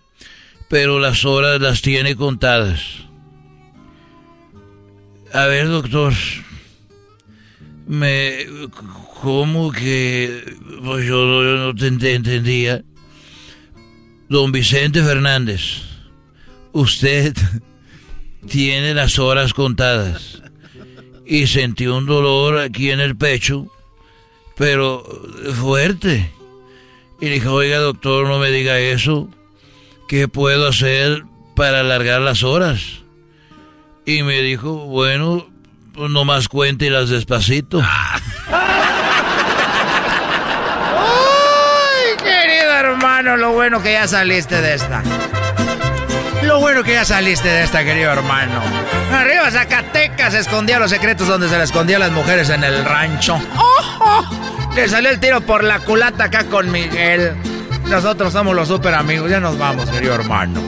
pero las horas las tiene contadas. A ver, doctor, me, ¿cómo que pues yo, no te entendía? Don Vicente Fernández, usted tiene las horas contadas y sentí un dolor aquí en el pecho, pero fuerte. Y dije, oiga doctor, no me diga eso. ¿Qué puedo hacer para alargar las horas? Y me dijo, bueno, pues nomás cuéntelas despacito. ¡Ay, querido hermano! Lo bueno que ya saliste de esta. Lo bueno que ya saliste de esta, querido hermano. Arriba Zacatecas escondía los secretos donde se le escondían las mujeres en el rancho. Le salió el tiro por la culata acá con Miguel. Nosotros somos los super amigos. Ya nos vamos, querido hermano.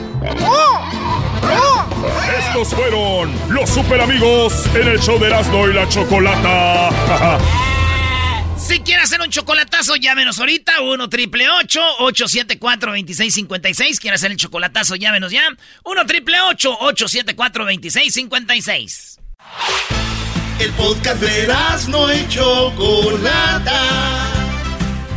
Estos fueron los super amigos en el show de Erasmo y la Chocolata. Si quiere hacer un chocolatazo, llámenos ahorita. 1 triple 874 2656. Quiere hacer el chocolatazo, llámenos ya. 1 triple 874 2656. El podcast de no y Chocolata.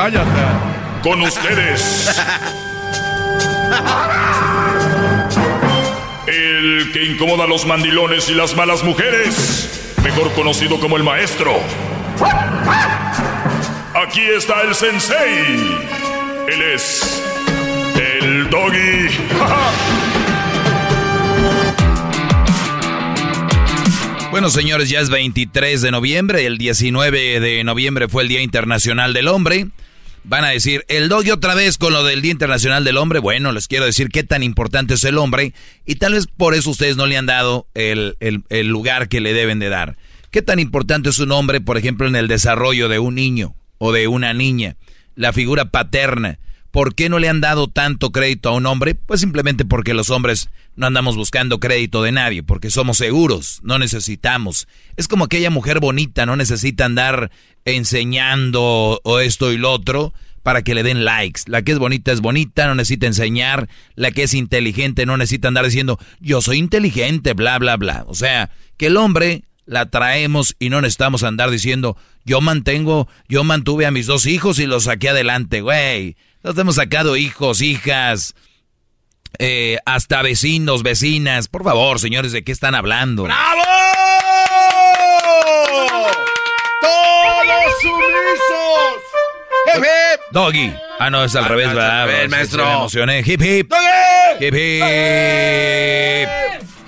Cállate. Con ustedes. El que incomoda a los mandilones y las malas mujeres. Mejor conocido como el maestro. Aquí está el sensei. Él es el doggy. Bueno, señores, ya es 23 de noviembre. El 19 de noviembre fue el Día Internacional del Hombre. Van a decir, el doggy otra vez con lo del Día Internacional del Hombre. Bueno, les quiero decir qué tan importante es el hombre y tal vez por eso ustedes no le han dado el, el lugar que le deben de dar. ¿Qué tan importante es un hombre, por ejemplo, en el desarrollo de un niño o de una niña? La figura paterna. ¿Por qué no le han dado tanto crédito a un hombre? Pues simplemente porque los hombres no andamos buscando crédito de nadie, porque somos seguros, no necesitamos. Es como aquella mujer bonita, no necesita andar enseñando o esto y lo otro para que le den likes. La que es bonita es bonita, no necesita enseñar. La que es inteligente no necesita andar diciendo yo soy inteligente, bla, bla, bla. O sea, que el hombre la traemos y no necesitamos andar diciendo yo mantengo, yo mantuve a mis dos hijos y los saqué adelante, güey. Nos hemos sacado hijos, hijas, eh, hasta vecinos, vecinas. Por favor, señores, ¿de qué están hablando? ¡Bravo! ¡Todos sumisos! ¡Hip, hip! Doggy. Ah, no, es al revés, ¿verdad? A ver, maestro. Me emocioné. Hip, hip. ¡Doggy! Hip, hip.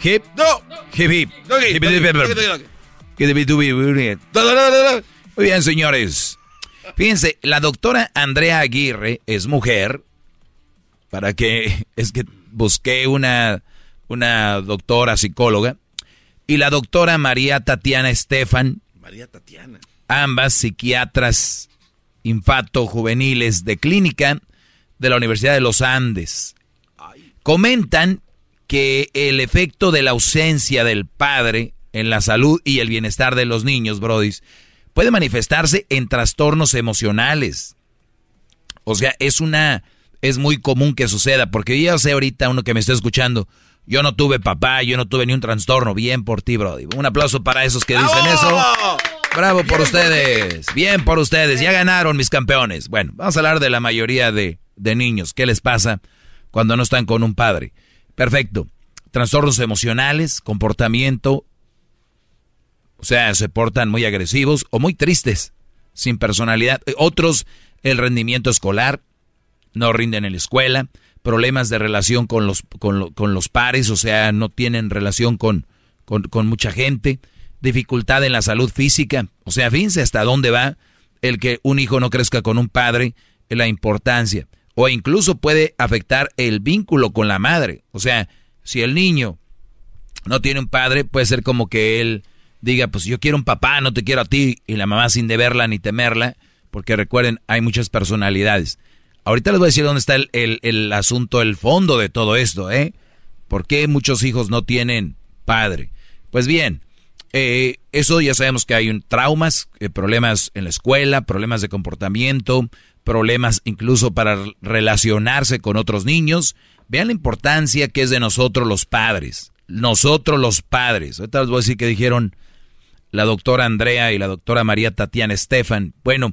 Hip. No. Hip, hip. Doggy. Hip, hip, hip, hip. Muy bien, señores. Fíjense, la doctora Andrea Aguirre es mujer, para que, es que busqué una, una doctora psicóloga, y la doctora María Tatiana Estefan. María Tatiana. Ambas psiquiatras infato juveniles de clínica de la Universidad de los Andes. Comentan que el efecto de la ausencia del padre en la salud y el bienestar de los niños, brodis, puede manifestarse en trastornos emocionales. O sea, es una es muy común que suceda, porque yo sé ahorita uno que me está escuchando, yo no tuve papá, yo no tuve ni un trastorno, bien por ti, Brody. Un aplauso para esos que dicen eso. Bravo por ustedes, bien por ustedes, ya ganaron mis campeones. Bueno, vamos a hablar de la mayoría de, de niños, ¿qué les pasa cuando no están con un padre? Perfecto. Trastornos emocionales, comportamiento, o sea, se portan muy agresivos o muy tristes, sin personalidad. Otros, el rendimiento escolar, no rinden en la escuela, problemas de relación con los, con, los pares, o sea, no tienen relación con, con, mucha gente, dificultad en la salud física, o sea, fíjense hasta dónde va el que un hijo no crezca con un padre, la importancia, o incluso puede afectar el vínculo con la madre, o sea, si el niño no tiene un padre, puede ser como que él diga, pues yo quiero un papá, no te quiero a ti, y la mamá sin deberla ni temerla, porque recuerden, hay muchas personalidades. Ahorita les voy a decir dónde está el, asunto, el fondo de todo esto, ¿eh? ¿Por qué muchos hijos no tienen padre? Pues bien, eh, eso ya sabemos que hay traumas, eh, problemas en la escuela, problemas de comportamiento, problemas incluso para relacionarse con otros niños. Vean la importancia que es de nosotros los padres. Nosotros los padres. Ahorita les voy a decir que dijeron la doctora Andrea y la doctora María Tatiana Estefan. Bueno,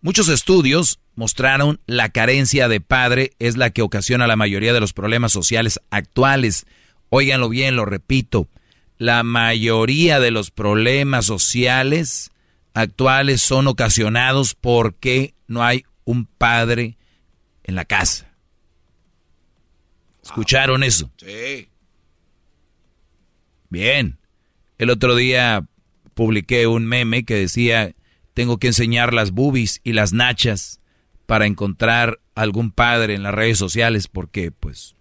muchos estudios mostraron la carencia de padre es la que ocasiona la mayoría de los problemas sociales actuales. Óiganlo bien, lo repito. La mayoría de los problemas sociales actuales son ocasionados porque no hay un padre en la casa. ¿Escucharon eso? Sí. Bien. El otro día publiqué un meme que decía, tengo que enseñar las boobies y las nachas para encontrar algún padre en las redes sociales porque, pues,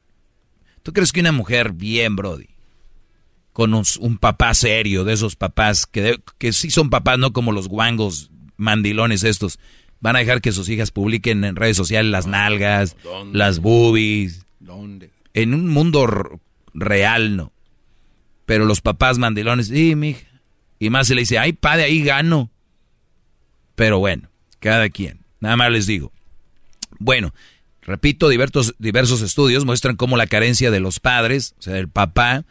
¿tú crees que una mujer bien, Brody, con un, papá serio, de esos papás que, que sí son papás, no como los guangos mandilones estos, van a dejar que sus hijas publiquen en redes sociales las nalgas, las boobies? ¿Dónde? En un mundo real, no. Pero los papás mandilones, sí, mija. Y más se le dice, ay, padre, ahí gano. Pero bueno, cada quien. Nada más les digo. Bueno, repito, diversos, diversos estudios muestran cómo la carencia de los padres, o sea, del papá,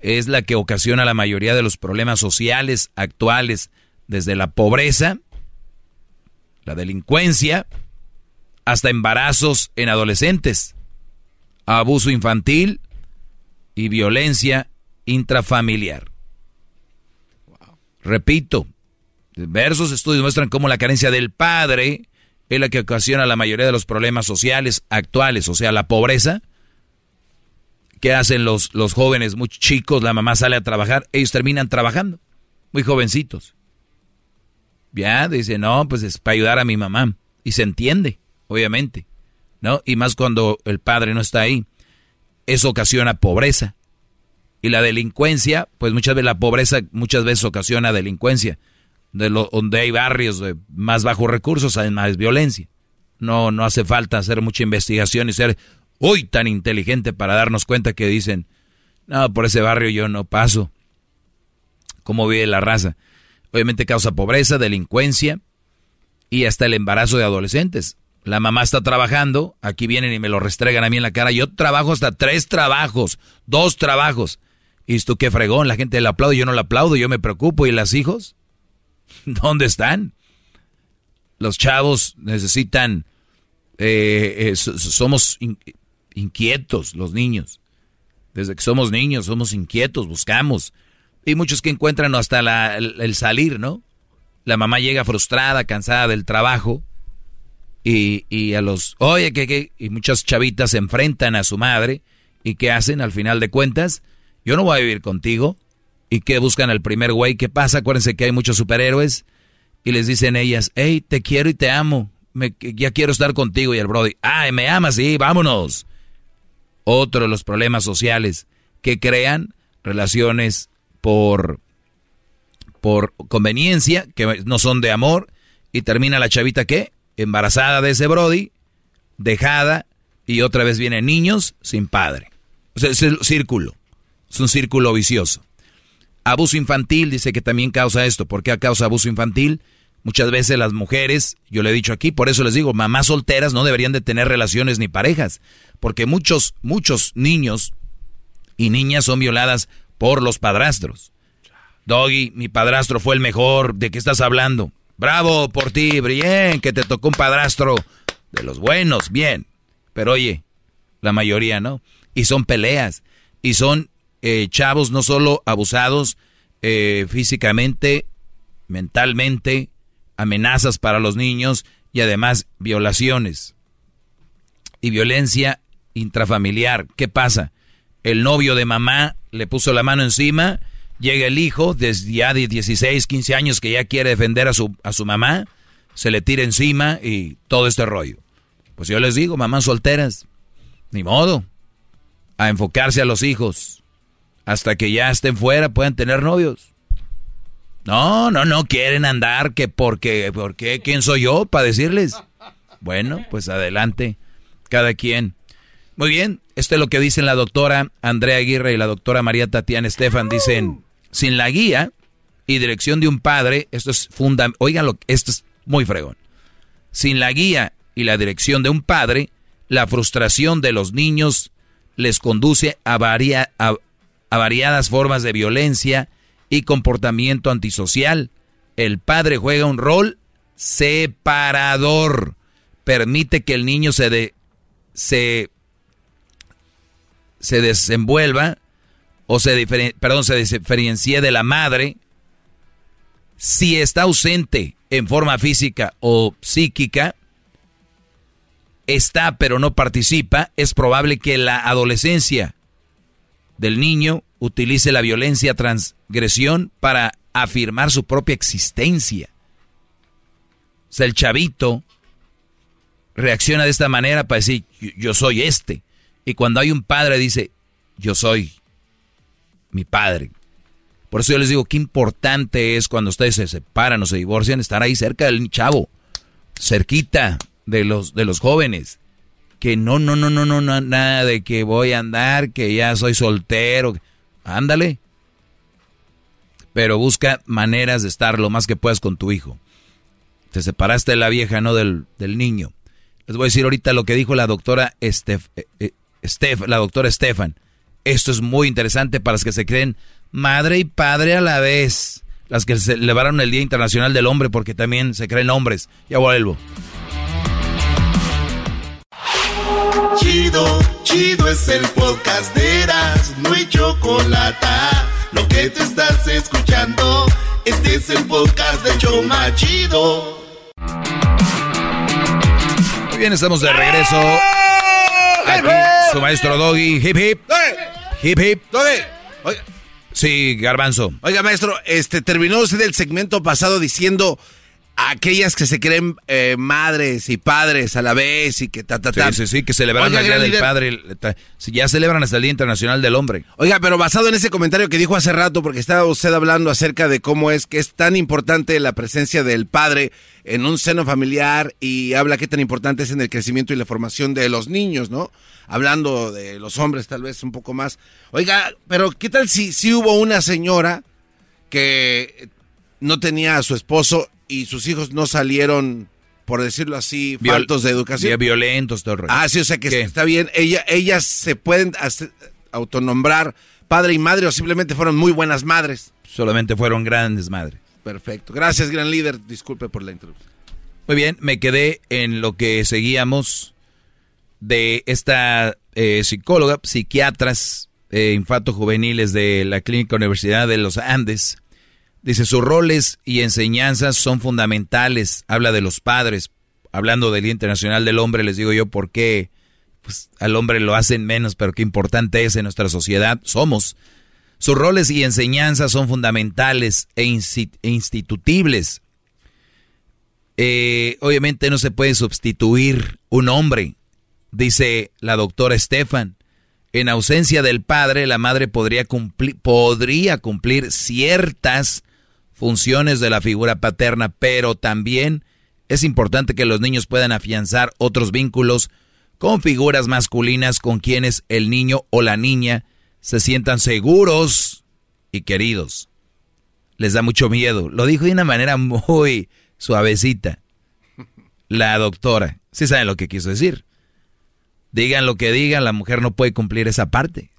es la que ocasiona la mayoría de los problemas sociales actuales, desde la pobreza, la delincuencia, hasta embarazos en adolescentes, abuso infantil y violencia intrafamiliar. Repito, diversos estudios muestran cómo la carencia del padre es la que ocasiona la mayoría de los problemas sociales actuales, o sea, la pobreza. ¿Qué hacen los, los jóvenes muy chicos? La mamá sale a trabajar, ellos terminan trabajando, muy jovencitos. Ya, dice, no, pues es para ayudar a mi mamá. Y se entiende, obviamente, ¿no? Y más cuando el padre no está ahí. Eso ocasiona pobreza. Y la delincuencia, pues muchas veces la pobreza muchas veces ocasiona delincuencia de lo, donde hay barrios de más bajos recursos hay más violencia. No, no hace falta hacer mucha investigación y ser uy tan inteligente para darnos cuenta que dicen, no, por ese barrio yo no paso. ¿Cómo vive la raza? Obviamente causa pobreza, delincuencia y hasta el embarazo de adolescentes. La mamá está trabajando, aquí vienen y me lo restregan a mí en la cara. Yo trabajo hasta tres trabajos, dos trabajos. ¿Y esto qué fregón? La gente le aplaude, yo no le aplaudo, yo me preocupo. ¿Y las hijos? ¿Dónde están? Los chavos necesitan, eh, eh, somos inquietos los niños. Desde que somos niños somos inquietos, buscamos. Y muchos que encuentran hasta el, salir, ¿no? La mamá llega frustrada, cansada del trabajo. Y, y a los, oye, que, que, y muchas chavitas se enfrentan a su madre. ¿Y qué hacen al final de cuentas? Yo no voy a vivir contigo. ¿Y qué buscan al primer güey? ¿Qué pasa? Acuérdense que hay muchos superhéroes y les dicen ellas, hey, te quiero y te amo, me, ya quiero estar contigo y el Brody, ay, me amas, sí, vámonos. Otro de los problemas sociales que crean relaciones por, por conveniencia, que no son de amor, y termina la chavita ¿qué? embarazada de ese Brody, dejada, y otra vez vienen niños sin padre. O sea, es el círculo, es un círculo vicioso. Abuso infantil dice que también causa esto. ¿Por qué causa abuso infantil? Muchas veces las mujeres, yo le he dicho aquí, por eso les digo, mamás solteras no deberían de tener relaciones ni parejas, porque muchos, muchos niños y niñas son violadas por los padrastros. Doggy, mi padrastro fue el mejor, ¿de qué estás hablando? Bravo por ti, bien, que te tocó un padrastro de los buenos, bien. Pero oye, la mayoría no. Y son peleas, y son eh, chavos no solo abusados eh, físicamente, mentalmente, amenazas para los niños y además violaciones y violencia intrafamiliar. ¿Qué pasa? El novio de mamá le puso la mano encima, llega el hijo desde ya de 16, 15 años que ya quiere defender a su, a su mamá, se le tira encima y todo este rollo. Pues yo les digo, mamás solteras, ni modo, a enfocarse a los hijos hasta que ya estén fuera, puedan tener novios. No, no, no quieren andar que porque, porque, ¿quién soy yo para decirles? Bueno, pues adelante, cada quien. Muy bien, esto es lo que dicen la doctora Andrea Aguirre y la doctora María Tatiana Estefan. Dicen, sin la guía y dirección de un padre, esto es fundamental, oigan, esto es muy fregón. Sin la guía y la dirección de un padre, la frustración de los niños les conduce a, varia, a variadas formas de violencia y comportamiento antisocial. El padre juega un rol separador. Permite que el niño se, de, se, se desenvuelva o se, perdón, se diferencie de la madre. Si está ausente en forma física o psíquica, está pero no participa, es probable que la adolescencia del niño utilice la violencia transgresión para afirmar su propia existencia. O sea, el chavito reacciona de esta manera para decir, yo soy este. Y cuando hay un padre dice, yo soy mi padre. Por eso yo les digo, qué importante es cuando ustedes se separan o se divorcian, estar ahí cerca del chavo, cerquita de los, de los jóvenes que no, no, no, no, no, nada de que voy a andar, que ya soy soltero. Ándale. Pero busca maneras de estar lo más que puedas con tu hijo. Te separaste de la vieja, no del, niño. Les voy a decir ahorita lo que dijo la doctora Estef, eh, eh, la doctora Estefan. Esto es muy interesante para las que se creen madre y padre a la vez. Las que celebraron el Día Internacional del Hombre porque también se creen hombres. Ya vuelvo. Chido, es el podcast de Eras, no hay chocolate. Lo que te estás escuchando, este es el podcast de Choma Chido. Muy bien, estamos de regreso. Aquí, su maestro Doggy, hip hip. Hip hip. Doggy. Sí, Garbanzo. Oiga, maestro, este terminó usted el segmento pasado diciendo aquellas que se creen eh, madres y padres a la vez y que ta, ta, ta. Sí, sí, sí, que celebran el Día del Padre. ya celebran hasta el Día Internacional del Hombre. Oiga, pero basado en ese comentario que dijo hace rato, porque estaba usted hablando acerca de cómo es que es tan importante la presencia del padre en un seno familiar y habla qué tan importante es en el crecimiento y la formación de los niños, ¿no? Hablando de los hombres tal vez un poco más. Oiga, pero ¿qué tal si, si hubo una señora que no tenía a su esposo y sus hijos no salieron, por decirlo así, faltos de educación. violentos, todo Ah, sí, o sea que está bien. Ella, ellas se pueden autonombrar padre y madre o simplemente fueron muy buenas madres. Solamente fueron grandes madres. Perfecto. Gracias, gran líder. Disculpe por la interrupción. Muy bien, me quedé en lo que seguíamos de esta eh, psicóloga, psiquiatras eh, juveniles de la Clínica Universidad de los Andes, Dice, sus roles y enseñanzas son fundamentales. Habla de los padres. Hablando del Día Internacional del Hombre, les digo yo por qué pues, al hombre lo hacen menos, pero qué importante es en nuestra sociedad. Somos. Sus roles y enseñanzas son fundamentales e, e institutibles. Eh, obviamente no se puede sustituir un hombre, dice la doctora Stefan. En ausencia del padre, la madre podría podría cumplir ciertas funciones de la figura paterna, pero también es importante que los niños puedan afianzar otros vínculos con figuras masculinas con quienes el niño o la niña se sientan seguros y queridos. Les da mucho miedo. Lo dijo de una manera muy suavecita. La doctora. Sí saben lo que quiso decir. Digan lo que digan, la mujer no puede cumplir esa parte.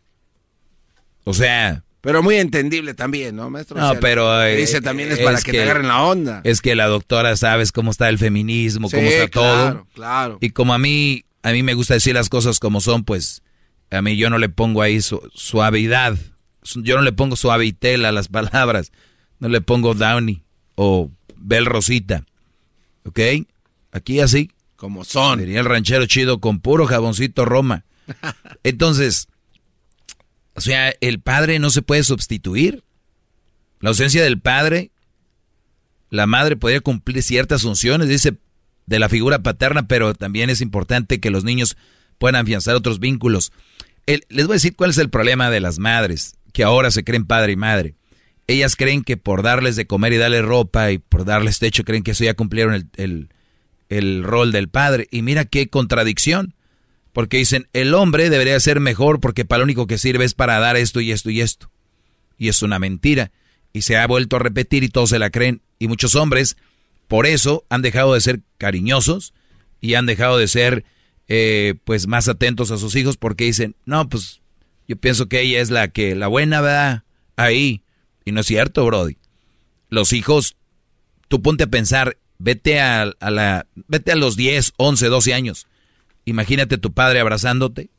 O sea, pero muy entendible también, ¿no, maestro? No, pero... Eh, dice también es, para que, te agarren la onda. Es que la doctora sabes cómo está el feminismo, cómo está todo. claro. Y como a mí, a mí me gusta decir las cosas como son, pues a mí yo no le pongo ahí suavidad. Yo no le pongo suavitel a las palabras. No le pongo downy o bel rosita. ¿Ok? Aquí así. Como son. Diría el ranchero chido con puro jaboncito Roma. Entonces, o sea, el padre no se puede sustituir. La ausencia del padre, la madre podría cumplir ciertas funciones, dice, de la figura paterna, pero también es importante que los niños puedan afianzar otros vínculos. les voy a decir cuál es el problema de las madres, que ahora se creen padre y madre. Ellas creen que por darles de comer y darles ropa y por darles techo, creen que eso ya cumplieron el, el rol del padre. Y mira qué contradicción. Porque dicen, el hombre debería ser mejor porque para lo único que sirve es para dar esto y esto y esto. Y es una mentira. Y se ha vuelto a repetir y todos se la creen. Y muchos hombres, por eso, han dejado de ser cariñosos y han dejado de ser, eh, pues, más atentos a sus hijos porque dicen, no, pues, yo pienso que ella es la que, la buena, va Ahí. Y no es cierto, Brody. Los hijos, tú ponte a pensar, vete a, a la, vete a los 10, 11, 12 años Imagínate tu padre abrazándote,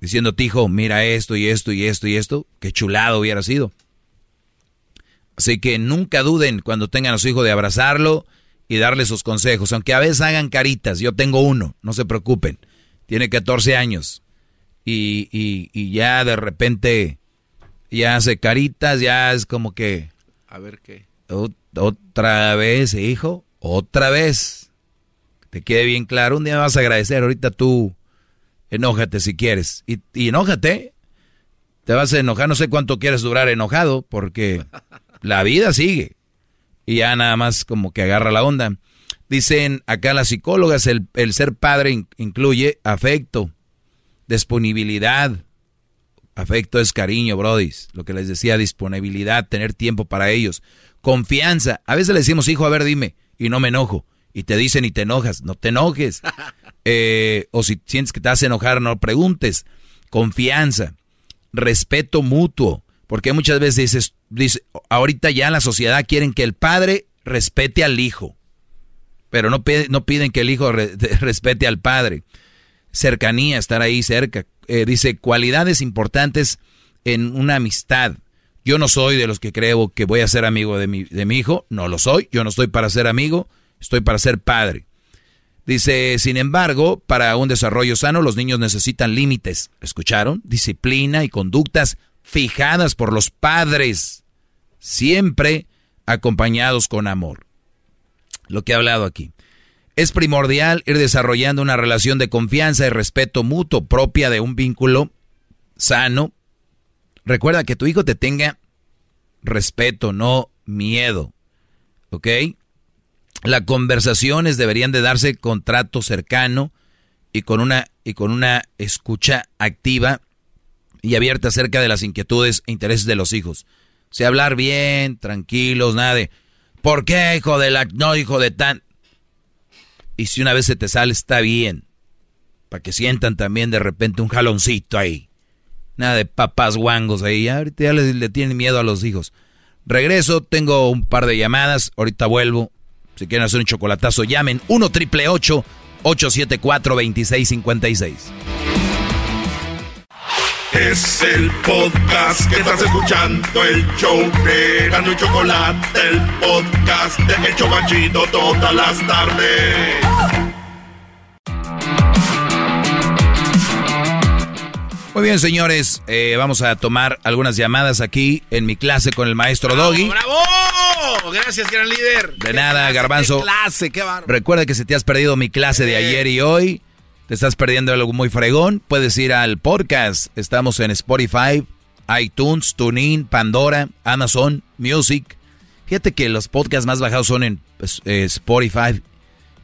diciéndote, hijo, mira esto y esto y esto y esto. Qué chulado hubiera sido. Así que nunca duden cuando tengan a su hijo de abrazarlo y darle sus consejos, aunque a veces hagan caritas. Yo tengo uno, no se preocupen. Tiene 14 años y, y ya de repente ya hace caritas, ya es como que... A ver qué. Otra vez, hijo, otra vez te quede bien claro. Un día me vas a agradecer, ahorita tú enójate si quieres. Y, y enójate. Te vas a enojar, no sé cuánto quieres durar enojado, porque la vida sigue. Y ya nada más como que agarra la onda. Dicen acá las psicólogas, el, el ser padre incluye afecto, disponibilidad. Afecto es cariño, brodis. Lo que les decía, disponibilidad, tener tiempo para ellos. Confianza. A veces le decimos, hijo, a ver, dime, y no me enojo y te dicen y te enojas, no te enojes. Eh, o si sientes que te vas a enojar, no preguntes. Confianza, respeto mutuo, porque muchas veces dices, dice, ahorita ya la sociedad quieren que el padre respete al hijo, pero no, no piden que el hijo respete al padre. Cercanía, estar ahí cerca. Eh, dice, cualidades importantes en una amistad. Yo no soy de los que creo que voy a ser amigo de mi, de mi hijo, no lo soy, yo no estoy para ser amigo, Estoy para ser padre. Dice, sin embargo, para un desarrollo sano los niños necesitan límites. ¿Escucharon? Disciplina y conductas fijadas por los padres, siempre acompañados con amor. Lo que he hablado aquí. Es primordial ir desarrollando una relación de confianza y respeto mutuo propia de un vínculo sano. Recuerda que tu hijo te tenga respeto, no miedo. ¿Ok? Las conversaciones deberían de darse con trato cercano y con una, y con una escucha activa y abierta acerca de las inquietudes e intereses de los hijos. O hablar bien, tranquilos, nada de ¿por qué, hijo de la no, hijo de tan? Y si una vez se te sale, está bien. Para que sientan también de repente un jaloncito ahí. Nada de papás guangos ahí. Ahorita ya le tienen miedo a los hijos. Regreso, tengo un par de llamadas. Ahorita vuelvo. Si quieren hacer un chocolatazo, llamen 1 triple 874 2656. Es el podcast que estás escuchando, el show de Gano y Chocolate, el podcast de Hecho Banchito todas las tardes. Muy bien, señores, eh, vamos a tomar algunas llamadas aquí en mi clase con el maestro Doggy. ¡Bravo! Gracias, gran líder. De nada, Garbanzo. Qué clase, qué. Recuerda que si te has perdido mi clase de ayer y hoy, te estás perdiendo algo muy fregón, puedes ir al podcast. Estamos en Spotify, iTunes, TuneIn, Pandora, Amazon, Music. Fíjate que los podcasts más bajados son en pues, eh, Spotify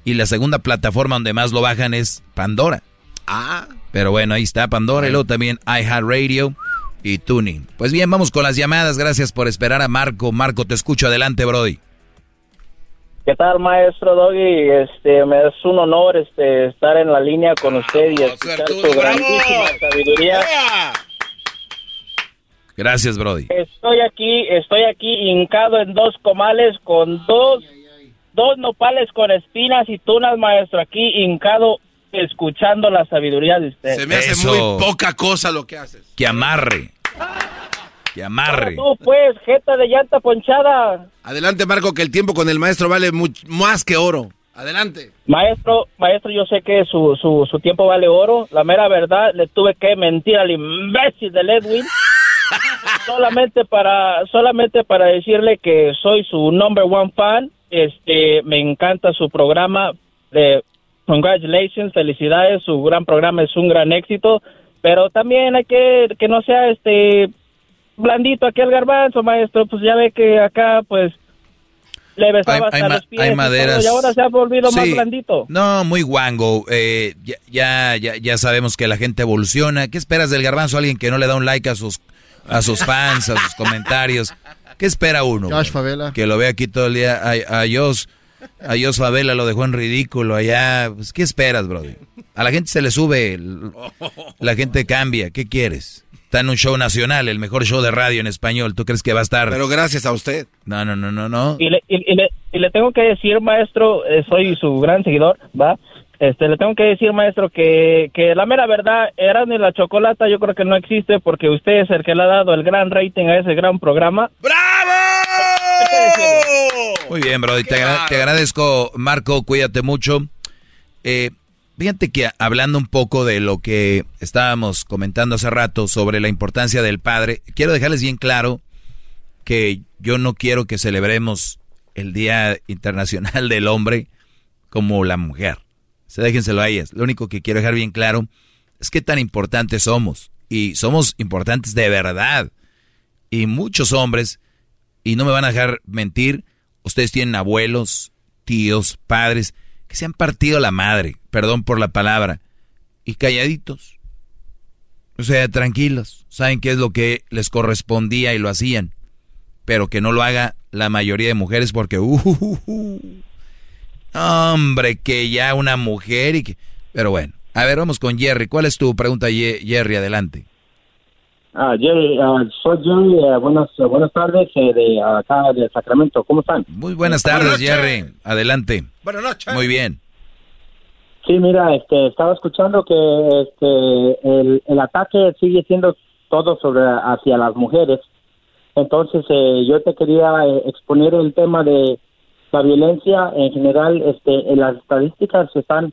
y la segunda plataforma donde más lo bajan es Pandora. Ah. Pero bueno, ahí está Pandora y luego también iHeartRadio y Tuning. Pues bien, vamos con las llamadas. Gracias por esperar a Marco. Marco, te escucho. Adelante, Brody. ¿Qué tal, maestro Doggy? Este, me es un honor este, estar en la línea con usted y escuchar su grandísima sabiduría. Gracias, Brody. Estoy aquí, estoy aquí hincado en dos comales con dos, dos nopales con espinas y tunas, maestro. Aquí hincado escuchando la sabiduría de usted. Se me hace Eso. muy poca cosa lo que haces. Que amarre. Que amarre. Tú, pues, jeta de llanta ponchada. Adelante, Marco, que el tiempo con el maestro vale much- más que oro. Adelante. Maestro, maestro, yo sé que su, su, su tiempo vale oro. La mera verdad, le tuve que mentir al imbécil de Edwin. solamente para solamente para decirle que soy su number one fan. Este, me encanta su programa. De congratulations, felicidades. Su gran programa es un gran éxito. Pero también hay que que no sea este blandito aquel garbanzo, maestro. Pues ya ve que acá, pues le besaba Hay- hasta hay los pies hay y todo, maderas- y ahora se ha volvido más blandito. No, muy guango. Eh, ya, ya, ya, ya sabemos que la gente evoluciona. ¿Qué esperas del garbanzo? Alguien que no le da un like a sus, a sus fans, a sus comentarios. ¿Qué espera uno? Josh? Favela. Que lo vea aquí todo el día. A, a Jos, a Jos Favela lo dejó en ridículo allá. Pues, ¿Qué esperas, brother? A la gente se le sube, el- la gente cambia. ¿Qué quieres? Está en un show nacional, el mejor show de radio en español. ¿Tú crees que va a estar? Pero gracias a usted. No, no, no, no, no. Y le, y, y le, y le tengo que decir, maestro, eh, soy su gran seguidor, ¿va? Este, le tengo que decir, maestro, que, que la mera verdad, Erasmo y la Chocolata yo creo que no existe porque usted es el que le ha dado el gran rating a ese gran programa. Muy bien, Brody. Te, agra- te agradezco, Marco. Cuídate mucho. Eh, fíjate que hablando un poco de lo que estábamos comentando hace rato sobre la importancia del padre, quiero dejarles bien claro que yo no quiero que celebremos el Día Internacional del Hombre como la mujer. Se déjenselo a ellas. Lo único que quiero dejar bien claro es qué tan importantes somos. Y somos importantes de verdad. Y muchos hombres, y no me van a dejar mentir, ustedes tienen abuelos, tíos, padres, que se han partido la madre, perdón por la palabra, y calladitos. O sea, tranquilos, saben qué es lo que les correspondía y lo hacían, pero que no lo haga la mayoría de mujeres porque, uh, uh, uh, hombre, que ya una mujer y que... Pero bueno, a ver, vamos con Jerry. ¿Cuál es tu pregunta, Jerry? Adelante. Ah, Jerry, ah, soy Jerry, eh, buenas, buenas tardes eh, de acá de Sacramento, ¿cómo están? Muy buenas tardes, Jerry. Adelante. Buenas noches. Muy bien. Sí, mira, este, estaba escuchando que este, el, el ataque sigue siendo todo sobre hacia las mujeres. Entonces, eh, yo te quería eh, exponer el tema de la violencia en general. Este, en las estadísticas están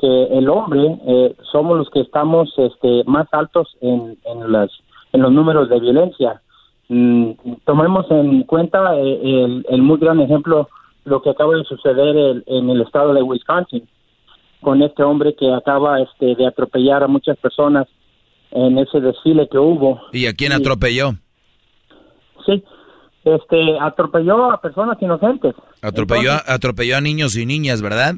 que el hombre eh, somos los que estamos este, más altos en, en, las, en los números de violencia. Mm, tomemos en cuenta eh, el, el muy gran ejemplo lo que acaba de suceder el- en el estado de Wisconsin con este hombre que acaba este, de atropellar a muchas personas en ese desfile que hubo. ¿Y a quién atropelló? Sí, este, atropelló a personas inocentes. Atropelló, a- atropelló a niños y niñas, ¿verdad?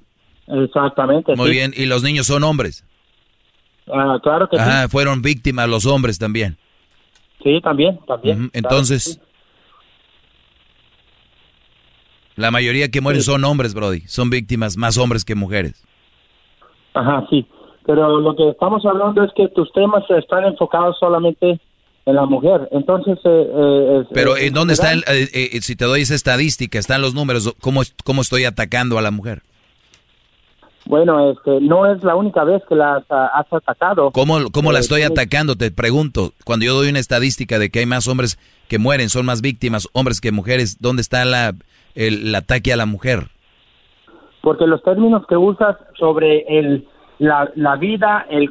Exactamente. Muy sí. bien. ¿Y los niños son hombres? Ah, claro que Ah, fueron víctimas los hombres también. Sí. También, también. Entonces, sí. la mayoría que mueren son hombres, Brody. Son víctimas más hombres que mujeres. Ajá, sí. Pero lo que estamos hablando es que tus temas están enfocados solamente en la mujer. Entonces, eh, eh, Pero eh, ¿en dónde está, eh, si te doy esa estadística, están los números, ¿cómo, cómo estoy atacando a la mujer? Bueno, este, no es la única vez que la has, has atacado. ¿Cómo, cómo la Eh, estoy sí. atacando? Te pregunto. Cuando yo doy una estadística de que hay más hombres que mueren, son más víctimas hombres que mujeres, ¿dónde está la, el, el ataque a la mujer? Porque los términos que usas sobre el, la, la vida el,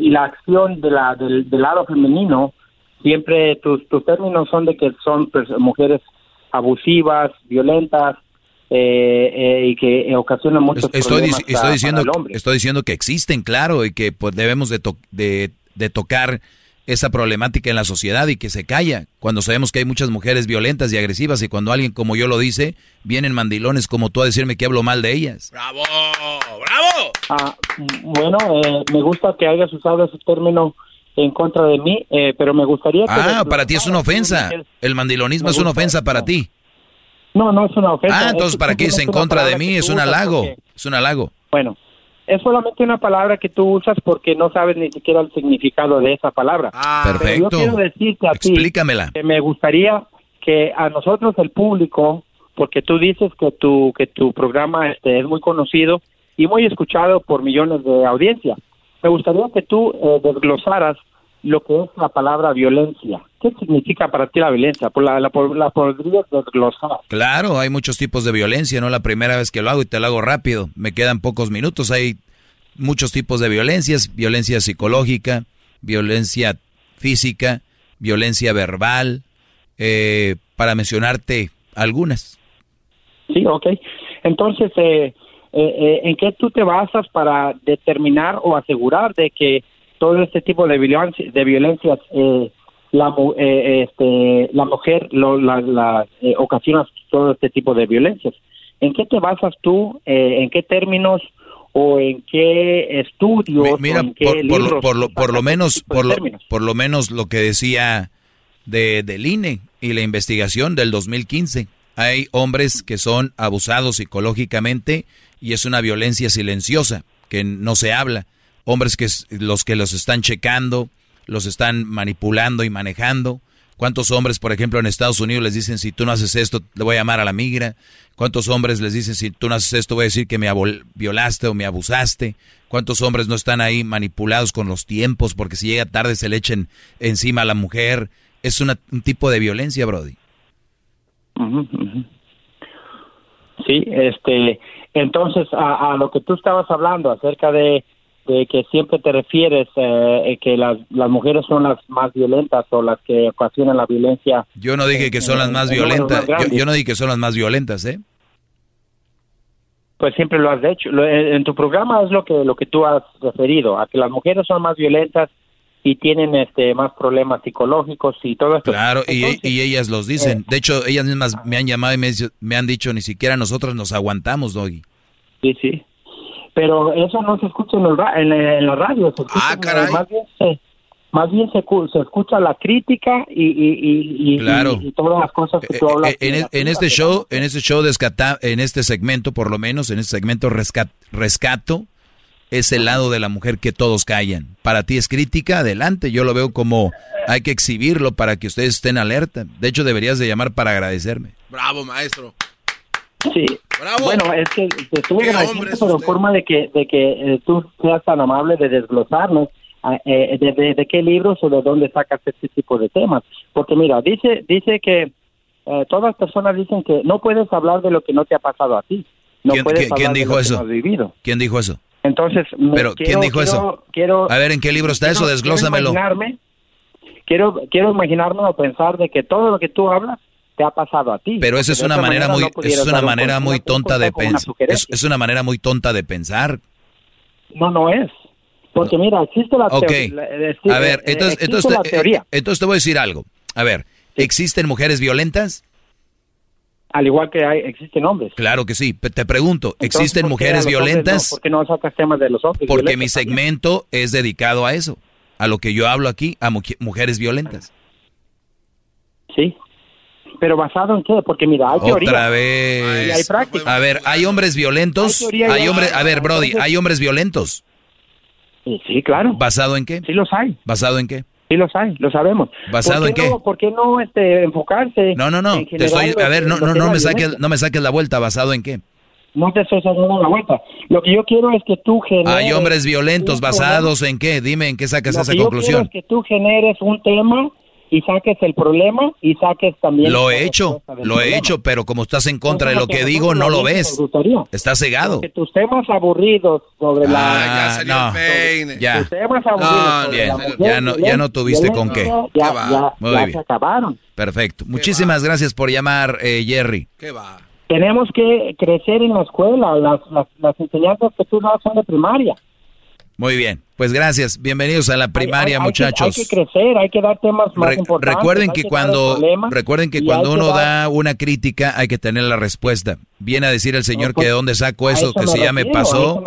y la acción de la, del, lado femenino, siempre tus, tus términos son de que son pues, mujeres abusivas, violentas, eh, eh, y que ocasionan muchos estoy, estoy diciendo estoy diciendo que existen claro y que pues debemos de, de, de tocar esa problemática en la sociedad y que se calla cuando sabemos que hay muchas mujeres violentas y agresivas y cuando alguien como yo lo dice, vienen mandilones como tú a decirme que hablo mal de ellas. ¡Bravo! ¡Bravo! Ah, bueno, eh, me gusta que hayas usado ese término en contra de mí, eh, pero me gustaría que... Ah, para ti es una ofensa. El mandilonismo es una ofensa para ti. No, no es una ofensa. Ah, entonces ¿para qué es en contra de mí? Es un halago. Es un halago. Bueno, es solamente una palabra que tú usas porque no sabes ni siquiera el significado de esa palabra. Ah, perfecto. yo quiero decirte a Explícamela. que me gustaría que a nosotros el público, porque tú dices que tu que tu programa este es muy conocido y muy escuchado por millones de audiencia. Me gustaría que tú eh, desglosaras lo que es la palabra violencia. ¿Qué significa para ti la violencia? Por la, la, la podrías desglosar. Claro, hay muchos tipos de violencia, no la primera vez que lo hago y te lo hago rápido. Me quedan pocos minutos. Hay muchos tipos de violencias, violencia psicológica, violencia física, violencia verbal, eh, para mencionarte algunas. Sí, ok. Entonces, eh, eh, ¿en qué tú te basas para determinar o asegurar de que todo este tipo de violencia, de violencias la, este, la mujer lo, la, ocasiona todo este tipo de violencias? ¿En qué te basas tú? ¿En qué términos? o en qué estudios mira por, lo, por, lo, menos por lo, por lo menos lo que decía de del INE y la investigación del 2015 hay hombres que son abusados psicológicamente y es una violencia silenciosa que no se habla hombres que los que los están checando los están manipulando y manejando ¿Cuántos hombres, por ejemplo, en Estados Unidos les dicen, si tú no haces esto, le voy a llamar a la migra? ¿Cuántos hombres les dicen, si tú no haces esto, voy a decir que me violaste o me abusaste? ¿Cuántos hombres no están ahí manipulados con los tiempos porque si llega tarde se le echen encima a la mujer? Es un tipo de violencia, Brody. Sí, este, entonces a lo que tú estabas hablando acerca de que siempre te refieres eh, que las, las mujeres son las más violentas o las que ocasionan la violencia. Yo no dije que son las más violentas. Yo, no dije que son las más violentas, ¿eh? Pues siempre lo has hecho. en, tu programa es lo que lo que tú has referido a que las mujeres son más violentas y tienen este más problemas psicológicos y todo esto. Claro, y, y, ellas los dicen. Eh. de hecho, ellas mismas me han llamado y me, me han dicho ni siquiera nosotros nos aguantamos, Doggy. Sí, sí pero eso no se escucha en, el, en, la radio. ah, caray. Más bien, se, más bien se, se escucha la crítica y, y, y, y, todas las cosas que tú eh, hablas. Eh, en, este show, en este show, descata, en este segmento, por lo menos, en este segmento rescat, rescato, es el lado de la mujer que todos callan. Para ti es crítica, adelante. Yo lo veo como hay que exhibirlo para que ustedes estén alerta. De hecho, deberías de llamar para agradecerme. Bravo, maestro. Sí. Bueno, es que te estuve agradeciendo, pero forma de que, de que eh, tú seas tan amable de desglosarnos ah, eh, de, qué libros o de dónde sacas este tipo de temas. Porque mira, dice, dice que eh, todas las personas dicen que no puedes hablar de lo que no te ha pasado a ti. No ¿Quién, puedes ¿quién dijo de eso? Que no has vivido. ¿Quién dijo eso? Entonces, pero ¿quién dijo eso? Quiero, a ver, ¿en qué libro está eso? Desglósamelo. quiero, quiero imaginarme o pensar de que todo lo que tú hablas ha pasado a ti. Pero esa es una manera, muy, es una manera muy tonta de pensar. Es, una manera muy tonta de pensar. No, no es. Porque mira, existe la, okay. a ver, entonces, entonces, teoría. entonces te voy a decir algo. A ver, ¿existen mujeres violentas? Al igual que hay, existen hombres. Claro que sí. Te pregunto, ¿existen mujeres violentas? ¿Por qué no sacas temas de los hombres? Porque mi segmento es dedicado a eso. A lo que yo hablo aquí, a mujeres violentas. Sí, pero basado en qué? Porque mira, hay teoría. Otra vez. hay práctica. A ver, hay hombres violentos. Hay, hombres, a ver, Brody, hay hombres violentos. Sí, claro. ¿Basado en qué? Sí los hay. ¿Basado en qué? Sí los hay, lo sabemos. ¿Basado en qué? ¿Por qué no este, enfocarse? No, no, no. Te estoy, a ver, no, no, no me saques, no me saques la vuelta. ¿Basado en qué? No te estoy sacando la vuelta. Lo que yo quiero es que tú generes. Hay hombres violentos, ¿basados en qué? Dime en qué sacas esa conclusión. Yo quiero es que tú generes un tema y saques el problema y saques también... Lo he hecho, lo he hecho, pero como estás en contra de lo que digo, no lo ves. Estás cegado. Que tus temas aburridos sobre la... Ah, ya, no, ya. Tus temas aburridos bien, ya, no, ya no tuviste con qué. Ya, ya, Muy bien. se acabaron. Perfecto. Muchísimas gracias por llamar, eh, Jerry. ¿Qué va? Tenemos que crecer en la escuela. Las, las, las enseñanzas que tú das son de primaria. Muy bien, pues gracias. Bienvenidos a la primaria, muchachos. hay que crecer, hay que dar temas más importantes. Recuerden que, cuando recuerden que cuando uno da una crítica hay que tener la respuesta. Viene a decir el señor que de dónde saco eso, que si ya me pasó.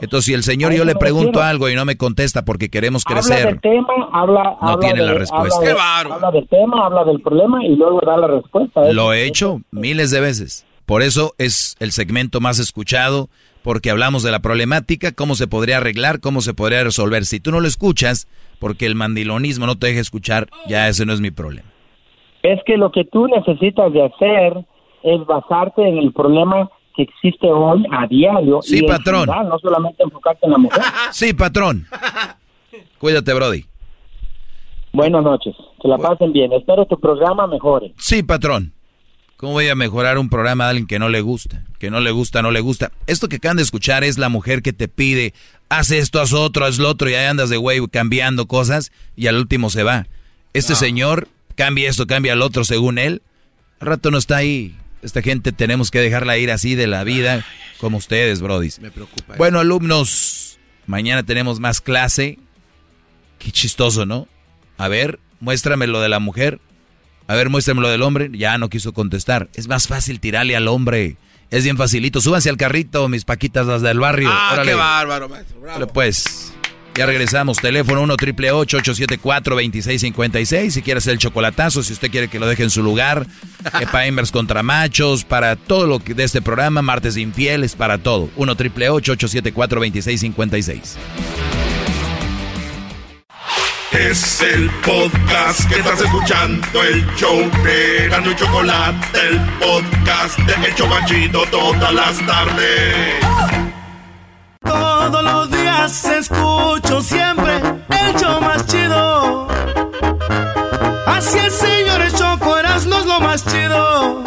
Entonces si el señor yo le pregunto algo y no me contesta porque queremos crecer. Habla del tema, habla, no tiene la respuesta. Habla, del tema, habla del problema y luego da la respuesta. Lo he hecho miles de veces. Por eso es el segmento más escuchado porque hablamos de la problemática, cómo se podría arreglar, cómo se podría resolver. Si tú no lo escuchas, porque el mandilonismo no te deja escuchar, ya ese no es mi problema. Es que lo que tú necesitas de hacer es basarte en el problema que existe hoy a diario. Sí, patrón. no solamente enfocarte en la mujer. sí, patrón. Cuídate, Brody. Buenas noches. Que la pasen bien. Espero tu programa mejore. Sí, patrón. ¿Cómo voy a mejorar un programa de alguien que no le gusta? Que no le gusta, no le gusta. Esto que acaban de escuchar es la mujer que te pide, haz esto, haz otro, haz lo otro, y ahí andas de güey cambiando cosas y al último se va. Este señor cambia esto, cambia lo otro según él. Al rato no está ahí. Esta gente tenemos que dejarla ir así de la vida, como ustedes, brodis. Me preocupa. Bueno, alumnos, mañana tenemos más clase. Qué chistoso, ¿no? A ver, muéstrame lo de la mujer. A ver, muéstrame lo del hombre. Ya no quiso contestar. Es más fácil tirarle al hombre. Es bien facilito. Súbanse al carrito, mis paquitas las del barrio. Ah, qué bárbaro, maestro. Bravo. Pues, ya regresamos. Teléfono 1 triple 874 2656 Si quieres el chocolatazo, si usted quiere que lo deje en su lugar. para hembras contra machos, para todo lo que de este programa. Martes infieles, para todo. 1 triple 874 2656 es el podcast que estás escuchando, el show de y Chocolate, el podcast de Hecho Machito todas las tardes. Todos los días escucho siempre el show más chido. Así es, señores, Choco, no es lo más chido.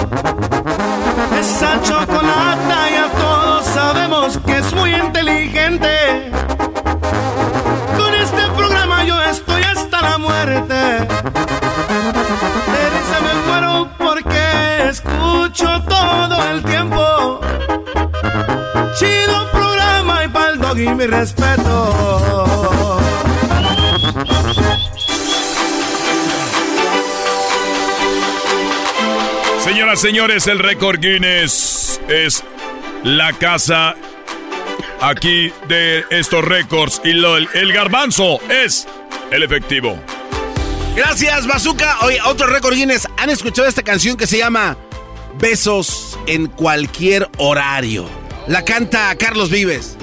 Esa chocolata ya todos sabemos que es muy inteligente. Y mi respeto. Señoras, señores, el récord Guinness es la casa aquí de estos récords y lo, el garbanzo es el efectivo. Gracias, Bazooka. Hoy, otro récord Guinness. ¿Han escuchado esta canción que se llama Besos en cualquier horario? La canta Carlos Vives.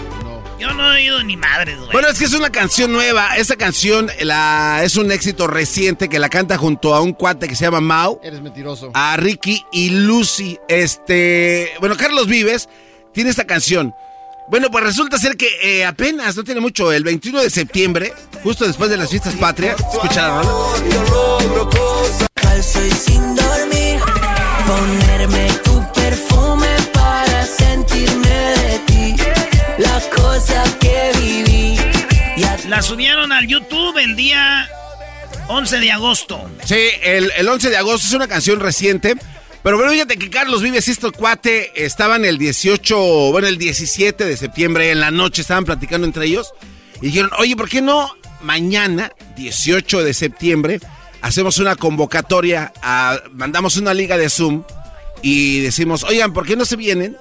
Yo no he oído ni madre, güey. Bueno, es que es una canción nueva. Esta canción la, es un éxito reciente que la canta junto a un cuate que se llama Mau. Eres mentiroso. A Ricky y Lucy. Este. Bueno, Carlos Vives tiene esta canción. Bueno, pues resulta ser que eh, apenas, no tiene mucho, el 21 de septiembre, justo después de las fiestas patrias, escucha la rola. sin dormir, ponerme tu cosa que viví. La subieron al YouTube el día 11 de agosto. Sí, el, el 11 de agosto es una canción reciente. Pero bueno, fíjate que Carlos Vives y este cuate estaban el 18, bueno, el 17 de septiembre en la noche, estaban platicando entre ellos y dijeron, oye, ¿por qué no mañana, 18 de septiembre, hacemos una convocatoria, mandamos una liga de Zoom y decimos, oigan, ¿por qué no se vienen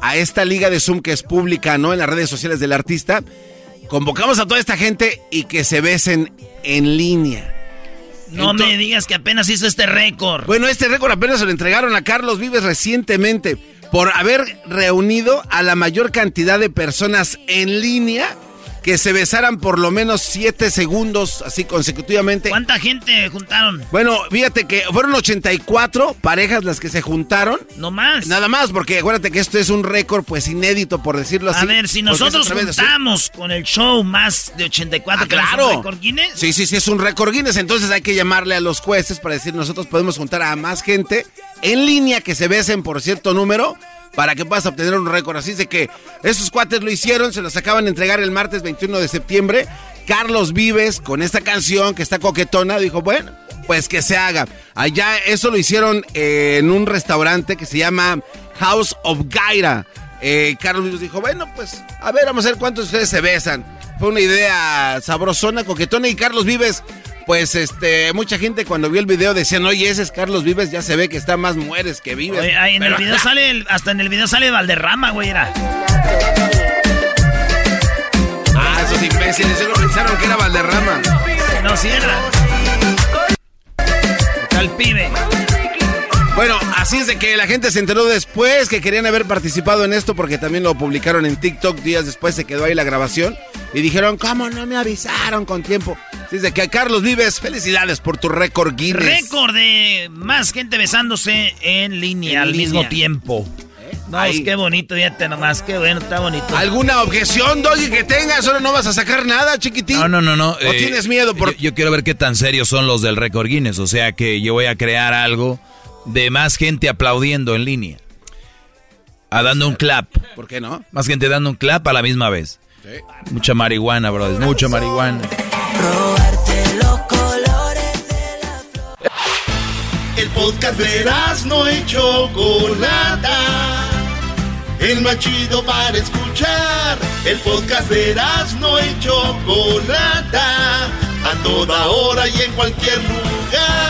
a esta liga de Zoom que es pública, ¿no? En las redes sociales del artista. Convocamos a toda esta gente y que se besen en línea. No me digas que apenas hizo este récord. Bueno, este récord apenas se lo entregaron a Carlos Vives recientemente por haber reunido a la mayor cantidad de personas en línea que se besaran por lo menos siete segundos, así consecutivamente. ¿Cuánta gente juntaron? Bueno, fíjate que fueron 84 parejas las que se juntaron. No más. Nada más, porque acuérdate que esto es un récord, pues inédito, por decirlo así. A ver, si nosotros juntamos con el show más de 84, ah, claro. ¿es un récord Guinness? Sí, sí, sí, es un récord Guinness. Entonces hay que llamarle a los jueces para decir, nosotros podemos juntar a más gente en línea que se besen por cierto número para que puedas obtener un récord. Así de que esos cuates lo hicieron, se los acaban de entregar el martes 21 de septiembre. Carlos Vives, con esta canción que está coquetona, dijo, bueno, pues que se haga. Allá eso lo hicieron eh, en un restaurante que se llama House of Gaira. Eh, Carlos Vives dijo, bueno, pues a ver, vamos a ver cuántos ustedes se besan. Fue una idea sabrosona, coquetona y Carlos Vives pues este, mucha gente cuando vio el video decían, oye, ese es Carlos Vives, ya se ve que está más mueres que vives. Oye, en el video sale, hasta en el video sale Valderrama, güey, era. Ah, esos imbéciles, solo pensaron que era Valderrama. No. Está el pibe. Bueno, así es de que la gente se enteró después que querían haber participado en esto porque también lo publicaron en TikTok. Días después se quedó ahí la grabación y dijeron, ¿cómo no me avisaron con tiempo? Así es de que a Carlos Vives, felicidades por tu récord Guinness. Récord de más gente besándose en línea al mismo tiempo. No, pues qué bonito, fíjate nomás, qué bueno, está bonito. ¿Alguna objeción, Doggy, que tengas? ¿Solo no vas a sacar nada, chiquitín? No, no, no, no. ¿O eh, tienes miedo por...? Yo, yo, quiero ver qué tan serios son los del récord Guinness. O sea que yo voy a crear algo de más gente aplaudiendo en línea. A dando un clap. ¿Por qué no? Más gente dando un clap a la misma vez. Mucha marihuana, brothers. Mucha marihuana. El podcast de no hecho Chocolata. El más chido para escuchar. El podcast de no hecho Chocolata. A toda hora y en cualquier lugar.